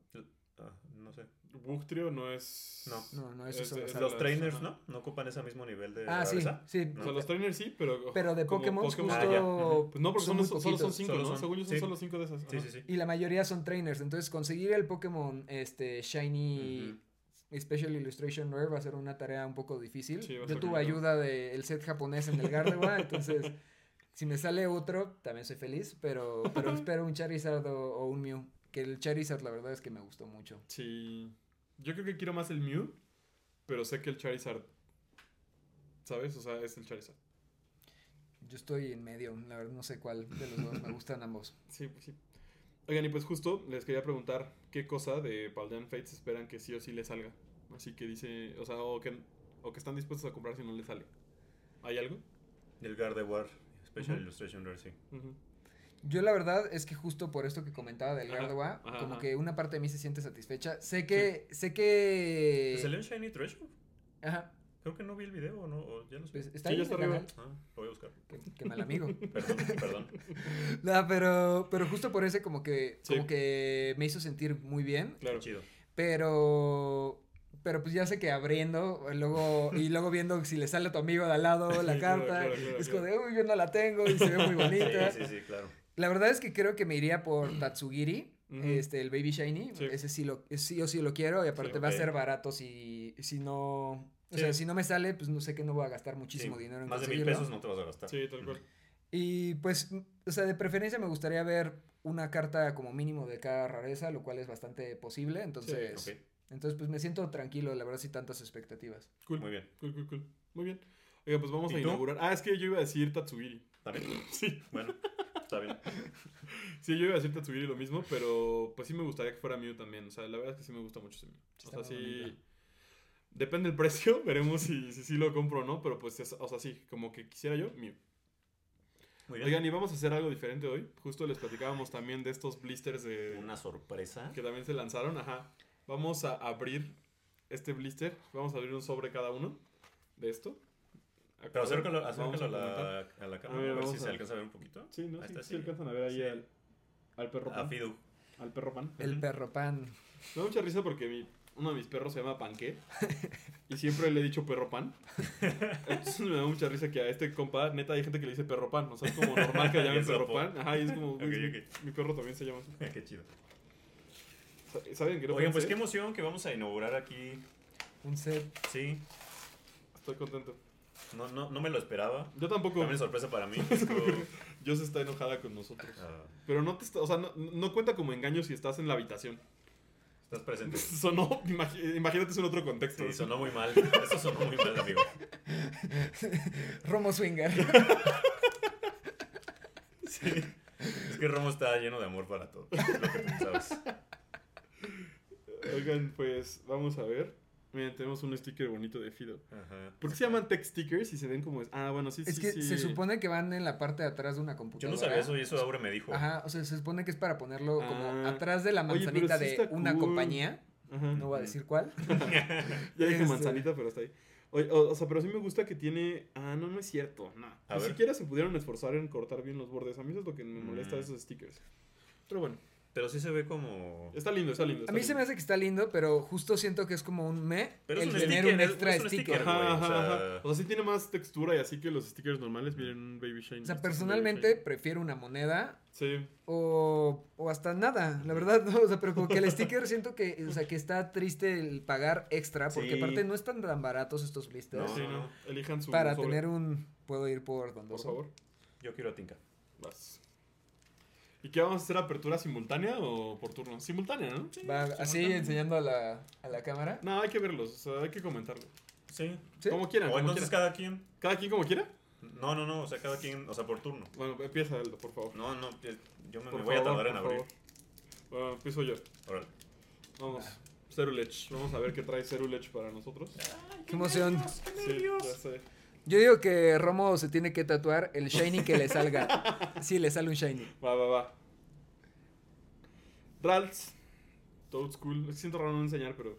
Ah, no sé. Bugtrio no es. No. No, no, Es- son es los de trainers. ¿no? No ocupan ese mismo nivel de Ah, sí, sí. O sea, los trainers sí, pero. Pero de como Pokémon, justo... Ah. Pues no, porque son son, muy solo son cinco, Solo ¿no? son- Según yo son sí. solo cinco de esas. Sí, sí, sí. Y la mayoría son trainers, entonces conseguir el Pokémon este, Shiny Special Illustration Rare va a ser una tarea un poco difícil. Sí, Yo tuve ayuda del set japonés en el Gardevoir, entonces si me sale otro, también soy feliz, pero, pero espero un Charizard o, o un Mew. Que el Charizard la verdad es que me gustó mucho. Sí. Yo creo que quiero más el Mew, pero sé que el Charizard. ¿Sabes? O sea, es el Charizard. Yo estoy en medio, la verdad no sé cuál de los dos, me gustan ambos. Sí, pues sí. Oigan, y pues justo les quería preguntar qué cosa de Paldean Fates esperan que sí o sí le salga. Así que dice, o sea, o que, o que están dispuestos a comprar si no le sale. ¿Hay algo? El Gardevoir Special. Illustration Rare, sí. Ujú. Yo la verdad es que justo por esto que comentaba del ajá, como ajá. que una parte de mí se siente satisfecha. Sé que, sé que... ¿Te salió en Shiny Treasure? Ajá, Creo que no vi el video, ¿o ¿no? ¿O ya lo sé. pues está Sí, ahí ya está arriba. Ah, lo voy a buscar. Qué, qué mal amigo. Perdón, perdón. No, pero, pero justo por ese como que, Sí. como que me hizo sentir muy bien. Claro. Chido. Pero, pero pues ya sé que abriendo, luego, y luego viendo si le sale a tu amigo de al lado la Sí, claro, carta, claro, claro, es como de, uy, yo no la tengo y se ve muy bonita. Sí, sí, sí, claro. La verdad es que creo que me iría por Tatsugiri, Ujú. este, el Baby Shiny. Sí. Ese sí, lo, ese sí o sí lo quiero y aparte Sí, va a ser barato si, si no... O Sí. sea, si no me sale, pues no sé que no voy a gastar muchísimo Sí, dinero en Más de mil pesos no te vas a gastar. Sí, tal cual. Y pues, o sea, de preferencia me gustaría ver una carta como mínimo de cada rareza, lo cual es bastante posible. Entonces, entonces pues me siento tranquilo, la verdad, sin tantas expectativas. Cool. muy bien. Cool, cool, cool. Muy bien. Oiga, pues vamos ¿Y a tú? inaugurar. Ah, es que yo iba a decir Tatsugiri. ¿También? Sí. Bueno, está bien. Sí, yo iba a decir Tatsugiri lo mismo, pero pues sí me gustaría que fuera Mew también. O sea, la verdad es que sí me gusta mucho ese Mew. Sí, o sea, sí. bonito. Depende del precio, veremos si, si sí lo compro o no, pero pues, es- o sea, sí, como que quisiera yo, Mew. Muy bien. Oigan, y vamos a hacer algo diferente hoy. Justo les platicábamos también de estos blisters de, Una sorpresa. que también se lanzaron. Ajá. Vamos a abrir este blister. Vamos a abrir un sobre cada uno de esto. Pero acércalo, acércalo a la, a la A cámara, ver, a ver si se a- alcanza a ver un poquito. Sí, ¿no? Ahí Sí, está, sí sí. alcanzan a ver ahí Sí. al, al perro A pan. Fidu. Al perro pan. El perro pan. Me da mucha risa porque mi- uno de mis perros se llama Panque. y siempre le he dicho perro pan. Entonces me da mucha risa que a este compa, neta, hay gente que le dice perro pan. O sea, es como normal que le llamen perro pan. Ajá, y es como, güey, Ok, mi- ok. mi perro también se llama así. Qué chido. Sa- ¿Saben qué? Oigan, pues qué emoción que vamos a inaugurar aquí. Un set. Sí, Estoy contento. No, no, no me lo esperaba. Yo tampoco. También sorpresa para mí. Dios está enojada con nosotros. Ah, Pero no te está, o sea, no, no cuenta como engaño si estás en la habitación. estás presente. Sonó, imagínate eso en otro contexto. Sí, sonó muy mal. Eso sonó muy mal, amigo. Romo Swinger. Sí. Es que Romo está lleno de amor para todo. Es lo que pensabas. Oigan, pues vamos a ver. Miren, tenemos un sticker bonito de Fido. Ajá. ¿Por qué se llaman tech stickers y se ven como... Ah, bueno, sí, Es sí, que sí. se supone que van en la parte de atrás de una Yo computadora. no sabía eso y eso Aure me dijo. Ajá, o sea, se supone que es para ponerlo como Ah. atrás de la Oye, manzanita sí de una cool. compañía. Ajá. No voy a decir cuál. Ya dije Este- manzanita, pero está ahí. Oye, o, o sea, pero sí me gusta que tiene... Ah, no, no es cierto. No. Ni siquiera se pudieron esforzar en cortar bien los bordes. A mí eso es lo que me molesta de Mm. esos stickers. Pero bueno, Pero sí se ve como. está lindo, está lindo. A mí se me hace que está lindo, pero justo siento que es como un me Pero es el un tener sticker, un extra es un sticker. sticker. Ajá, güey, o sea- ajá. O sea, sí tiene más textura y así que los stickers normales vienen un Baby Shine. O sea, Este personalmente prefiero una moneda Sí. o, o hasta nada, la verdad, ¿no? O sea, pero como que el sticker siento que, o sea, que está triste el pagar extra, porque Sí. aparte no están tan baratos estos blisters. No, sí, no. Elijan su para sobre, tener un... Puedo ir por donde Por favor. Yo quiero a Tinka. Vas. ¿Y qué vamos a hacer? ¿Apertura simultánea o por turno? Simultánea, ¿no? Sí, Va así enseñando a la, a la cámara. No, hay que verlos, o sea, hay que comentarlos. Sí. ¿Sí? Como quieran, O como entonces quieran. cada quien. ¿Cada quien como quiera? No, no, no. O sea, cada quien. O sea, por turno. Bueno, empieza Aldo, por favor. No, no. Yo me, voy a tardar en abrir. favor. Bueno, empiezo yo. Órale. Vamos. Cerulech. Vamos a ver qué trae Cerulech para nosotros. Qué emoción. Sí, ya sé. Yo digo que Romo se tiene que tatuar el shiny que le salga. Sí, le sale un shiny. Va, va, va. Ralts. Toad School. Es que siento raro no enseñar, pero.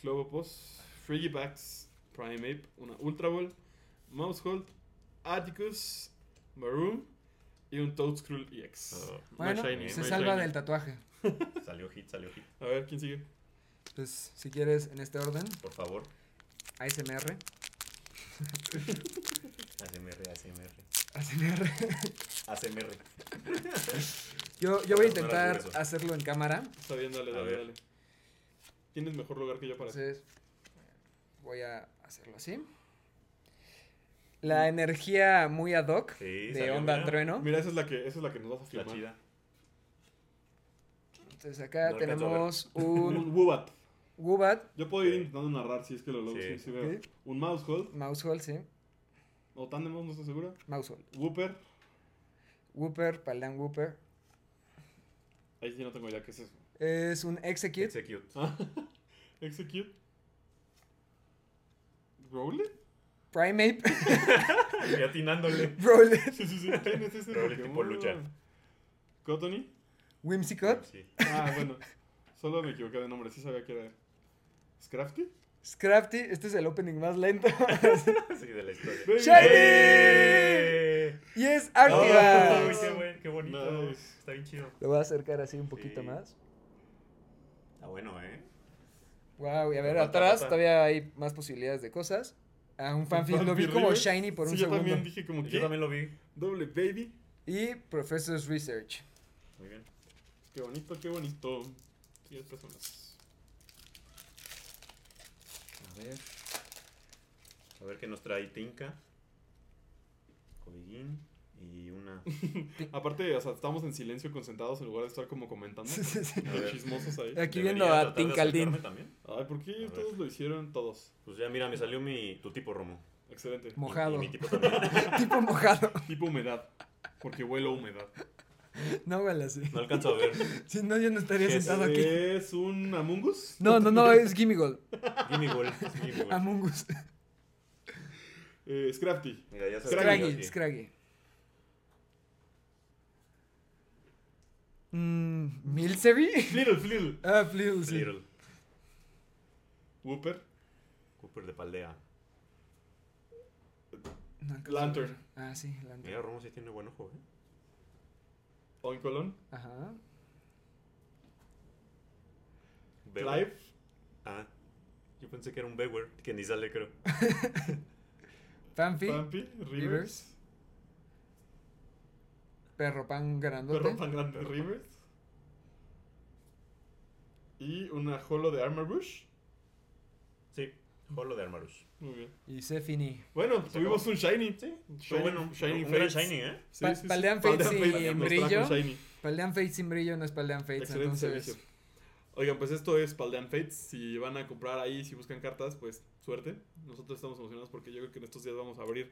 Clovopos. Frigibax. Primeape. Una Ultra Ball. Mousehold. Atticus. Maroon. Y un Toad School EX. Oh. No Bueno, shiny, se no salva shiny. del tatuaje. Salió hit, salió hit. A ver, ¿quién sigue? Pues, si quieres, en este orden, Por favor. ASMR. ASMR, ASMR. ASMR. ASMR. Yo, yo voy a intentar hacerlo en cámara. Está bien, dale, dale, dale. Tienes mejor lugar que yo para Entonces, voy a hacerlo así. La energía muy ad hoc Sí, de onda mira. trueno. Mira, esa es la que, esa es la que nos vas a La filmar. chida. Entonces acá No tenemos Un un Woobat. Wubat, Yo puedo ir intentando narrar si es que lo logro. Sí. Sí, sí veo. Ok. Un Mousehold. Mousehold, sí. O Tandem, no estoy segura. Mousehold. Whooper. Whooper, Palan Whooper. Ahí sí no tengo idea qué es eso. Es un Execute. Execute. Ah, Execute. Rowlet. Primeape. Y atinándole. Rowlet. Sí, sí, sí. ¿Quién es ese Rowlet tipo Pokémon? lucha. Cottony. Whimsicott. Sí. Ah, bueno. Solo me equivoqué de nombre. Sí sabía que era. ¿Scrafty? Scrafty. Este es el opening más lento. Sí, de la historia. Baby. ¡Shiny! ¡Eh! y es ¡Ay, Artigas. qué, buen- qué bonito! Nice. Está bien chido. Lo voy a acercar así un poquito Sí. más. Está bueno, ¿eh? Wow, y a ver, atrás todavía hay más posibilidades de cosas. Ah, un fanfic, lo vi como shiny por un sí, yo segundo. también dije como que. Yo también lo vi. Doble baby. Y Professor's Research. Muy bien. Qué bonito, qué bonito. Siguientes personas. A ver. A ver qué nos trae Tinka. Codiguín. Y una. Aparte, o sea, estamos en silencio concentrados en lugar de estar como comentando. Sí, sí, sí. A ver. Chismosos ahí. Aquí Debería viendo a también. Ay, ¿por qué todos lo hicieron? Todos. Pues ya, mira, me salió mi, tu tipo Romo. Excelente. Mojado. Y, mi tipo también. tipo mojado. Tipo humedad. Porque huelo a humedad. No huele así. No alcanzo a ver. Si no, yo no estaría ¿Qué es? sentado aquí. ¿Es un Amungus? No, no, no, es Gimmigol. Gimme Gold. Gimme Gold. Among Us. Eh, Scrafty. Mira, ya Scraggy, Scraggy, Scraggy. Mm, ¿Milcery? Flittle, Flittle. Ah, Flittle, sí. Little. Whooper. Cooper de Paldea. No Lantern. Ah, sí, Mira, Lantern. Romo sí tiene buen ojo, ¿eh? Oincolon. Ajá. Bewer. Clive. Ah. Yo pensé que era un Bewer, que ni sale, creo. Fanfi. Rivers. Rivers. Perro pan grandote. Perro pan grande. Rivers. Y una holo de Armor Bush. Holo de Armarush. Muy bien. Y Sefini. Bueno, tuvimos acabó. un Shiny. Sí, Shiny, bueno. Shiny un gran Fates. Shiny, ¿eh? Sí, Pa- sí, sí. Paldean Fates sin brillo. Paldean Fate sin brillo no es Paldean Fates, Excelente entonces... servicio. Oigan, pues esto es Paldean Fates. Si van a comprar ahí, si buscan cartas, pues suerte. Nosotros estamos emocionados porque yo creo que en estos días vamos a abrir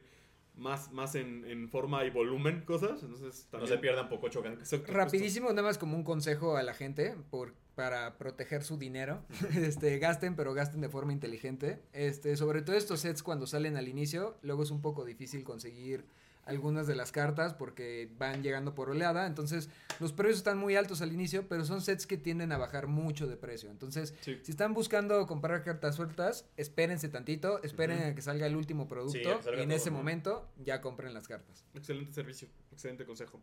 más, más en, en forma y volumen cosas. Entonces, No se pierdan poco chocan. Exacto, Rapidísimo, nada más como un consejo a la gente por, para proteger su dinero. este, gasten, pero gasten de forma inteligente. Este, sobre todo estos sets cuando salen al inicio, luego es un poco difícil conseguir algunas de las cartas porque van llegando por oleada. Entonces, los precios están muy altos al inicio, pero son sets que tienden a bajar mucho de precio. Entonces, Sí. si están buscando comprar cartas sueltas, espérense tantito, esperen a que salga el último producto Sí, y en todo, ese ¿no? momento ya compren las cartas. Excelente servicio, excelente consejo.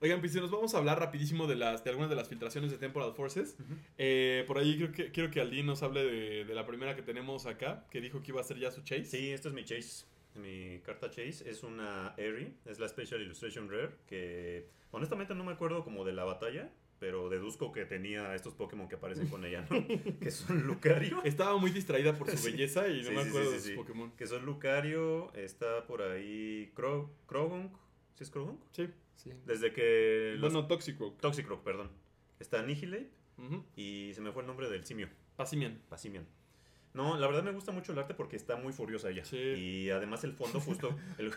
Oigan, pues si nos vamos a hablar rapidísimo de las de algunas de las filtraciones de Temporal Forces. Eh, por ahí creo que, quiero que Aldin nos hable de, de la primera que tenemos acá, que dijo que iba a ser ya su chase. Sí, esta es mi Chase. Mi carta Chase es una Airy, es la Special Illustration Rare, que honestamente no me acuerdo como de la batalla, pero deduzco que tenía estos Pokémon que aparecen con ella, ¿no? que son Lucario. Estaba muy distraída por su belleza y no Sí, me acuerdo sí, de sus. Pokémon. Que son Lucario, está por ahí Cro Croagunk. ¿Sí es Croagunk? Sí. Sí. Desde que... los- Bueno, Toxicroak. Toxicroak, perdón. Está Nihilate Ujú. y se me fue el nombre del simio. Pasimian. Pasimian. No, la verdad me gusta mucho el arte porque está muy furiosa ella. Sí. Y además el fondo justo, el,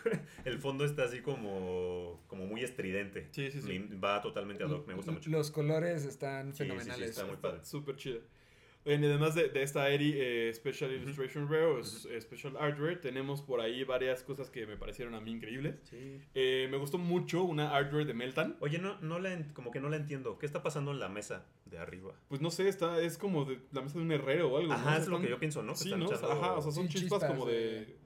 el fondo está así como, como muy estridente. Sí, sí, sí. Va totalmente ad hoc, me gusta mucho. Los colores están Sí, sí, sí, fenomenales. está muy padre. Súper chida. Además de, de esta Eri eh, Special Illustration Rare o eh, Special Art Rare, tenemos por ahí varias cosas que me parecieron a mí increíbles. Sí. Eh, me gustó mucho una Art Rare de Meltan. Oye, no, no la como que no la entiendo. ¿Qué está pasando en la mesa de arriba? Pues no sé, está, es como de la mesa de un herrero o algo. Ajá, ¿no? es lo que yo pienso, ¿no? Sí, están ¿no? echando- Ajá, o sea, son Sí, chispas, chispas como de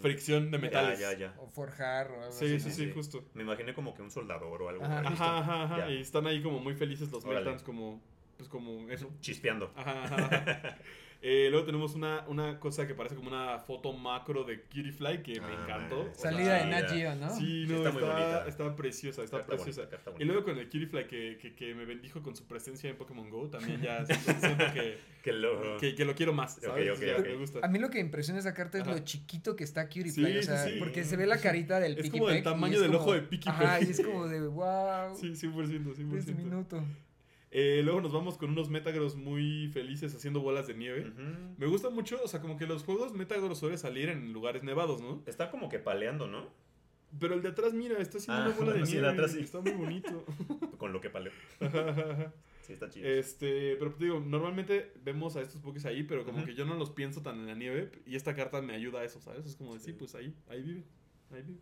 fricción de metales. Ya, ya, ya. O forjar o algo Sí, así. sí, sí, Sí. justo. Me imaginé como que un soldador o algo. Ajá. Ajá, ajá, ajá. Ya. Y están ahí como muy felices los Órale. Meltans, como, pues como eso. Chispeando. Ajá, ajá, ajá. Eh, luego tenemos una, una cosa que parece como una foto macro de Cutie Fly que me Ah, encantó. sea, Salida de. Nat Geo, ¿no? Sí, Sí, no, está está, muy bonita. está preciosa, está preciosa. bonita, Y luego con el Cutie Fly que, que, que me bendijo con su presencia en Pokémon Go, también ya siento, siento que, Que lo... que, que lo quiero más, Ok, ¿sabes? ok, Ya, ok. Me gusta. A mí lo que impresiona esa carta es Ajá. lo chiquito que está Cutie Sí, Fly, o sea, sí. porque se ve la carita del Es Picky como del tamaño es del como- ojo de Picky Ajá, y es como de wow. Sí, 100%, 100%. Desde minuto. Eh, luego nos vamos con unos Metagross muy felices haciendo bolas de nieve. Me gusta mucho, o sea, como que los juegos Metagross suelen salir en lugares nevados, ¿no? Está como que paleando, ¿no? Pero el de atrás, mira, está haciendo Ah, una bola de bueno, sí, nieve. de atrás sí. Está muy bonito. Con lo que paleó. Sí, está chido. este, pero te digo, normalmente vemos a estos Pokés ahí, pero como que yo no los pienso tan en la nieve. Y esta carta me ayuda a eso, ¿sabes? Es como decir, sí, pues ahí, ahí vive. Ahí vive.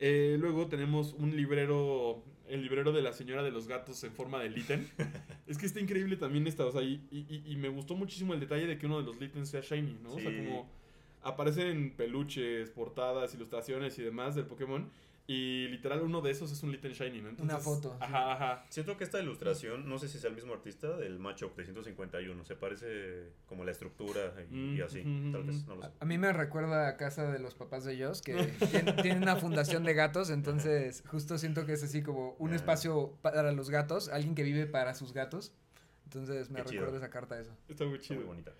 Eh, luego tenemos un librero, el librero de la señora de los gatos en forma de Litten. es que está increíble también esta, o sea, y, y- me gustó muchísimo el detalle de que uno de los Littens sea shiny, ¿no? O sea, Sí. como aparecen peluches, portadas, ilustraciones y demás del Pokémon. Y literal uno de esos es un Litten Shiny, ¿no? Una foto, sí. Ajá, ajá. Siento que esta ilustración, no sé si sea el mismo artista del Macho de 151. Se parece como la estructura y, y así. Mm, Tal vez, no lo sé. A, a mí me recuerda a casa de los papás de ellos, que tien- tienen una fundación de gatos, entonces justo siento que es así como un Ah. espacio para los gatos, alguien que vive para sus gatos. Entonces me Qué chido. recuerda esa carta a eso. Está muy Está chido. muy bonita.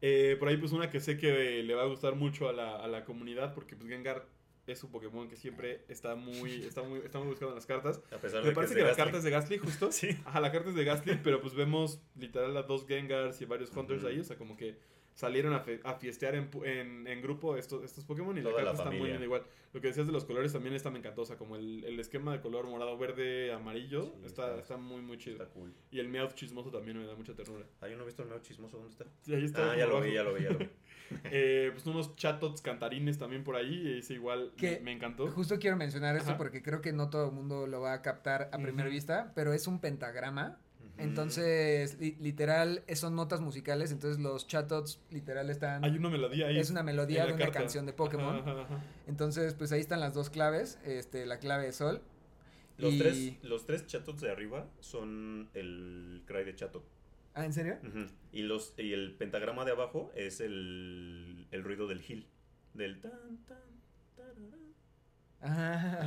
Eh, por ahí pues una que sé que le va a gustar mucho a la, a la comunidad porque pues Gengar es un Pokémon que siempre está muy, está muy, está muy buscado en las cartas. A pesar Me parece que, que, es de Gastly. de justo. Sí. Ajá, la carta es de Gastly, pero pues vemos literal a dos Gengars y varios Hunters ahí, o sea, como que salieron a, fe- a fiestear en, en, en grupo estos, estos Pokémon y Toda la carta la está muy linda igual. Lo que decías de los colores también está me encantó, o sea, como el, el esquema de color morado, verde, amarillo, Sí, está, está- está muy, muy chido. Está cool. Y el Meowth chismoso también me da mucha ternura. Ah, yo no he visto el medio chismoso. ¿Dónde está? Sí, ahí está. Ah, ya lo vi, ya lo vi, ya lo vi. Eh, pues unos chatots cantarines también por ahí, y ese igual Que me, me encantó. Justo quiero mencionar esto Ajá. porque creo que no todo el mundo lo va a captar a primera vista, pero es un pentagrama. Entonces, li- literal, son notas musicales, entonces los chatots literal están... Hay una melodía ahí. es una melodía de una carta. canción de Pokémon. Ajá, ajá, ajá. Entonces, pues ahí están las dos claves, este, la clave de sol. Los, y- tres, los tres chatots de arriba son el cry de chatot. Ah, ¿en serio? Ujú. y, los, y el pentagrama de abajo es el, el ruido del hill. Del tan, tan, tararán. Ajá.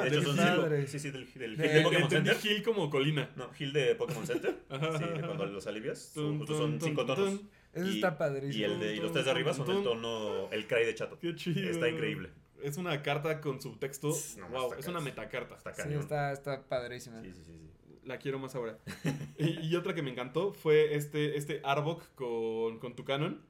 Ah, de hecho, son padre. Sí, sí, del, del hill De- de Pokémon Center. hill como colina. No, hill de Pokémon Center. Sí, de cuando los alivias. Tun, Justo son cinco tonos. Eso y, está padrísimo. Y, el de, y los tres de arriba son el tono, el cry de chato. Qué chido. Está increíble. Es una carta con subtexto. No, wow, es una ca- metacarta. Está Sí, cañón. está, está padrísima. Sí, sí, sí, sí. La quiero más ahora. y, y otra que me encantó fue este, este Arbok con, con Tucanon.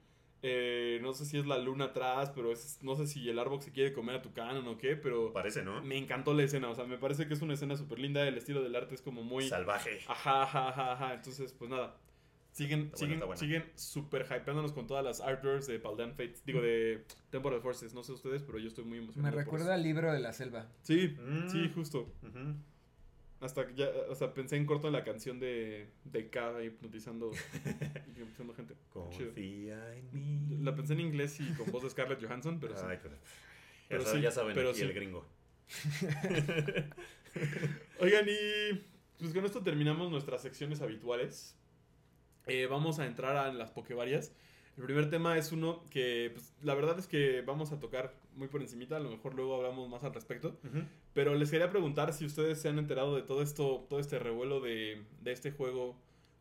Eh, no sé si es la luna atrás, pero es, no sé si el Arbok se quiere comer a Tucanon o qué, pero Parece, ¿no? me encantó la escena. O sea, me parece que es una escena súper linda. El estilo del arte es como muy... Salvaje. Ajá, ajá, ajá, ajá. Entonces, pues nada. Siguen, Está siguen, buena. siguen super hypeándonos con todas las artworks de Paldan Fates. Digo, de Temporal Forces. No sé ustedes, pero yo estoy muy Me emocionado. por recuerda eso. al libro de la selva. Sí, Mm. sí, justo. Ujú. Hasta que ya, o sea, pensé en corto en la canción de, de K hipnotizando, hipnotizando gente. Confía en mí. La pensé en inglés y con voz de Scarlett Johansson, pero sí. Ay, pero, Pero ya, sa- sí, ya saben, pero aquí sí. el gringo. Oigan, y pues con esto terminamos nuestras secciones habituales. Eh, vamos a entrar a las pokevarias. El primer tema es uno que, pues, la verdad es que vamos a tocar muy por encimita, a lo mejor luego hablamos más al respecto. Pero les quería preguntar si ustedes se han enterado de todo esto, todo este revuelo de, de este juego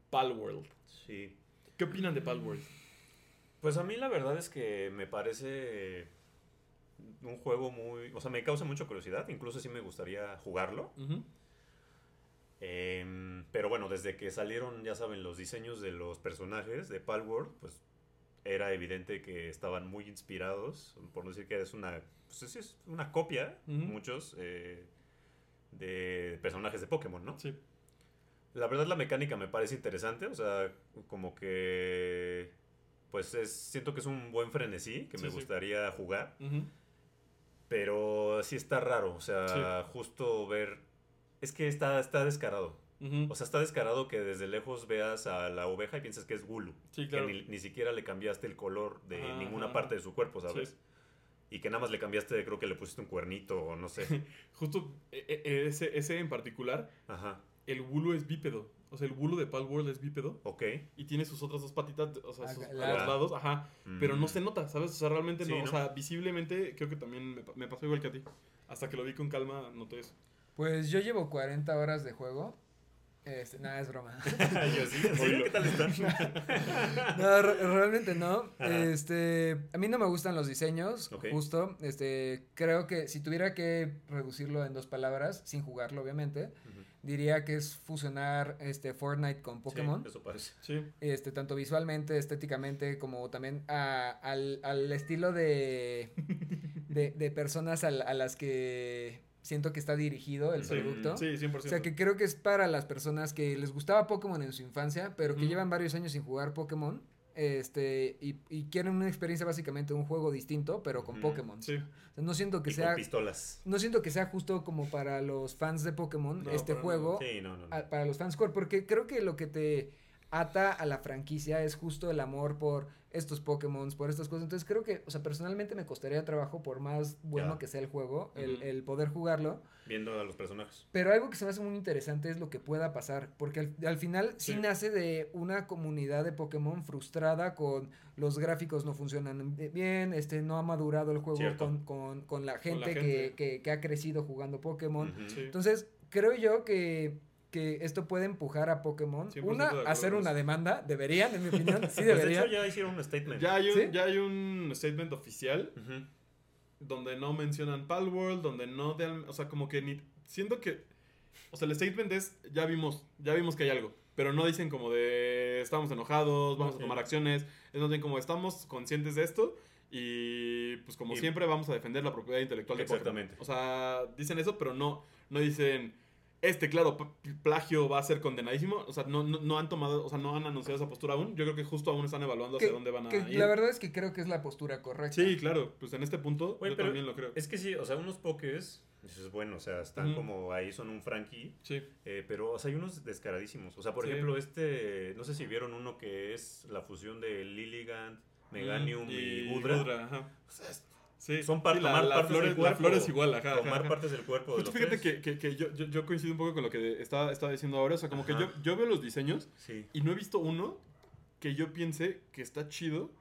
Palworld. Sí. ¿Qué opinan de Palworld? Pues a mí la verdad es que me parece un juego muy... O sea, me causa mucha curiosidad. Incluso sí me gustaría jugarlo. Em, pero bueno, desde que salieron, ya saben, los diseños de los personajes de Palworld, pues era evidente que estaban muy inspirados, por no decir que es una, pues es una copia, Ujú. muchos, eh, de personajes de Pokémon, ¿no? Sí. La verdad la mecánica me parece interesante, o sea, como que, pues es, siento que es un buen frenesí que Sí, me sí. gustaría jugar. Pero sí está raro, o sea, justo ver... Es que está, está descarado. O sea, está descarado que desde lejos veas a la oveja y piensas que es Gulu. Sí, claro. Que ni, ni siquiera le cambiaste el color de Ajá, ninguna ajá, parte de su cuerpo, ¿sabes? Sí. Y que nada más le cambiaste, creo que le pusiste un cuernito o no sé. Justo e- e- ese, ese en particular, Ajá, el Bulu es bípedo. O sea, el Bulu de Palworld es bípedo. ok. Y tiene sus otras dos patitas, o sea, Ah, sus- a los lados, ajá. Pero no Mm. se nota, ¿sabes? O sea, realmente Sí, no. O sea, visiblemente creo que también me, me pasó igual que a ti. Hasta que lo vi con calma, noté eso. Pues yo llevo 40 horas de juego. Este, nada, es broma. Yo sí, ¿en serio? ¿Qué tal están? No, re- realmente no. Ajá. Este, a mí no me gustan los diseños, justo. Este, creo que si tuviera que reducirlo en dos palabras, sin jugarlo obviamente, diría que es fusionar este Fortnite con Pokémon. Sí, eso parece. Sí. Este, tanto visualmente, estéticamente, como también a- al, al estilo de, de, de personas al- a, las que siento que está dirigido el Sí, producto. Sí, 100%. O sea, que creo que es para las personas que les gustaba Pokémon en su infancia, pero que llevan varios años sin jugar Pokémon. Este, y, y quieren una experiencia básicamente un juego distinto, pero con. Pokémon. Sí. O sea, no siento que Y sea con pistolas. no siento que sea justo como para los fans de Pokémon No, este juego Sí, no, no. no. a- para los fans core, porque creo que lo que te ata a la franquicia es justo el amor por estos Pokémon, por estas cosas. Entonces creo que, o sea, personalmente me costaría trabajo por más bueno que sea el juego, el, poder jugarlo. Viendo a los personajes. Pero algo que se me hace muy interesante es lo que pueda pasar, porque al, al final sí. Sí. nace de una comunidad de Pokémon frustrada con los gráficos no funcionan bi- bien, este no ha madurado el juego con, con, con la gente, gente. Que, que, que ha crecido jugando Pokémon. Sí. Entonces, creo yo que, que esto puede empujar a Pokémon. 100% Una, de acuerdo hacer una demanda, deberían, en mi opinión, sí Pues de deberían. hecho ya hicieron un statement. Ya hay, un, ¿Sí? ya hay un statement oficial donde no mencionan Palworld, donde no... de o sea, como que ni... Siento que... O sea, el statement es, ya vimos, ya vimos que hay algo. Pero no dicen como de, estamos enojados, vamos a tomar acciones. Es más bien como, estamos conscientes de esto. Y pues como Y- siempre vamos a defender la propiedad intelectual de Pokémon. Exactamente. O sea, dicen eso, pero no, no dicen, este claro, plagio va a ser condenadísimo. O sea, no, no, no han tomado, o sea, no han anunciado esa postura aún. Yo creo que justo aún están evaluando hacia Que- dónde van a que ir. la verdad es que creo que es la postura correcta. Sí, claro, pues en este punto Oye, yo también lo creo. Es que sí, o sea, unos pokés, dices, bueno, o sea, están como ahí, son un Frankie, Sí, eh, pero, o sea, hay unos descaradísimos. O sea, por Sí. ejemplo, este, no sé si vieron uno que es la fusión de Lilligant, Meganium Mm, y, Gudra. ajá. O sea, es Sí, Son par- sí, la, tomar la partes flor del es, la cuerpo. flor es igual, ajá. ajá, tomar ajá. partes del cuerpo de Justo los fíjate tres. que, que, que yo, yo, yo coincido un poco con lo que estaba, estaba diciendo ahora. O sea, como que Ajá. yo, yo veo los diseños Sí. y no he visto uno que yo piense que está chido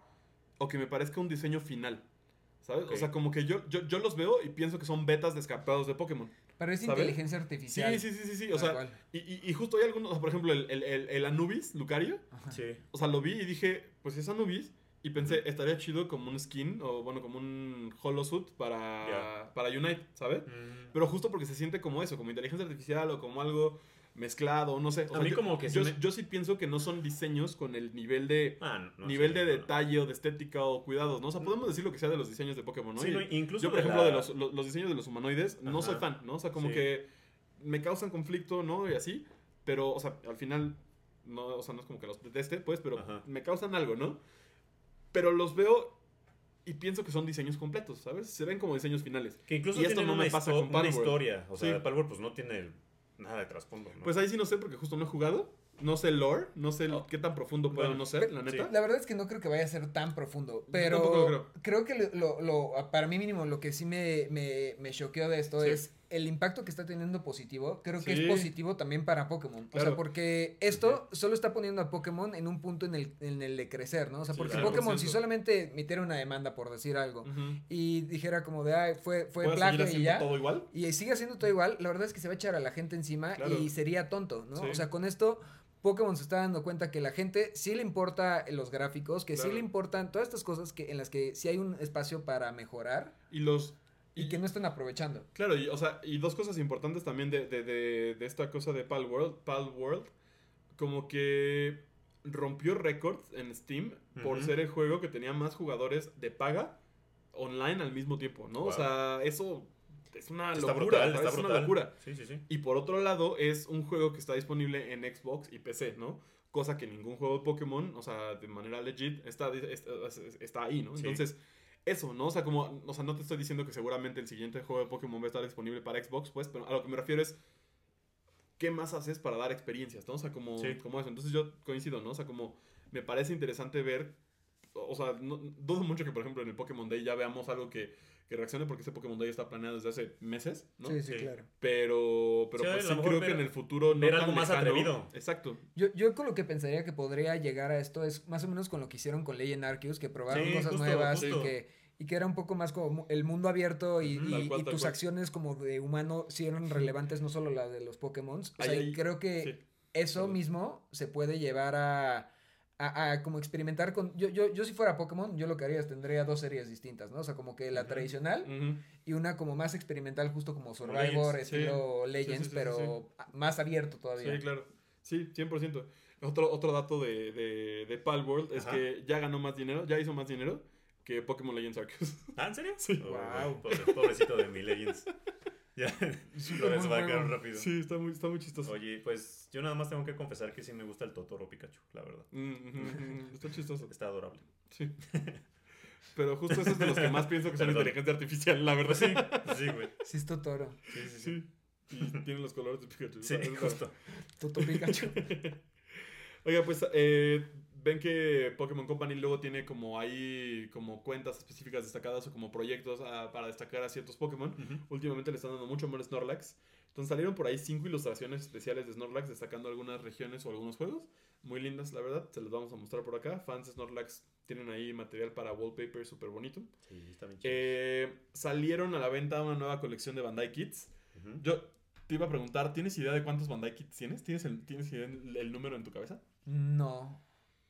o que me parezca un diseño final. ¿Sabes? Ok. O sea, como que yo, yo, yo los veo y pienso que son betas descartados de Pokémon. Pero es ¿sabes? inteligencia artificial. Sí, sí, sí, sí, sí. O sea, y, y, y justo hay algunos, o sea, por ejemplo, el, el, el, el Anubis, Lucario. Ajá. Sí. O sea, lo vi y dije, pues es Anubis. Y pensé, estaría chido como un skin o bueno, como un holosuit para, Ya. para Unite, ¿sabes? Mm. Pero justo porque se siente como eso, como inteligencia artificial o como algo mezclado, no sé. O A sea, mí yo, como que sí yo, me- yo sí pienso que no son diseños con el nivel de Ah, no, no, nivel sí, de no, no. detalle o de estética o cuidados, ¿no? O sea, podemos decir lo que sea de los diseños de Pokémon, ¿no? Sí, Y no, incluso yo, por de ejemplo, la- de los, los- los diseños de los humanoides, no Ajá. soy fan, ¿no? O sea, como Sí. que me causan conflicto, ¿no? Y así, pero, o sea, al final, no, o sea, no es como que los deteste, pues, pero Ajá. me causan algo, ¿no? Pero los veo y pienso que son diseños completos, ¿sabes? Se ven como diseños finales. Que incluso Y esto no me una, pasa con una Palworld. historia. O sea, Sí. Palworld pues no tiene nada de trasfondo, ¿no? Pues ahí sí no sé, porque justo no he jugado. No sé el lore, no sé el- Oh. qué tan profundo puede Bueno, no ser, la sí. neta. La verdad es que no creo que vaya a ser tan profundo, pero creo. creo que lo, lo- lo- para mí mínimo lo que sí me, me, me choqueó de esto Sí. es el impacto que está teniendo positivo. Creo que es positivo también para Pokémon. O sea, porque esto solo está poniendo a Pokémon en un punto en el, en el de crecer, ¿no? O sea, Sí, porque claro. Pokémon si 100%. solamente emitiera una demanda por decir algo y dijera como de, ay, fue, fue ¿Puedo seguir plagio y ya. todo igual? Y sigue haciendo todo igual, la verdad es que se va a echar a la gente encima Claro. y sería tonto, ¿no? Sí. O sea, con esto Pokémon se está dando cuenta que la gente sí le importa los gráficos, que sí le importan todas estas cosas que en las que sí hay un espacio para mejorar Y los... y que no están aprovechando. Claro, y, o sea, y dos cosas importantes también de, de, de, de esta cosa de Pal World, Pal World, como que rompió récords en Steam por ser el juego que tenía más jugadores de paga online al mismo tiempo, ¿no? O sea, eso es una está locura, brutal, ¿sabes? está es brutal. una locura. Sí, sí, sí. Y por otro lado, es un juego que está disponible en Xbox y PC, ¿no? Cosa que ningún juego de Pokémon, o sea, de manera legit, está, está, está ahí, ¿no? Sí. Entonces, eso, ¿no? O sea, como, o sea, no te estoy diciendo que seguramente el siguiente juego de Pokémon va a estar disponible para Xbox, pues, pero a lo que me refiero es, ¿qué más haces para dar experiencias, ¿no? O sea, como, Sí. como eso. Entonces yo coincido, ¿no? O sea, como, me parece interesante ver, o sea, no- dudo mucho que, por ejemplo, en el Pokémon Day ya veamos algo que, que reaccione, porque ese Pokémon Day está planeado desde hace meses, ¿no? Sí, sí, Sí. claro. Pero, pero Sí, pues sí creo ver- que en el futuro no ver tan algo más lejano- atrevido. Exacto. Yo, yo con lo que pensaría que podría llegar a esto es más o menos con lo que hicieron con Legend Arceus, que probaron Sí, cosas justo, nuevas justo. y que y que era un poco más como el mundo abierto y, cual, tus cual. acciones como de humano sí eran relevantes, no solo las de los Pokémon. O sea, ahí- creo que sí. eso Perdón. mismo se puede llevar a, a, a como experimentar con... Yo, yo, yo si fuera Pokémon, yo lo que haría es tendría dos series distintas, ¿no? O sea, como que la tradicional y una como más experimental, justo como Survivor, Legends, estilo Sí, Legends, sí, sí, sí, pero más abierto todavía. Sí, claro. Sí, 100%. Otro, otro dato de, de, de Palworld es Ajá. que ya ganó más dinero, ya hizo más dinero que Pokémon Legends Arceus. ¿Ah, en serio? Sí. Oh, Wow. pobre- pobrecito de mi Legends. Ya, lo se va a quedar rápido. Sí, está muy, está muy chistoso. Oye, pues yo nada más tengo que confesar que sí me gusta el Totoro Pikachu, la verdad. Mm, Está chistoso. Está adorable. Sí. Pero justo eso es de los que más pienso que son inteligencia artificial, la verdad. Sí, sí, güey. Sí, es Totoro. Sí, sí, sí. Sí. Y tienen los colores de Pikachu. Sí, justo. Toto Pikachu. Oiga, pues eh, ven que Pokémon Company luego tiene como ahí como cuentas específicas destacadas o como proyectos ah, para destacar a ciertos Pokémon. Últimamente le están dando mucho amor a Snorlax. Entonces salieron por ahí cinco ilustraciones especiales de Snorlax destacando algunas regiones o algunos juegos. Muy lindas, la verdad. Se los vamos a mostrar por acá. Fans de Snorlax tienen ahí material para wallpaper súper bonito. Sí, está bien chido. Eh, salieron a la venta una nueva colección de Bandai Kits. Ujú. Yo te iba a preguntar, ¿tienes idea de cuántos Bandai Kits tienes? ¿Tienes el, ¿tienes idea el, el número en tu cabeza? No.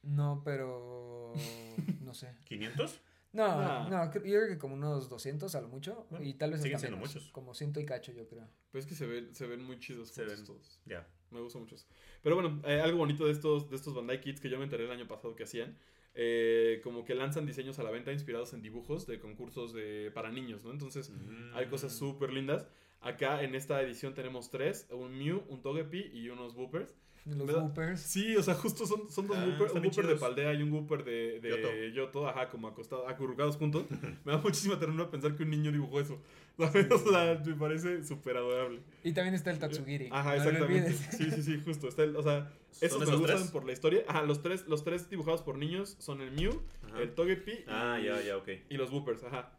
No, pero. No sé. ¿500? No, Ah. no, yo creo que como unos 200 a lo mucho. Bueno, y tal vez siguen hasta siendo menos, muchos. Como ciento y cacho, yo creo. Pues es que se ven, se ven muy chidos Se ven. todos. Ya. Me gusta mucho eso. Pero bueno, eh, algo bonito de estos, de estos Bandai Kits que yo me enteré el año pasado que hacían. eh, como que lanzan diseños a la venta inspirados en dibujos de concursos de, para niños, ¿no? Entonces hay cosas Mm. súper lindas. Acá en esta edición tenemos tres, un Mew, un Togepi y unos Woopers. Los Me da- Woopers. Sí, o sea, justo son, son dos Ah, Wooper, están un bien Wooper de. Paldea y un Wooper de, de Yoto. Yoto. ajá, como acostados, acurrucados juntos. Me da muchísima ternura pensar que un niño dibujó eso. ¿sabes? O sea, me parece súper adorable. Y también está el Tatsugiri. Ajá, no exactamente. Sí, sí, sí, justo. Está el- o sea, ¿Son esos me gustan tres? por la historia. Ajá, los tres, los tres dibujados por niños son el Mew, Ajá. el Togepi y, Ah, ya, ya, ok. y los Woopers, ajá.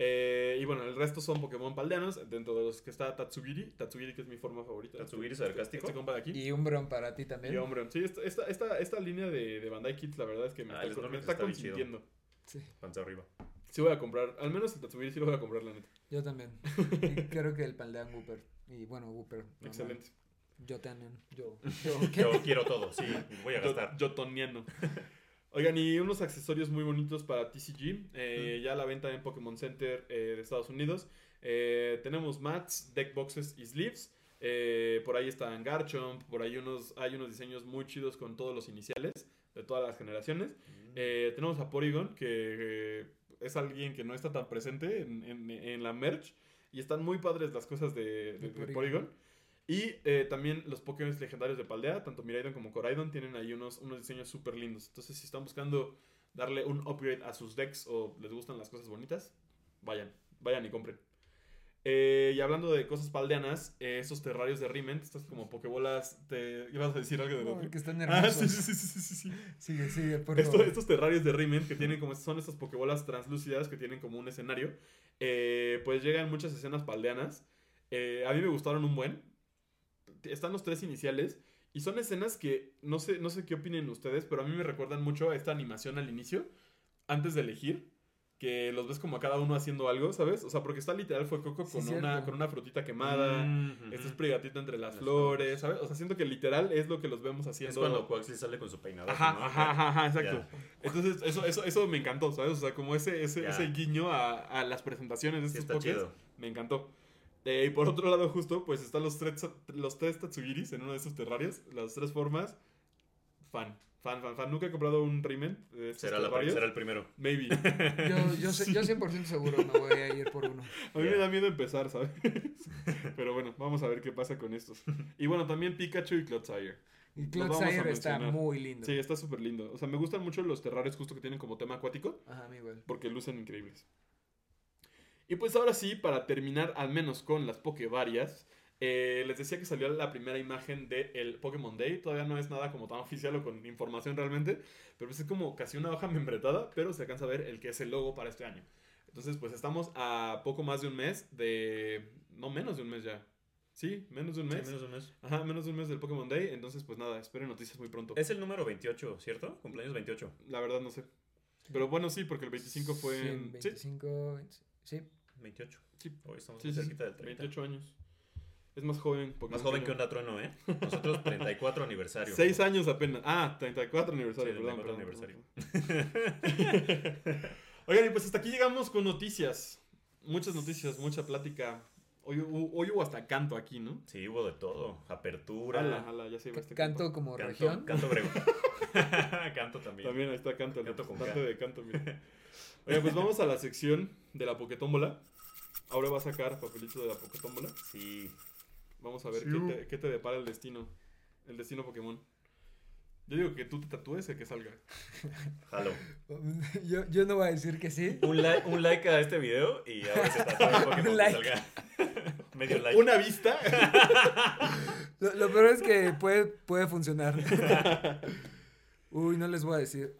Eh, y bueno, el resto son Pokémon paldeanos, dentro de los que está Tatsugiri. Tatsugiri, que es mi forma favorita. Tatsugiri Este- sarcástico. Este compa de aquí. Y un bron para ti también. Y hombre, sí, esta, esta, esta, esta línea de, de Bandai Kids, la verdad es que me Ah, está, me consintiendo. Sí. Panza arriba. Sí voy a comprar, al menos el Tatsugiri sí lo voy a comprar, la neta. Yo también. Y creo que el Paldean Wooper. Y bueno, Wooper. Excelente. Yo también. Yo. Yo. Yo quiero todo, sí, voy a Yo- gastar. Yotoniano. Oigan, y unos accesorios muy bonitos para TCG. eh, Ya a la venta en Pokémon Center eh, de Estados Unidos. Eh, tenemos mats, deck boxes y sleeves. Por ahí están Garchomp. Por ahí unos, hay unos diseños muy chidos con todos los iniciales de todas las generaciones. Eh, tenemos a Porygon, que es alguien que no está tan presente en, en- en la merch. Y están muy padres las cosas de, de- De de Porygon. Y eh, también los Pokémon legendarios de Paldea, tanto Miraidon como Coraidon, tienen ahí unos, unos diseños súper lindos. Entonces, si están buscando darle un upgrade a sus decks o les gustan las cosas bonitas, vayan, vayan y compren. Eh, y hablando de cosas paldeanas, eh, esos terrarios de Riment, estas como Pokébolas, te ibas a decir algo de No, que están Ah, hermosos. sí, sí, sí, sí, sí, sí. Sigue, sigue, por Esto- estos terrarios de Riment que tienen como son estas pokebolas translúcidas que tienen como un escenario, eh, pues llegan muchas escenas paldeanas. Eh, a mí me gustaron un buen. Están los tres iniciales y son escenas que no sé, no sé qué opinen ustedes, pero a mí me recuerdan mucho a esta animación al inicio, antes de elegir. Que los ves como a cada uno haciendo algo, ¿sabes? O sea, porque está literal fue Coco Sí, con, cierto. una, con una frutita quemada. Mm, ujú. Este es Prigatito entre las, Las flores, flores. ¿sabes? O sea, siento que literal es lo que los vemos haciendo. Es cuando Quaxley sale con su peinado. Ajá, ¿no? ajá, ajá, ajá, exacto. Ya. Entonces, eso, eso, eso me encantó, ¿sabes? O sea, como ese, ese, Ya. ese guiño a, a las presentaciones de Sí, estos está pokés, chido. me encantó. Eh, y por otro lado, justo, pues están los tres, los tres Tatsugiris en uno de esos terrarios, las tres formas. Fan, fan, fan, fan. Nunca he comprado un estos Será, la, será el primero. Maybe. Yo, yo, sé- yo 100% seguro me voy a ir por uno. A mí me da miedo empezar, ¿sabes? Pero bueno, vamos a ver qué pasa con estos. Y bueno, también Pikachu y Clodsire. Y Clodsire está muy lindo. Sí, está súper lindo. O sea, me gustan mucho los terrarios justo que tienen como tema acuático. Ajá, a mí igual. porque lucen increíbles. Y pues ahora sí, para terminar al menos con las Pokevarias, eh, les decía que salió la primera imagen del Pokémon Day. Todavía no es nada como tan oficial o con información realmente, pero pues es como casi una hoja membretada, pero se alcanza a ver el que es el logo para este año. Entonces, pues estamos a poco más de un mes de... No, menos de un mes ya. Sí, menos de un Sí, mes. menos de un mes. Ajá, menos de un mes del Pokémon Day. Entonces, pues nada, esperen noticias muy pronto. Es el número 28, ¿cierto? Cumpleaños 28. La verdad no sé. Pero bueno, sí, porque el 25 fue Sí, en... Sí, 25, 20 sí. 28. Sí. Hoy estamos Sí, muy sí, sí, cerquita del 30. 28 años. Es más joven. Pokémon Más joven que. Onda Trueno, ¿eh? Nosotros 34 aniversario. 6 años apenas. Ah, 34 aniversario, Sí, perdón, 34 perdón, perdón. Oigan, y pues hasta aquí llegamos con noticias. Muchas noticias, mucha plática. Hoy, hoy hubo hasta canto aquí, ¿no? Sí, hubo de todo. Apertura. Ala, ala, ya se iba este Canto como Canto, región. canto canto también. También ahí está canto, Canto con K. de canto, mira. Oigan, pues vamos a la sección de la Poketómbola. Ahora va a sacar papelito de la Poketómbola. Sí. Vamos a ver Sí. qué te, qué te depara el destino. El destino Pokémon. Yo digo que tú te tatúes el que salga. Jalo. Yo, yo no voy a decir que sí. Un, like, un like a este video y ahora se tatúa Pokémon Un que like. salga. Medio like. Una vista. Lo, lo peor es que puede, puede funcionar. Uy, no les voy a decir.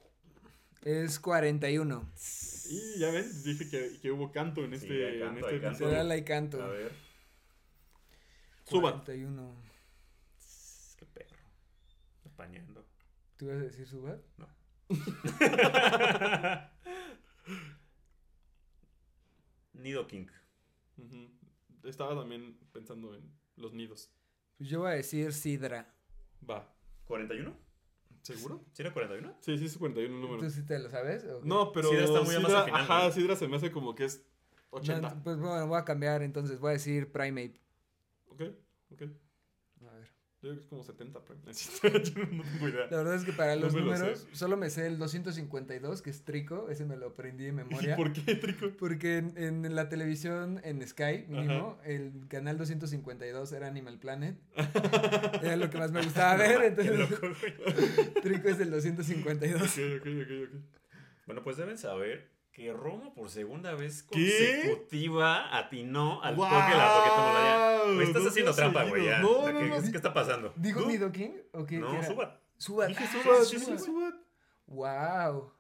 Es 41. y ya ven, dije que, que hubo canto en Sí, este, canto, en este hay canto. Episodio. y canto. A ver. Suban. 41. Qué perro. Apañando. ¿Tú vas a decir suba? Nido King. Ujú. Estaba también pensando en los nidos. Pues yo voy a decir Sidra. Va. ¿41? ¿Seguro? ¿Sí era 41? Sí, sí es 41 el número. ¿Tú sí te lo sabes? o qué? No, pero Sidra está muy más Sidra- al final, Ajá, ¿no? Sidra se me hace como que es 80. No, pues bueno, voy a cambiar entonces. Voy a decir Primate. Ok, ok. Yo creo que es como 70, pero yo no tengo idea. La verdad es que para No los lo números solo me sé el 252, que es Trico. Ese me lo aprendí de ¿Y memoria. por qué, Trico? Porque en, en la televisión, en Sky mínimo, el canal 252 era Animal Planet. Era lo que más me gustaba ver. Entonces, loco. Trico es el 252. Ok, ok, ok, ok. Bueno, pues deben saber que Romo por segunda vez ¿Qué? consecutiva atinó al ¡Guau! Poké la Pokétomolaya. Güey, estás No haciendo trampa, güey. No, no, ¿Qué, no. ¿Qué está pasando? ¿Digo. Nido King? ¿O qué, No, qué suba. Subat. Dije Ah, dije Subat. Subat. Wow.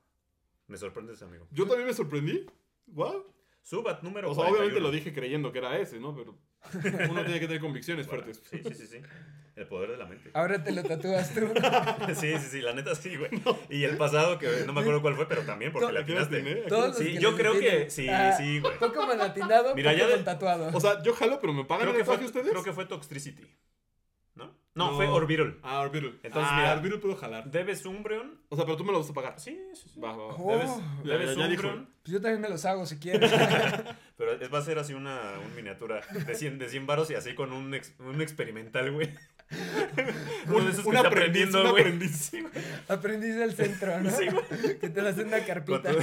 Me sorprendes, amigo. Yo también me sorprendí. Wow. Subat número O sea, obviamente 41. lo dije creyendo que era ese, ¿no? Pero uno tiene que tener convicciones Bueno, fuertes. Sí, sí, sí, sí. El poder de la mente. Ahora te lo tatúas tú. Sí, sí, sí, la neta sí, güey. Y el pasado, que no me acuerdo cuál fue, pero también porque la atinaste. los Sí, yo creo que sí, Ah, sí, güey. Pokémon atinado, Mira, ya de- tatuado. O sea, yo jalo, pero me pagan Creo el que, fue, ustedes. creo que fue Toxtricity. ¿No? Fue Orbital. Ah, Orbital. Entonces, ah, mira. Orbital puedo jalar. Debes Umbreon. O sea, pero tú me lo vas a pagar. Sí, sí, sí. Va, va, va. Oh. Debes, Ya, debes ya, ya dijo. Umbreon. Pues yo también me los hago si quieres. Pero es- va a ser así una, un miniatura de 100, de 100 varos y así con un, ex- un experimental, güey. Uno de esos que un está aprendiz, aprendiendo, un güey. aprendiz. Sí, güey. Aprendiz del centro, ¿no? Sí, güey. Que te lo hacen una Con carpita. tu- con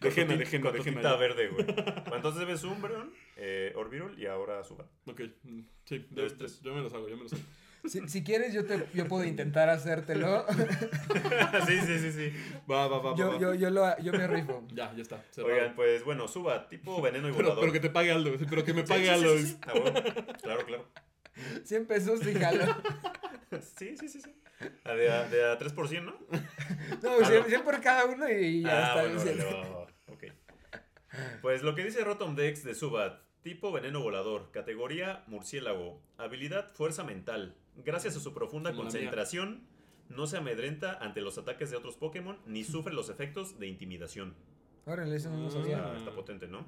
tu tin- tu henna, tinta verde, güey. Bueno, entonces debes Umbreon, eh, Orbital y ahora Subat. Ok, mm, sí, yo, Debes tres. yo me los hago, yo me los hago. Si, si quieres, yo, te, yo puedo intentar hacértelo. sí, sí, sí, sí. Va, va, va, va, Yo, va. yo, yo, lo, yo me rifo. Ya, ya está. cerrado. Oigan, pues bueno, Subat, tipo veneno y pero, volador. pero que te pague Aldo, pero que me Sí, pague sí, sí, sí, sí. Ah, bueno. Claro, claro. 100 pesos y jalo. Sí, sí, sí, sí. A de, a, de a 3%, ¿no? No, Ah, 100, no. 100 por cada uno y ya ah, está. bueno, vale, va, va, va. Ok. Pues lo que dice Rotom Dex de Subat, tipo veneno volador, categoría murciélago, habilidad fuerza mental. Gracias a su profunda Como concentración, no se amedrenta ante los ataques de otros Pokémon ni sufre los efectos de intimidación. Órale, eso no lo Ah. sabía. Está, está potente, ¿no?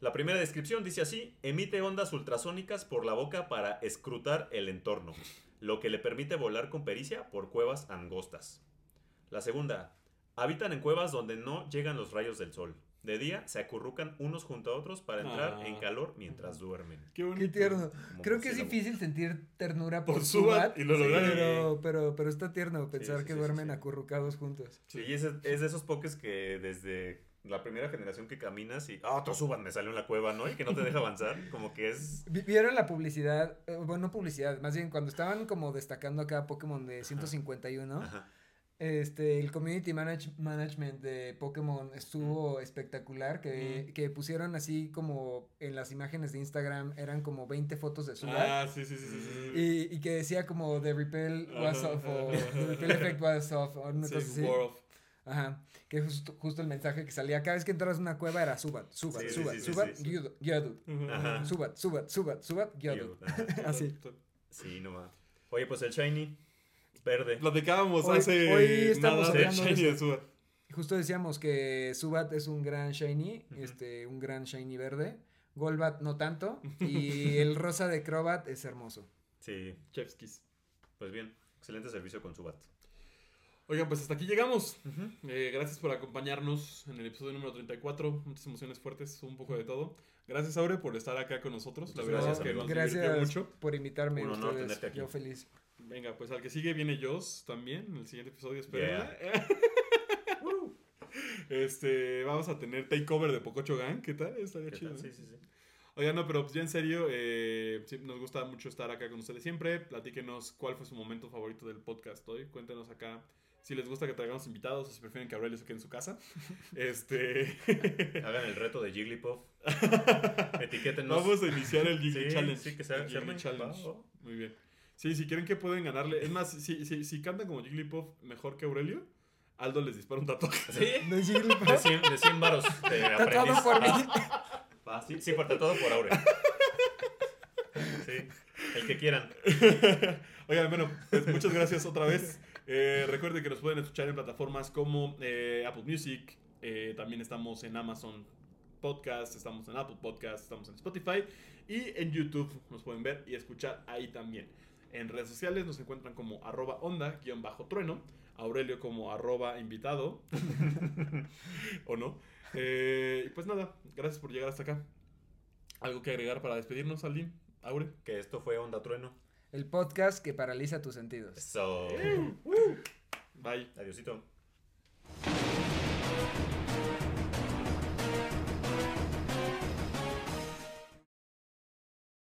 La primera descripción dice así, emite ondas ultrasónicas por la boca para escrutar el entorno, lo que le permite volar con pericia por cuevas angostas. La segunda, habitan en cuevas donde no llegan los rayos del sol. De día se acurrucan unos junto a otros para entrar Ah. en calor mientras duermen. Qué bonito. Qué tierno. Como Creo que es difícil sentir ternura por, Por Subat Subat, y lo Sí. pero, pero, pero está tierno pensar sí, que sí, duermen acurrucados juntos. Sí, y es, es de esos pokés que desde la primera generación que caminas y, ah, otro suban, me salió en la cueva, ¿no? Y que no te deja avanzar. Como que es... Vi- ¿Vieron la publicidad? Eh, bueno, no publicidad, más bien cuando estaban como destacando acá Pokémon de 151, Ajá. Este, el community manage- management de Pokémon estuvo espectacular, que, Mm. que pusieron así como en las imágenes de Instagram, eran como 20 fotos de Subat. Ah, sí, sí, sí, sí. sí. Y, y que decía como The Repel was off o ajá, The Repel effect was off o una Sí, cosa así. Ajá. Que justo, justo el mensaje que salía cada vez que entras a una cueva era Subat, Subat, Sí, Subat, sí, sí, Subat, Ajá. Subat, Subat, Subat, Subat. Ajá. Así. Sí, no va. Oye, pues el Shiny, verde. Platicábamos Hoy- hace hoy estamos nada de hablando de Shiny de Subat. Justo decíamos que Subat es un gran shiny, este, un gran shiny verde. Golbat no tanto. Y el rosa de Crobat es hermoso. Sí, Chefskis. pues bien. Excelente servicio con Subat. Oigan, pues hasta aquí llegamos. Eh, gracias por acompañarnos en el episodio número 34. Muchas emociones fuertes, un poco de todo. Gracias, Aure, por estar acá con nosotros. La Muchas verdad gracias, es que nos Gracias mucho. por invitarme. Un honor ustedes. tenerte aquí. Yo feliz. Venga, pues al que sigue viene Joss también, en el siguiente episodio, espero. Yeah. este, vamos a tener takeover de Pococho Gang, ¿qué tal? Estaría ¿Qué chido. tal? ¿no? Sí, sí, sí. Oigan, no, pero pues ya en serio, eh, sí, nos gusta mucho estar acá con ustedes siempre. Platíquenos cuál fue su momento favorito del podcast hoy. Cuéntenos acá si les gusta que traigamos invitados o si prefieren que Aurelio se quede en su casa. este. Hagan el reto de Jigglypuff. Etiquétenos. Vamos a iniciar el Gigi Sí, Challenge. sí, que se haga- El Jiggly. Challenge. Muy bien. Sí, si quieren que pueden ganarle. Es más, si, si, si cantan como Jigglypuff mejor que Aurelio, Aldo les dispara un tatuaje. Sí. Es Jigglypuff. De 100, de 100 varos de Tatuado aprendiz. por mí. Ah, sí, sí, por todo por Aure. Sí, el que quieran. Oigan, bueno, pues muchas gracias otra vez. Eh, recuerden que nos pueden escuchar en plataformas como eh, Apple Music. eh, también estamos en Amazon Podcast, estamos en Apple Podcast, estamos en Spotify. Y en YouTube nos pueden ver y escuchar ahí también. En redes sociales nos encuentran como arroba onda guion bajo trueno. Aurelio como arroba invitado. o no. Eh, y pues nada, gracias por llegar hasta acá. ¿Algo que agregar para despedirnos, Aldin? Aure. Que esto fue Onda Trueno. El podcast que paraliza tus sentidos. So, Bye. adiosito.